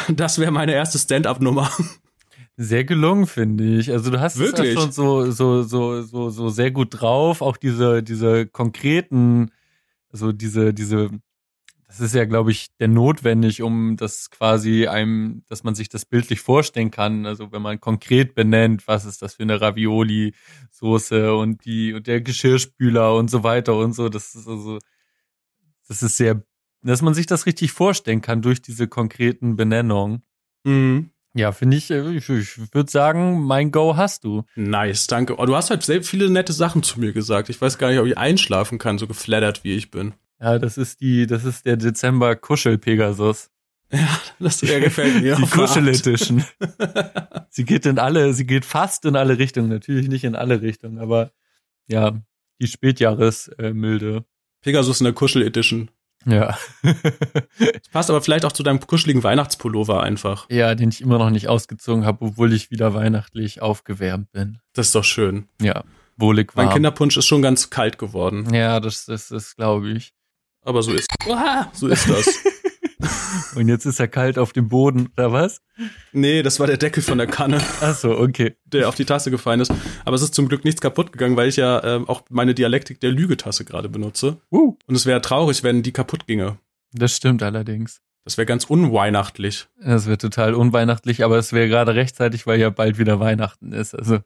Das wäre meine erste Stand-up-Nummer. Sehr gelungen, finde ich. Also du hast Wirklich? es schon so, so, so, so, so sehr gut drauf. Auch diese, diese konkreten, also diese, diese, das ist ja, glaube ich, der notwendig, um das quasi einem, dass man sich das bildlich vorstellen kann. Also wenn man konkret benennt, was ist das für eine Ravioli-Soße und die, und der Geschirrspüler und so weiter und so. Das ist also, das ist sehr, dass man sich das richtig vorstellen kann durch diese konkreten Benennungen. Mhm. Ja, finde ich, äh, ich, ich würde sagen, mein Go hast du. Nice, danke. Oh, du hast halt selbst viele nette Sachen zu mir gesagt. Ich weiß gar nicht, ob ich einschlafen kann, so geflattert wie ich bin. Ja, das ist die, das ist der Dezember Kuschel Pegasus. Ja, das ja, gefällt mir. [LAUGHS] Die Kuschel. Edition. [LAUGHS] sie geht in alle, sie geht fast in alle Richtungen, natürlich nicht in alle Richtungen, aber ja, die Spätjahresmilde. Pegasus in der Kuschel Edition. Ja. Das [LAUGHS] passt aber vielleicht auch zu deinem kuscheligen Weihnachtspullover einfach. ja, den ich immer noch nicht ausgezogen habe, obwohl ich wieder weihnachtlich aufgewärmt bin. Das ist doch schön. Ja, wohlig warm. Mein Kinderpunsch ist schon ganz kalt geworden. ja, das, das, das glaube ich. Aber so ist, so ist das. [LAUGHS] [LAUGHS] Und jetzt ist er kalt auf dem Boden, oder was? nee, das war der Deckel von der Kanne, [LAUGHS] Ach so, okay. der auf die Tasse gefallen ist. Aber es ist zum Glück nichts kaputt gegangen, weil ich ja ähm, auch meine Dialektik der Lügetasse gerade benutze. Uh, Und es wäre traurig, wenn die kaputt ginge. das stimmt allerdings. Das wäre ganz unweihnachtlich. Das wird total unweihnachtlich, aber es wäre gerade rechtzeitig, weil ja bald wieder Weihnachten ist. Also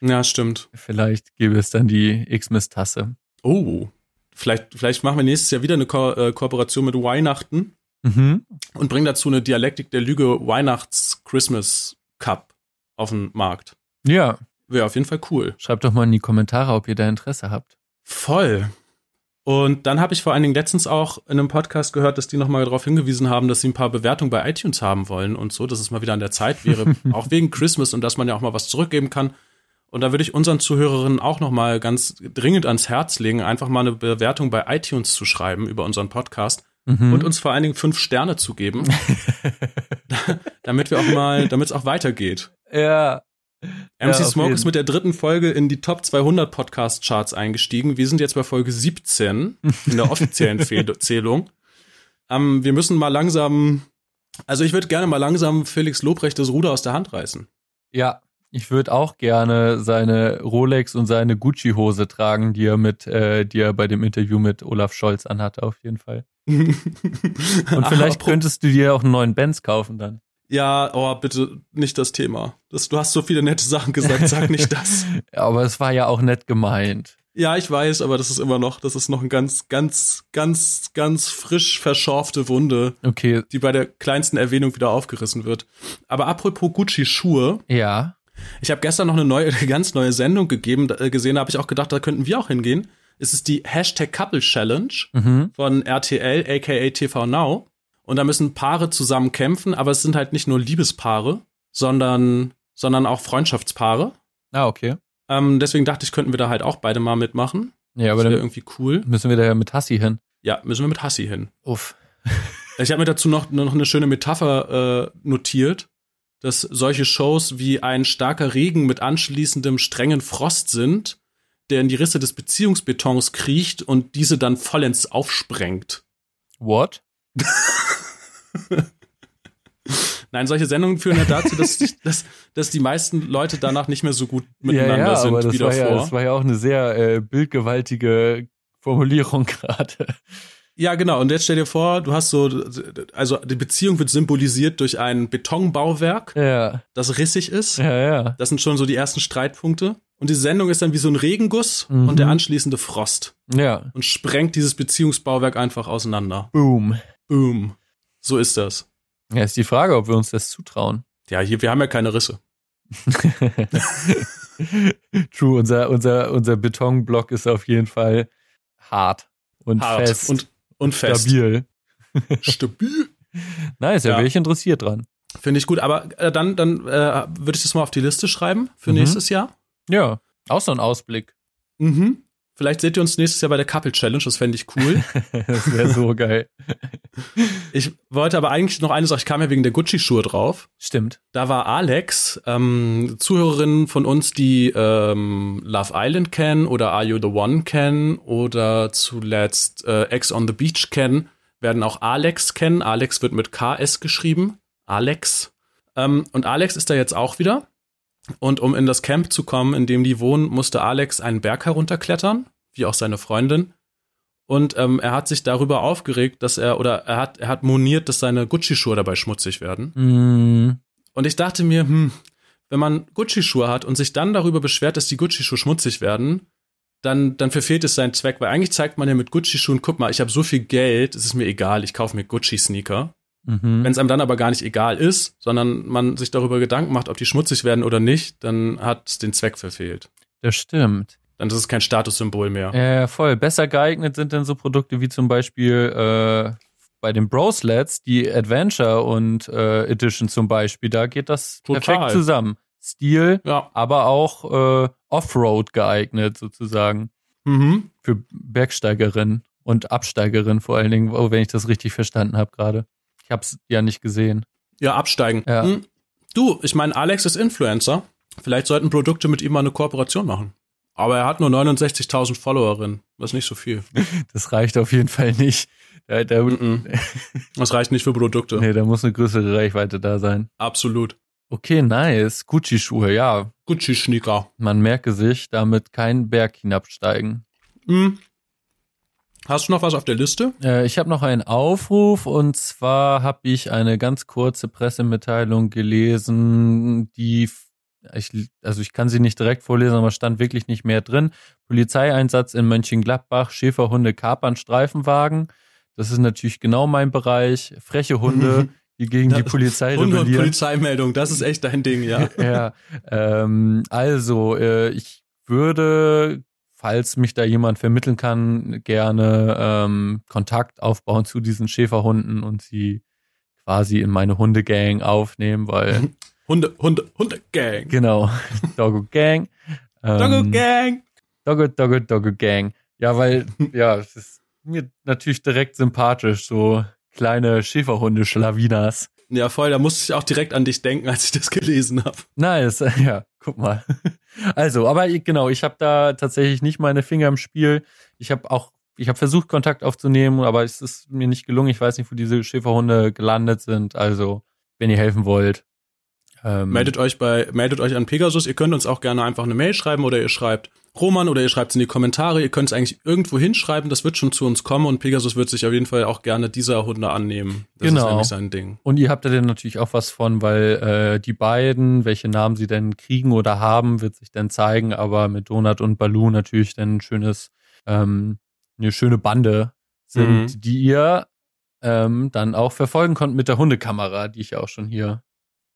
Ja, stimmt. vielleicht gäbe es dann die Xmas-Tasse. Oh, vielleicht, vielleicht machen wir nächstes Jahr wieder eine Ko äh, Kooperation mit Weihnachten Mhm. und bringen dazu eine Dialektik der Lüge Weihnachts-Christmas Cup auf den Markt. Ja, Wäre auf jeden Fall cool. schreibt doch mal in die Kommentare, ob ihr da Interesse habt. Voll. Und dann habe ich vor allen Dingen letztens auch in einem Podcast gehört, dass die nochmal darauf hingewiesen haben, dass sie ein paar Bewertungen bei iTunes haben wollen und so, dass es mal wieder an der Zeit wäre, [LAUGHS] auch wegen Christmas und dass man ja auch mal was zurückgeben kann. Und da würde ich unseren Zuhörerinnen auch nochmal ganz dringend ans Herz legen, einfach mal eine Bewertung bei iTunes zu schreiben über unseren Podcast Mhm. und uns vor allen Dingen fünf Sterne zu geben, [LAUGHS] damit wir auch mal, damit es auch weitergeht. ja, MC Ja, Smoke ist mit der dritten Folge in die Top 200 Podcast Charts eingestiegen. Wir sind jetzt bei Folge 17 in der offiziellen [LAUGHS] Zählung. Ähm, wir müssen mal langsam, also ich würde gerne mal langsam Felix Lobrecht das Ruder aus der Hand reißen. ja. Ich würde auch gerne seine Rolex und seine Gucci-Hose tragen, die er mit, äh, die er bei dem Interview mit Olaf Scholz anhatte, auf jeden Fall. [LAUGHS] Und vielleicht könntest du dir auch einen neuen Benz kaufen dann. Ja, oh, bitte nicht das Thema. Das, du hast so viele nette Sachen gesagt, sag nicht [LAUGHS] das. Aber es war ja auch nett gemeint. Ja, ich weiß, aber das ist immer noch, das ist noch ein ganz, ganz, ganz, ganz frisch verschorfte Wunde, Okay, die bei der kleinsten Erwähnung wieder aufgerissen wird. Aber apropos Gucci-Schuhe, ja. Ich habe gestern noch eine neue, [LAUGHS] ganz neue Sendung gegeben, äh, gesehen, da habe ich auch gedacht, da könnten wir auch hingehen. Es ist die Hashtag Couple Challenge Mhm. von RTL, aka TV Now. Und da müssen Paare zusammen kämpfen, aber es sind halt nicht nur Liebespaare, sondern, sondern auch Freundschaftspaare. Ah, okay. Ähm, deswegen dachte ich, könnten wir da halt auch beide mal mitmachen. Ja, aber das wäre dann irgendwie cool. müssen wir da ja mit Hassi hin. Ja, müssen wir mit Hassi hin. Uff. Ich habe mir dazu noch, noch eine schöne Metapher äh, notiert, dass solche Shows wie ein starker Regen mit anschließendem strengen Frost sind, der in die Risse des Beziehungsbetons kriecht und diese dann vollends aufsprengt. What? [LAUGHS] Nein, solche Sendungen führen ja dazu, dass, [LAUGHS] dass, dass die meisten Leute danach nicht mehr so gut miteinander ja, ja, sind aber das wie war davor. ja, das war ja auch eine sehr äh, bildgewaltige Formulierung [LAUGHS] gerade. Ja, genau. Und jetzt stell dir vor, du hast so, also die Beziehung wird symbolisiert durch ein Betonbauwerk, Ja, das rissig ist. ja, ja. Das sind schon so die ersten Streitpunkte. Und die Sendung ist dann wie so ein Regenguss Mhm. und der anschließende Frost Ja. und sprengt dieses Beziehungsbauwerk einfach auseinander. Boom. Boom. So ist das. Ja, ist die Frage, ob wir uns das zutrauen. Ja, hier, wir haben ja keine Risse. [LAUGHS] True, unser, unser, unser Betonblock ist auf jeden Fall hart und Hart fest und, und fest. stabil. Stabil. [LAUGHS] Nice, da Ja. wäre ich interessiert dran. Finde ich gut. Aber äh, dann, dann äh, würde ich das mal auf die Liste schreiben für Mhm. nächstes Jahr. Ja, auch so ein Ausblick. Mhm. Vielleicht seht ihr uns nächstes Jahr bei der Couple Challenge, das fände ich cool. [LAUGHS] das wäre so geil. ich wollte aber eigentlich noch eine Sache, ich kam ja wegen der Gucci-Schuhe drauf. Stimmt. Da war Alex, ähm, Zuhörerinnen von uns, die ähm, Love Island kennen oder Are You the One kennen oder zuletzt äh, Ex on the Beach kennen, werden auch Alex kennen. Alex wird mit KS geschrieben. Alex. Ähm, und Alex ist da jetzt auch wieder. Und um in das Camp zu kommen, in dem die wohnen, musste Alex einen Berg herunterklettern, wie auch seine Freundin. Und ähm, er hat sich darüber aufgeregt, dass er, oder er hat, er hat moniert, dass seine Gucci-Schuhe dabei schmutzig werden. Mm, Und ich dachte mir, hm, wenn man Gucci-Schuhe hat und sich dann darüber beschwert, dass die Gucci-Schuhe schmutzig werden, dann, dann verfehlt es seinen Zweck, weil eigentlich zeigt man ja mit Gucci-Schuhen, guck mal, ich habe so viel Geld, es ist mir egal, ich kaufe mir Gucci-Sneaker. Mhm. Wenn es einem dann aber gar nicht egal ist, sondern man sich darüber Gedanken macht, ob die schmutzig werden oder nicht, dann hat es den Zweck verfehlt. Das stimmt. Dann ist es kein Statussymbol mehr. Ja, voll. Besser geeignet sind dann so Produkte wie zum Beispiel äh, bei den Broslets, die Adventure und äh, Edition zum Beispiel. Da geht das Total. perfekt zusammen. Stil, Ja. aber auch äh, Offroad geeignet sozusagen. Mhm. Für Bergsteigerinnen und Absteigerinnen vor allen Dingen, oh, wenn ich das richtig verstanden habe gerade. Ich habe es ja nicht gesehen. Ja, absteigen. Ja. Hm. Du, ich meine, Alex ist Influencer. Vielleicht sollten Produkte mit ihm mal eine Kooperation machen. Aber er hat nur 69.000 Followerinnen. Das ist nicht so viel. [LAUGHS] Das reicht auf jeden Fall nicht. Da, da, Mhm. [LAUGHS] Das reicht nicht für Produkte. nee, da muss eine größere Reichweite da sein. Absolut. Okay, nice. Gucci-Schuhe, ja. Gucci-Sneaker. Man merke sich, damit keinen Berg hinabsteigen. Hm. Hast du noch was auf der Liste? Äh, ich habe noch einen Aufruf und zwar habe ich eine ganz kurze Pressemitteilung gelesen, die ich, also ich kann sie nicht direkt vorlesen, aber stand wirklich nicht mehr drin. Polizeieinsatz in Mönchengladbach, Schäferhunde kapern Streifenwagen. Das ist natürlich genau mein Bereich. Freche Hunde, [LAUGHS] die gegen die Polizei Hunde und rebellieren. Polizeimeldung, das ist echt dein Ding, ja. [LAUGHS] ja, ähm, also äh, ich würde, falls mich da jemand vermitteln kann, gerne ähm, Kontakt aufbauen zu diesen Schäferhunden und sie quasi in meine Hundegang aufnehmen, weil [LAUGHS] Hunde, Hunde, Hunde Gang. genau, [LAUGHS] Doggo Gang. Ähm, Doggo Gang. Doggo, Doggo, Doggo Gang. Ja, weil, [LAUGHS] ja, es ist mir natürlich direkt sympathisch, so kleine Schäferhunde, Schlawinas. Ja, voll, da musste ich auch direkt an dich denken, als ich das gelesen habe. Nice, [LAUGHS] ja, guck mal. Also, aber genau, ich habe da tatsächlich nicht meine Finger im Spiel. Ich habe auch, ich habe versucht, Kontakt aufzunehmen, aber es ist mir nicht gelungen. Ich weiß nicht, wo diese Schäferhunde gelandet sind. Also, wenn ihr helfen wollt. Ähm, Meldet euch bei, meldet euch an Pegasus. Ihr könnt uns auch gerne einfach eine Mail schreiben oder ihr schreibt Roman oder ihr schreibt es in die Kommentare. Ihr könnt es eigentlich irgendwo hinschreiben. Das wird schon zu uns kommen und Pegasus wird sich auf jeden Fall auch gerne dieser Hunde annehmen. Das Genau. ist nämlich sein Ding. Und ihr habt da dann natürlich auch was von, weil äh, die beiden, welche Namen sie denn kriegen oder haben, wird sich dann zeigen, aber mit Donut und Baloo natürlich dann ein schönes, ähm, eine schöne Bande sind, Mhm. die ihr ähm, dann auch verfolgen konnt mit der Hundekamera, die ich ja auch schon hier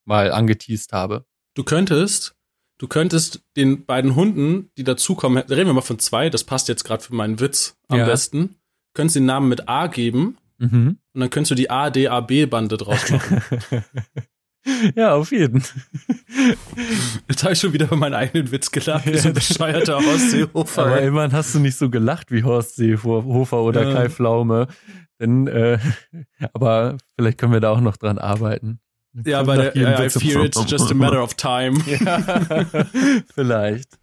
mal angeteased habe. Du könntest, du könntest den beiden Hunden, die dazukommen, reden wir mal von zwei, das passt jetzt gerade für meinen Witz am Ja. besten, könntest den Namen mit A geben Mhm. und dann könntest du die ADAB-Bande draus machen. [LAUGHS] ja, auf jeden. [LAUGHS] Jetzt habe ich schon wieder über meinen eigenen Witz gelacht, wie so ein bescheuerter Aber Ostseehofer. immerhin hast du nicht so gelacht wie Horst Seehofer oder Ja. Kai Pflaume. Denn, äh, [LAUGHS] aber vielleicht können wir da auch noch dran arbeiten. Ja, bei der, I Witz- fear it's just a matter of time. [LAUGHS] Ja, [LAUGHS] vielleicht.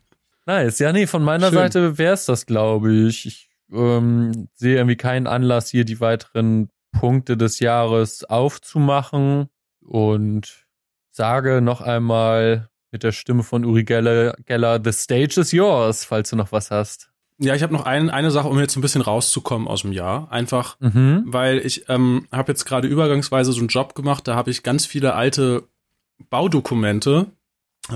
Nice. Ja, nee, von meiner Schön. Seite wär's das, glaube ich. Ich ähm, sehe irgendwie keinen Anlass, hier die weiteren Punkte des Jahres aufzumachen und sage noch einmal mit der Stimme von Uri Geller, Geller The stage is yours, falls du noch was hast. Ja, ich habe noch ein, eine Sache, um jetzt ein bisschen rauszukommen aus dem Jahr. Einfach, Mhm. weil ich ähm, habe jetzt gerade übergangsweise so einen Job gemacht, da habe ich ganz viele alte Baudokumente.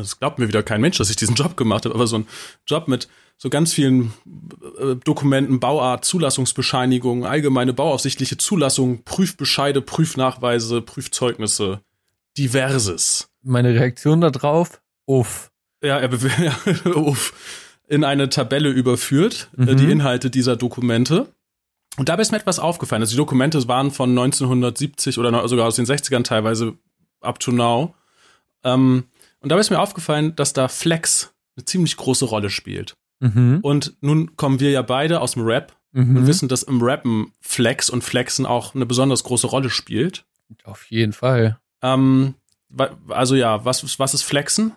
Es glaubt mir wieder kein Mensch, dass ich diesen Job gemacht habe, aber so ein Job mit so ganz vielen äh, Dokumenten, Bauart, Zulassungsbescheinigungen, allgemeine bauaufsichtliche Zulassung, Prüfbescheide, Prüfnachweise, Prüfzeugnisse, diverses. Meine Reaktion darauf? Uff. Ja, er [LAUGHS] ja, uff, in eine Tabelle überführt, äh, Mhm. die Inhalte dieser Dokumente. Und dabei ist mir etwas aufgefallen. Also die Dokumente waren von 1970 oder sogar aus den 60ern teilweise up to now. Ähm, und dabei ist mir aufgefallen, dass da Flex eine ziemlich große Rolle spielt. Mhm. Und nun kommen wir ja beide aus dem Rap Mhm. und wissen, dass im Rappen Flex und Flexen auch eine besonders große Rolle spielt. Auf jeden Fall. Ähm, also ja, was, was ist Flexen?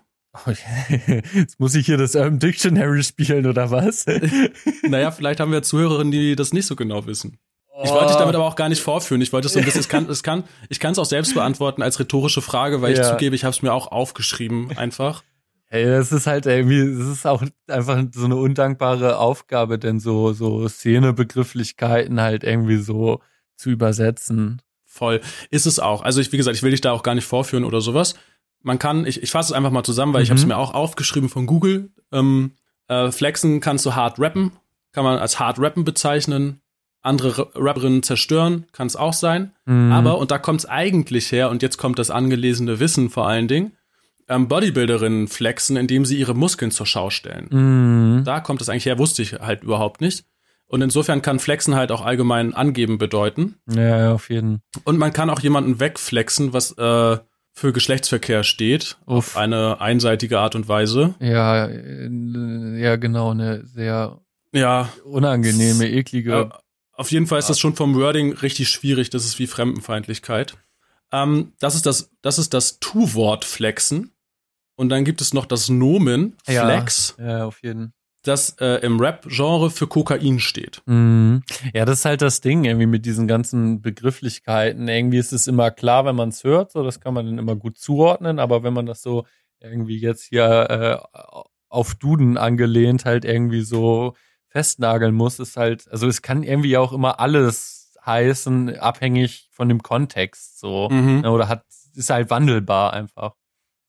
Oh, [LAUGHS] Jetzt muss ich hier das Urban Dictionary spielen oder was? [LAUGHS] Naja, vielleicht haben wir Zuhörerinnen, die das nicht so genau wissen. Ich wollte dich damit aber auch gar nicht vorführen. Ich wollte es so ein bisschen, es kann, es kann, ich kann es auch selbst beantworten als rhetorische Frage, weil ich Ja. zugebe, ich habe es mir auch aufgeschrieben einfach. Ey, das ist halt irgendwie, das ist auch einfach so eine undankbare Aufgabe, denn so, so Szenebegrifflichkeiten halt irgendwie so zu übersetzen. Voll. Ist es auch. Also ich, wie gesagt, ich will dich da auch gar nicht vorführen oder sowas. Man kann, ich, ich fasse es einfach mal zusammen, weil ich Mhm. habe es mir auch aufgeschrieben von Google. Ähm, äh, Flexen kannst du hart rappen, kann man als hart rappen bezeichnen. Andere Ra- Rapperinnen zerstören, kann es auch sein. Mhm. Aber, und da kommt es eigentlich her, und jetzt kommt das angelesene Wissen vor allen Dingen, ähm, Bodybuilderinnen flexen, indem sie ihre Muskeln zur Schau stellen. Mhm. Da kommt es eigentlich her, wusste ich halt überhaupt nicht. Und insofern kann Flexen halt auch allgemein angeben bedeuten. Ja, ja, auf jeden Und man kann auch jemanden wegflexen, was äh, für Geschlechtsverkehr steht, Uff. auf eine einseitige Art und Weise. Ja, äh, ja, genau, eine sehr Ja, unangenehme, eklige. äh, auf jeden Fall ist das schon vom Wording richtig schwierig. Das ist wie Fremdenfeindlichkeit. Ähm, das ist das, das ist das Tu-Wort flexen. Und dann gibt es noch das Nomen Ja. Flex, Ja, auf jeden das äh, im Rap-Genre für Kokain steht. Mhm. Ja, das ist halt das Ding, irgendwie mit diesen ganzen Begrifflichkeiten. Irgendwie ist es immer klar, wenn man es hört, so das kann man dann immer gut zuordnen, aber wenn man das so irgendwie jetzt hier äh, auf Duden angelehnt halt irgendwie so festnageln muss, ist halt, also es kann irgendwie auch immer alles heißen, abhängig von dem Kontext so. Mhm. Oder hat, ist halt wandelbar einfach.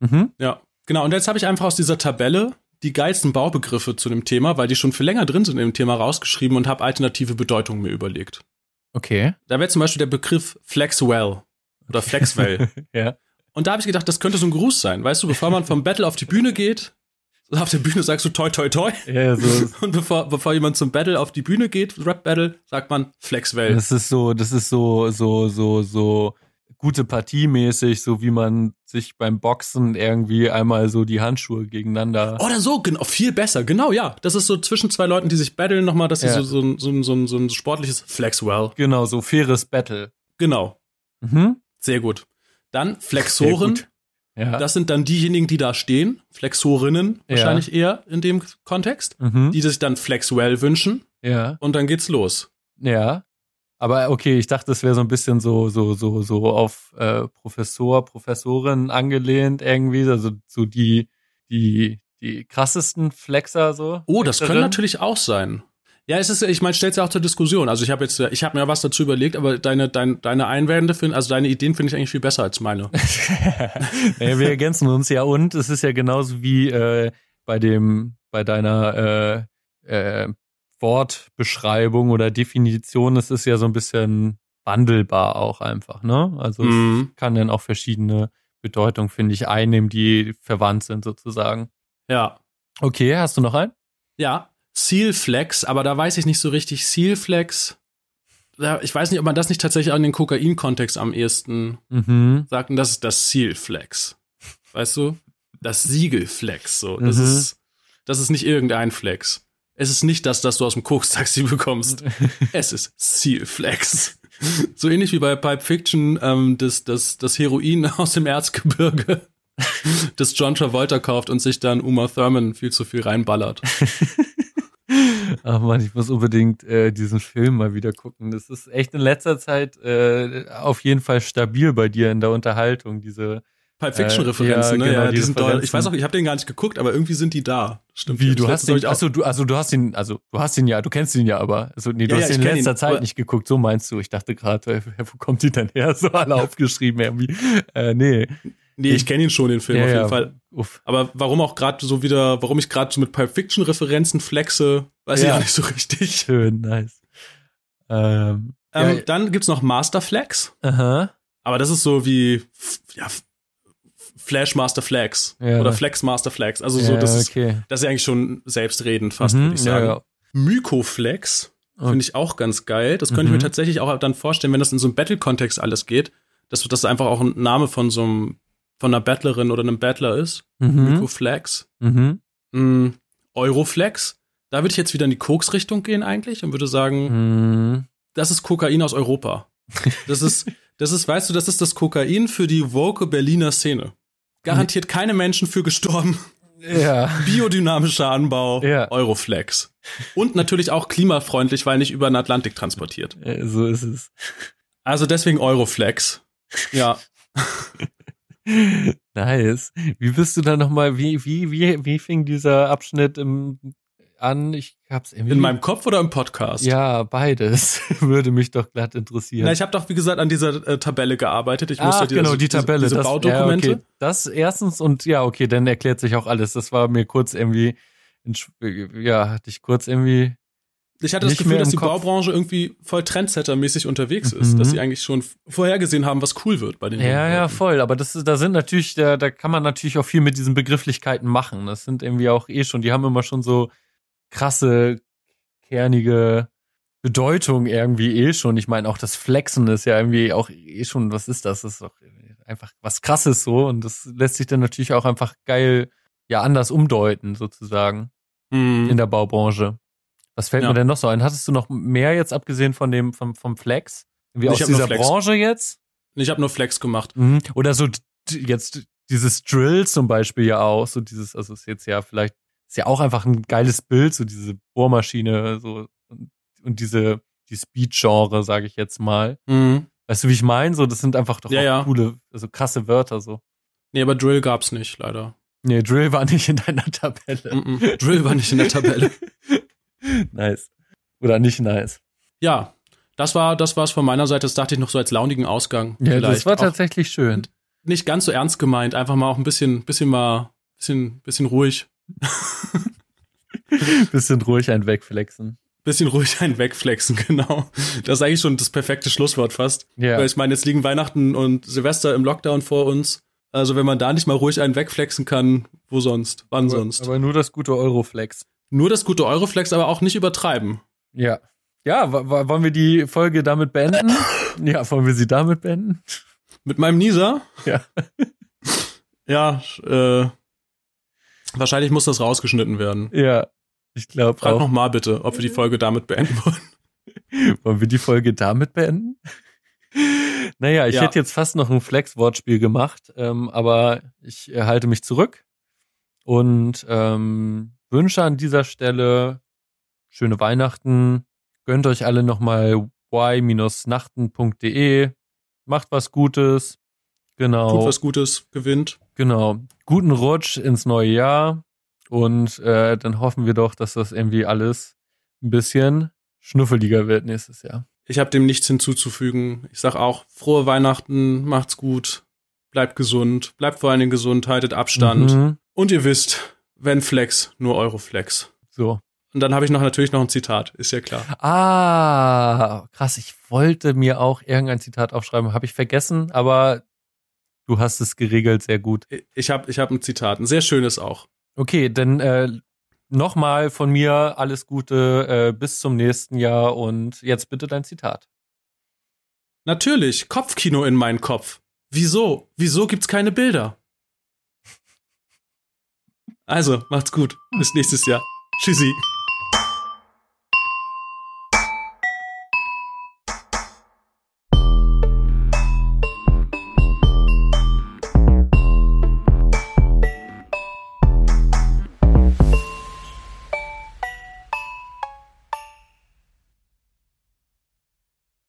Mhm. Ja. Genau, und jetzt habe ich einfach aus dieser Tabelle die geilsten Baubegriffe zu dem Thema, weil die schon viel länger drin sind in dem Thema rausgeschrieben und habe alternative Bedeutungen mir überlegt. Okay. Da wäre zum Beispiel der Begriff Flexwell oder Flexwell. [LAUGHS] Ja. und da habe ich gedacht, das könnte so ein Gruß sein. Weißt du, bevor man vom Battle auf die Bühne geht, auf der Bühne sagst du toi toi toi. Ja, so. [LAUGHS] Und bevor, bevor jemand zum Battle auf die Bühne geht, Rap Battle, sagt man Flexwell. Das ist so, das ist so, so, so, so gute Partie mäßig, so wie man sich beim Boxen irgendwie einmal so die Handschuhe gegeneinander. Oder so, genau, viel besser, genau, ja. Das ist so zwischen zwei Leuten, die sich battlen nochmal, das ist Ja. so, so, ein- so, so, so ein sportliches Flexwell. Genau, so faires Battle. Genau, Mhm. sehr gut. Dann Flexoren, gut. Ja. das sind dann diejenigen, die da stehen, Flexorinnen Ja. wahrscheinlich eher in dem Kontext, mhm. die sich dann Flexwell wünschen ja. und dann geht's los. Ja. Aber okay, ich dachte, das wäre so ein bisschen so, so, so, so auf äh, Professor, Professorin angelehnt irgendwie, also so die, die, die krassesten Flexer so. Oh, das können Flexerin. natürlich auch sein. Ja, es ist, ich meine, stellt ja auch zur Diskussion. Also ich habe jetzt, ich habe mir was dazu überlegt, aber deine, deine, deine Einwände, find, also deine Ideen finde ich eigentlich viel besser als meine. [LAUGHS] [LAUGHS] naja, wir ergänzen uns ja und es ist ja genauso wie äh, bei dem, bei deiner äh, äh, Wortbeschreibung oder Definition, es ist ja so ein bisschen wandelbar auch einfach, ne? Also Mhm. es kann dann auch verschiedene Bedeutungen, finde ich, einnehmen, die verwandt sind sozusagen. Ja. Okay, hast du noch einen? Ja, Sealflex, aber da weiß ich nicht so richtig. Sealflex, ich weiß nicht, ob man das nicht tatsächlich an den Kokain-Kontext am ehesten Mhm. sagt. Und das ist das Sealflex. Weißt du? Das Siegelflex, so. Das Mhm. ist, das ist nicht irgendein Flex. Es ist nicht das, das du aus dem Koks-Taxi [LAUGHS] bekommst. es ist Sealflex. So ähnlich wie bei Pipe Fiction, ähm, das, das, das Heroin [LAUGHS] aus dem Erzgebirge, das John Travolta kauft und sich dann Uma Thurman viel zu viel reinballert. [LAUGHS] Ach man, ich muss unbedingt äh, diesen Film mal wieder gucken. Das ist echt in letzter Zeit äh, auf jeden Fall stabil bei dir in der Unterhaltung, diese Pulp Fiction Referenzen, Äh, ja, ne? genau, ja, die sind. Referenzen. Ich weiß auch, ich habe den gar nicht geguckt, aber irgendwie sind die da. Stimmt. Wie, du hast den, ich achso, du, also du hast ihn, also du hast ihn ja, du kennst ihn ja, aber, also nee, du Ja, hast ja, ihn ich in letzter ihn, Zeit nicht geguckt, so meinst du. Ich dachte gerade, äh, [LAUGHS] wo kommt die denn her? [LAUGHS] So alle aufgeschrieben irgendwie. Äh, nee. nee, ich kenne ihn schon, den Film Ja, auf jeden ja. Fall. Uff. Aber warum auch gerade so wieder, warum ich gerade so mit Pulp Fiction Referenzen flexe, weiß ich Ja. auch nicht so richtig. Schön, nice. Ähm, Ähm, Dann gibt's noch Masterflex, aha. aber das ist so wie ja, Flash Master Flex Ja. oder Flex Master Flex. Also so, ja, das ist, okay. das ist eigentlich schon selbstredend fast, Mhm, würde ich sagen. Ja. Mykoflex Okay. finde ich auch ganz geil. Das könnte ich Mhm. mir tatsächlich auch dann vorstellen, wenn das in so einem Battle-Kontext alles geht, dass das einfach auch ein Name von so einem, von einer Battlerin oder einem Battler ist. Mhm. Mykoflex. Mhm. Mm, Euroflex. Da würde ich jetzt wieder in die Koks-Richtung gehen eigentlich und würde sagen, Mhm. das ist Kokain aus Europa. Das ist, das ist, weißt du, das ist das Kokain für die woke Berliner Szene. Garantiert keine Menschen für gestorben. Ja. Biodynamischer Anbau, Ja. Euroflex. Und natürlich auch klimafreundlich, weil nicht über den Atlantik transportiert. So ist es. Also deswegen Euroflex. Ja. [LAUGHS] Nice. Wie bist du da nochmal, wie, wie, wie, wie fing dieser Abschnitt im, an? Ich hab's irgendwie. In meinem Kopf oder im Podcast? Ja, beides. [LAUGHS] Würde mich doch glatt interessieren. Na, ich habe doch, wie gesagt, an dieser äh, Tabelle gearbeitet. Ich musste Ach, genau, die Tabelle. Diese, diese das, Baudokumente. Ja, okay. Das erstens und ja, okay, dann erklärt sich auch alles. Das war mir kurz irgendwie, ja, hatte ich kurz irgendwie, Ich hatte das Gefühl, dass die Kopf. Baubranche irgendwie voll Trendsetter-mäßig unterwegs ist, Mhm. dass sie eigentlich schon vorhergesehen haben, was cool wird bei den ja, ja, voll. Aber das, ist- da sind natürlich, da, da kann man natürlich auch viel mit diesen Begrifflichkeiten machen. Das sind irgendwie auch eh schon, die haben immer schon so krasse, kernige Bedeutung irgendwie eh schon. Ich meine, auch das Flexen ist ja irgendwie auch eh schon, was ist das? Das ist doch einfach was krasses so und das lässt sich dann natürlich auch einfach geil, ja, anders umdeuten sozusagen Mhm. in der Baubranche. Was fällt Ja. mir denn noch so ein? Hattest du noch mehr jetzt abgesehen von dem, vom, vom Flex? Wie Ich aus dieser. Branche jetzt? Ich habe nur Flex gemacht. Mhm. Oder so jetzt dieses Drill zum Beispiel ja auch, so dieses, also ist jetzt ja vielleicht, ist ja auch einfach ein geiles Bild, so diese Bohrmaschine, so und, und diese, die Speed-Genre, sage ich jetzt mal. Mhm. Weißt du, wie ich meine? So, das sind einfach doch Ja, ja. coole, also krasse Wörter so. Nee, aber Drill gab's nicht, leider. Nee, Drill war [LAUGHS] nicht in deiner Tabelle. Mhm. Drill war nicht in der Tabelle. [LAUGHS] nice. Oder nicht nice. Ja, das war das war's von meiner Seite. Das dachte ich noch so als launigen Ausgang. Ja, das Vielleicht war auch tatsächlich schön. nicht ganz so ernst gemeint. Einfach mal auch ein bisschen, bisschen mal, bisschen, bisschen ruhig. [LAUGHS] bisschen ruhig ein Wegflexen. Bisschen ruhig ein Wegflexen, genau. Das ist eigentlich schon das perfekte Schlusswort fast. Ja. Weil ich meine, jetzt liegen Weihnachten und Silvester im Lockdown vor uns. Also wenn man da nicht mal ruhig einen wegflexen kann, wo sonst? Wann aber, sonst? Aber nur das gute Euroflex. Nur das gute Euroflex, aber auch nicht übertreiben. Ja. Ja, wollen wir die Folge damit beenden? [LAUGHS] ja, wollen wir sie damit beenden? Mit meinem Nieser? Ja. ja, äh, wahrscheinlich muss das rausgeschnitten werden. Ja, ich glaube Frag nochmal bitte, ob wir die Folge damit beenden wollen. [LAUGHS] wollen wir die Folge damit beenden? [LAUGHS] Naja, ich ja. hätte jetzt fast noch ein Flex-Wortspiel gemacht, ähm, aber ich äh, halte mich zurück und ähm, wünsche an dieser Stelle schöne Weihnachten. Gönnt euch alle nochmal y-nachten.de. Macht was Gutes. Genau. Tut was Gutes, gewinnt. Genau. Guten Rutsch ins neue Jahr. Und äh, dann hoffen wir doch, dass das irgendwie alles ein bisschen schnuffeliger wird nächstes Jahr. Ich habe dem nichts hinzuzufügen. Ich sag auch, frohe Weihnachten, macht's gut, bleibt gesund, bleibt vor allen Dingen gesund, haltet Abstand. Mhm. Und ihr wisst, wenn Flex, nur Euroflex. So. Und dann habe ich noch natürlich noch ein Zitat, ist ja klar. Ah, krass. Ich wollte mir auch irgendein Zitat aufschreiben, habe ich vergessen, aber du hast es geregelt sehr gut. Ich habe ich hab ein Zitat, ein sehr schönes auch. Okay, dann äh, nochmal von mir alles Gute äh, bis zum nächsten Jahr und jetzt bitte dein Zitat. Natürlich, Kopfkino in meinen Kopf. Wieso? Wieso gibt's keine Bilder? Also, macht's gut. Bis nächstes Jahr. Tschüssi.